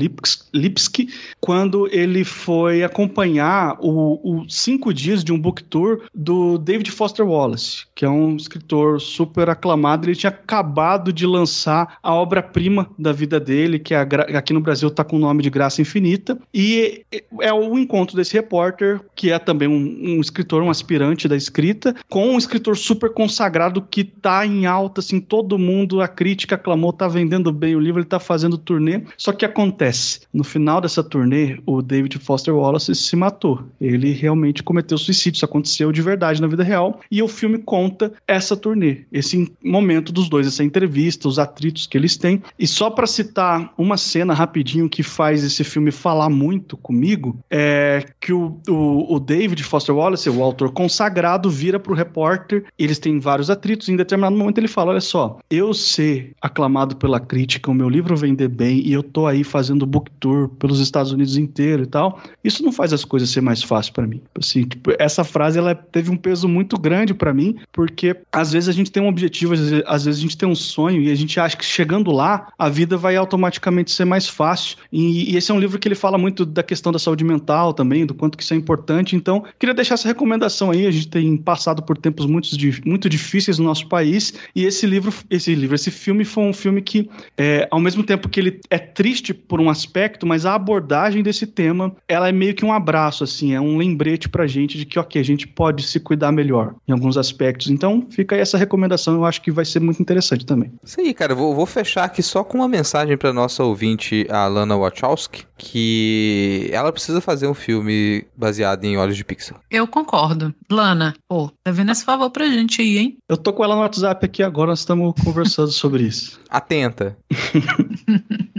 Lipsky, quando ele foi acompanhar o, o cinco dias de um book tour do David Foster Wallace, que é um escritor super aclamado. Ele tinha acabado de lançar a obra-prima da vida dele, que é aqui no Brasil está com o nome de Graça Infinita. E é o encontro desse repórter, que é também um, um escritor, um aspirante da escrita, com um escritor super consagrado que está em alta, assim, todo mundo, a crítica aclamou, tá vendendo bem o livro, ele tá fazendo turnê. Só que acontece, no final dessa turnê, o David Foster Wallace se matou. Ele realmente cometeu suicídio, isso aconteceu de verdade na vida real. E o filme conta essa turnê, esse momento dos dois, essa entrevista, os atritos que eles têm. E só para citar uma cena rapidinho que faz esse filme falar muito comigo, é que o, o, o David Foster Wallace, o autor consagrado, vira pro repórter, eles têm vários atritos, em determinado momento ele fala: Olha só, eu ser aclamado pela crítica, o meu livro vender bem e eu tô aí fazendo book tour pelos Estados Unidos inteiro e tal, isso não faz as coisas ser mais fácil para mim. Assim, tipo, essa frase ela teve um peso muito grande para mim, porque às vezes a gente tem um objetivo, às vezes, às vezes, a gente tem um sonho e a gente acha que chegando lá a vida vai automaticamente ser mais fácil. E, e esse é um livro que ele fala muito da questão da saúde mental também, do quanto que isso é importante. Então, queria deixar essa recomendação aí. A gente tem passado por tempos muito, muito difíceis no nosso país e esse livro, esse livro, esse filme foi um filme que, é, ao mesmo tempo que ele é triste por um aspecto, mas a abordagem desse tema, ela é meio que um abraço, assim, é um lembrete pra gente de que, ok, a gente pode se cuidar melhor em alguns aspectos. Então, fica aí essa recomendação, eu acho que vai ser muito interessante também. Isso aí, cara, vou, vou fechar aqui só com uma mensagem pra nossa ouvinte, a Lana Wachowski, que ela precisa fazer um filme baseado em Olhos de Pixel. Eu concordo. Lana, pô, tá vendo esse favor pra gente aí, hein? Eu tô com ela no WhatsApp aqui agora, nós estamos conversando sobre isso. Atenta.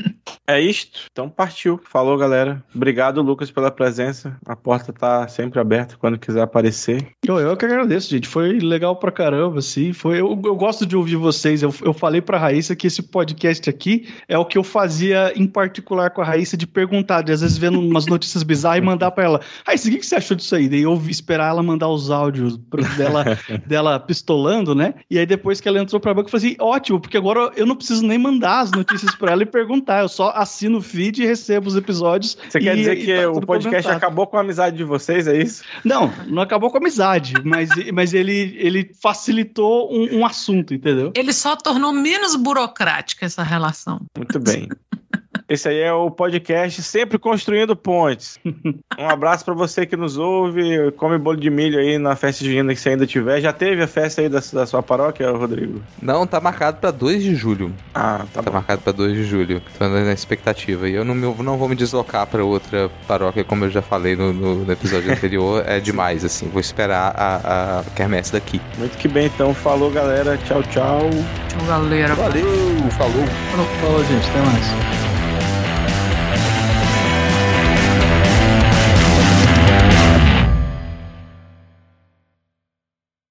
É isto. Então partiu. Falou, galera. Obrigado, Lucas, pela presença. A porta tá sempre aberta quando quiser aparecer. Eu, eu que agradeço, gente. Foi legal pra caramba, assim. Foi, eu, eu gosto de ouvir vocês. Eu, eu falei pra Raíssa que esse podcast aqui é o que eu fazia em particular com a Raíssa de perguntar, de às vezes vendo umas notícias bizarras e mandar pra ela. Raíssa, o que, que você achou disso aí? Daí eu esperar ela mandar os áudios dela, dela pistolando, né? E aí depois que ela entrou pra banca, eu falei assim, ótimo, porque agora eu não preciso nem mandar as notícias pra ela e perguntar. Eu só assino o feed e recebo os episódios. Você quer dizer que tá o podcast comentado. acabou com a amizade de vocês, é isso? Não, não acabou com a amizade, mas, mas ele, ele facilitou um, um assunto, entendeu? Ele só tornou menos burocrática essa relação. Muito bem. Esse aí é o podcast Sempre Construindo Pontes. Um abraço para você que nos ouve. Come bolo de milho aí na festa junina que você ainda tiver. Já teve a festa aí da, da sua paróquia, Rodrigo? Não, tá marcado para 2 de julho. Ah, tá, tá bom. marcado para 2 de julho. Tô na expectativa. E eu não, não vou me deslocar para outra paróquia, como eu já falei no, no, no episódio anterior. É demais, assim. Vou esperar a, a quermesse daqui. Muito que bem, então. Falou, galera. Tchau, tchau. Tchau, galera. Valeu. Falou. Falou, falou gente. Até mais.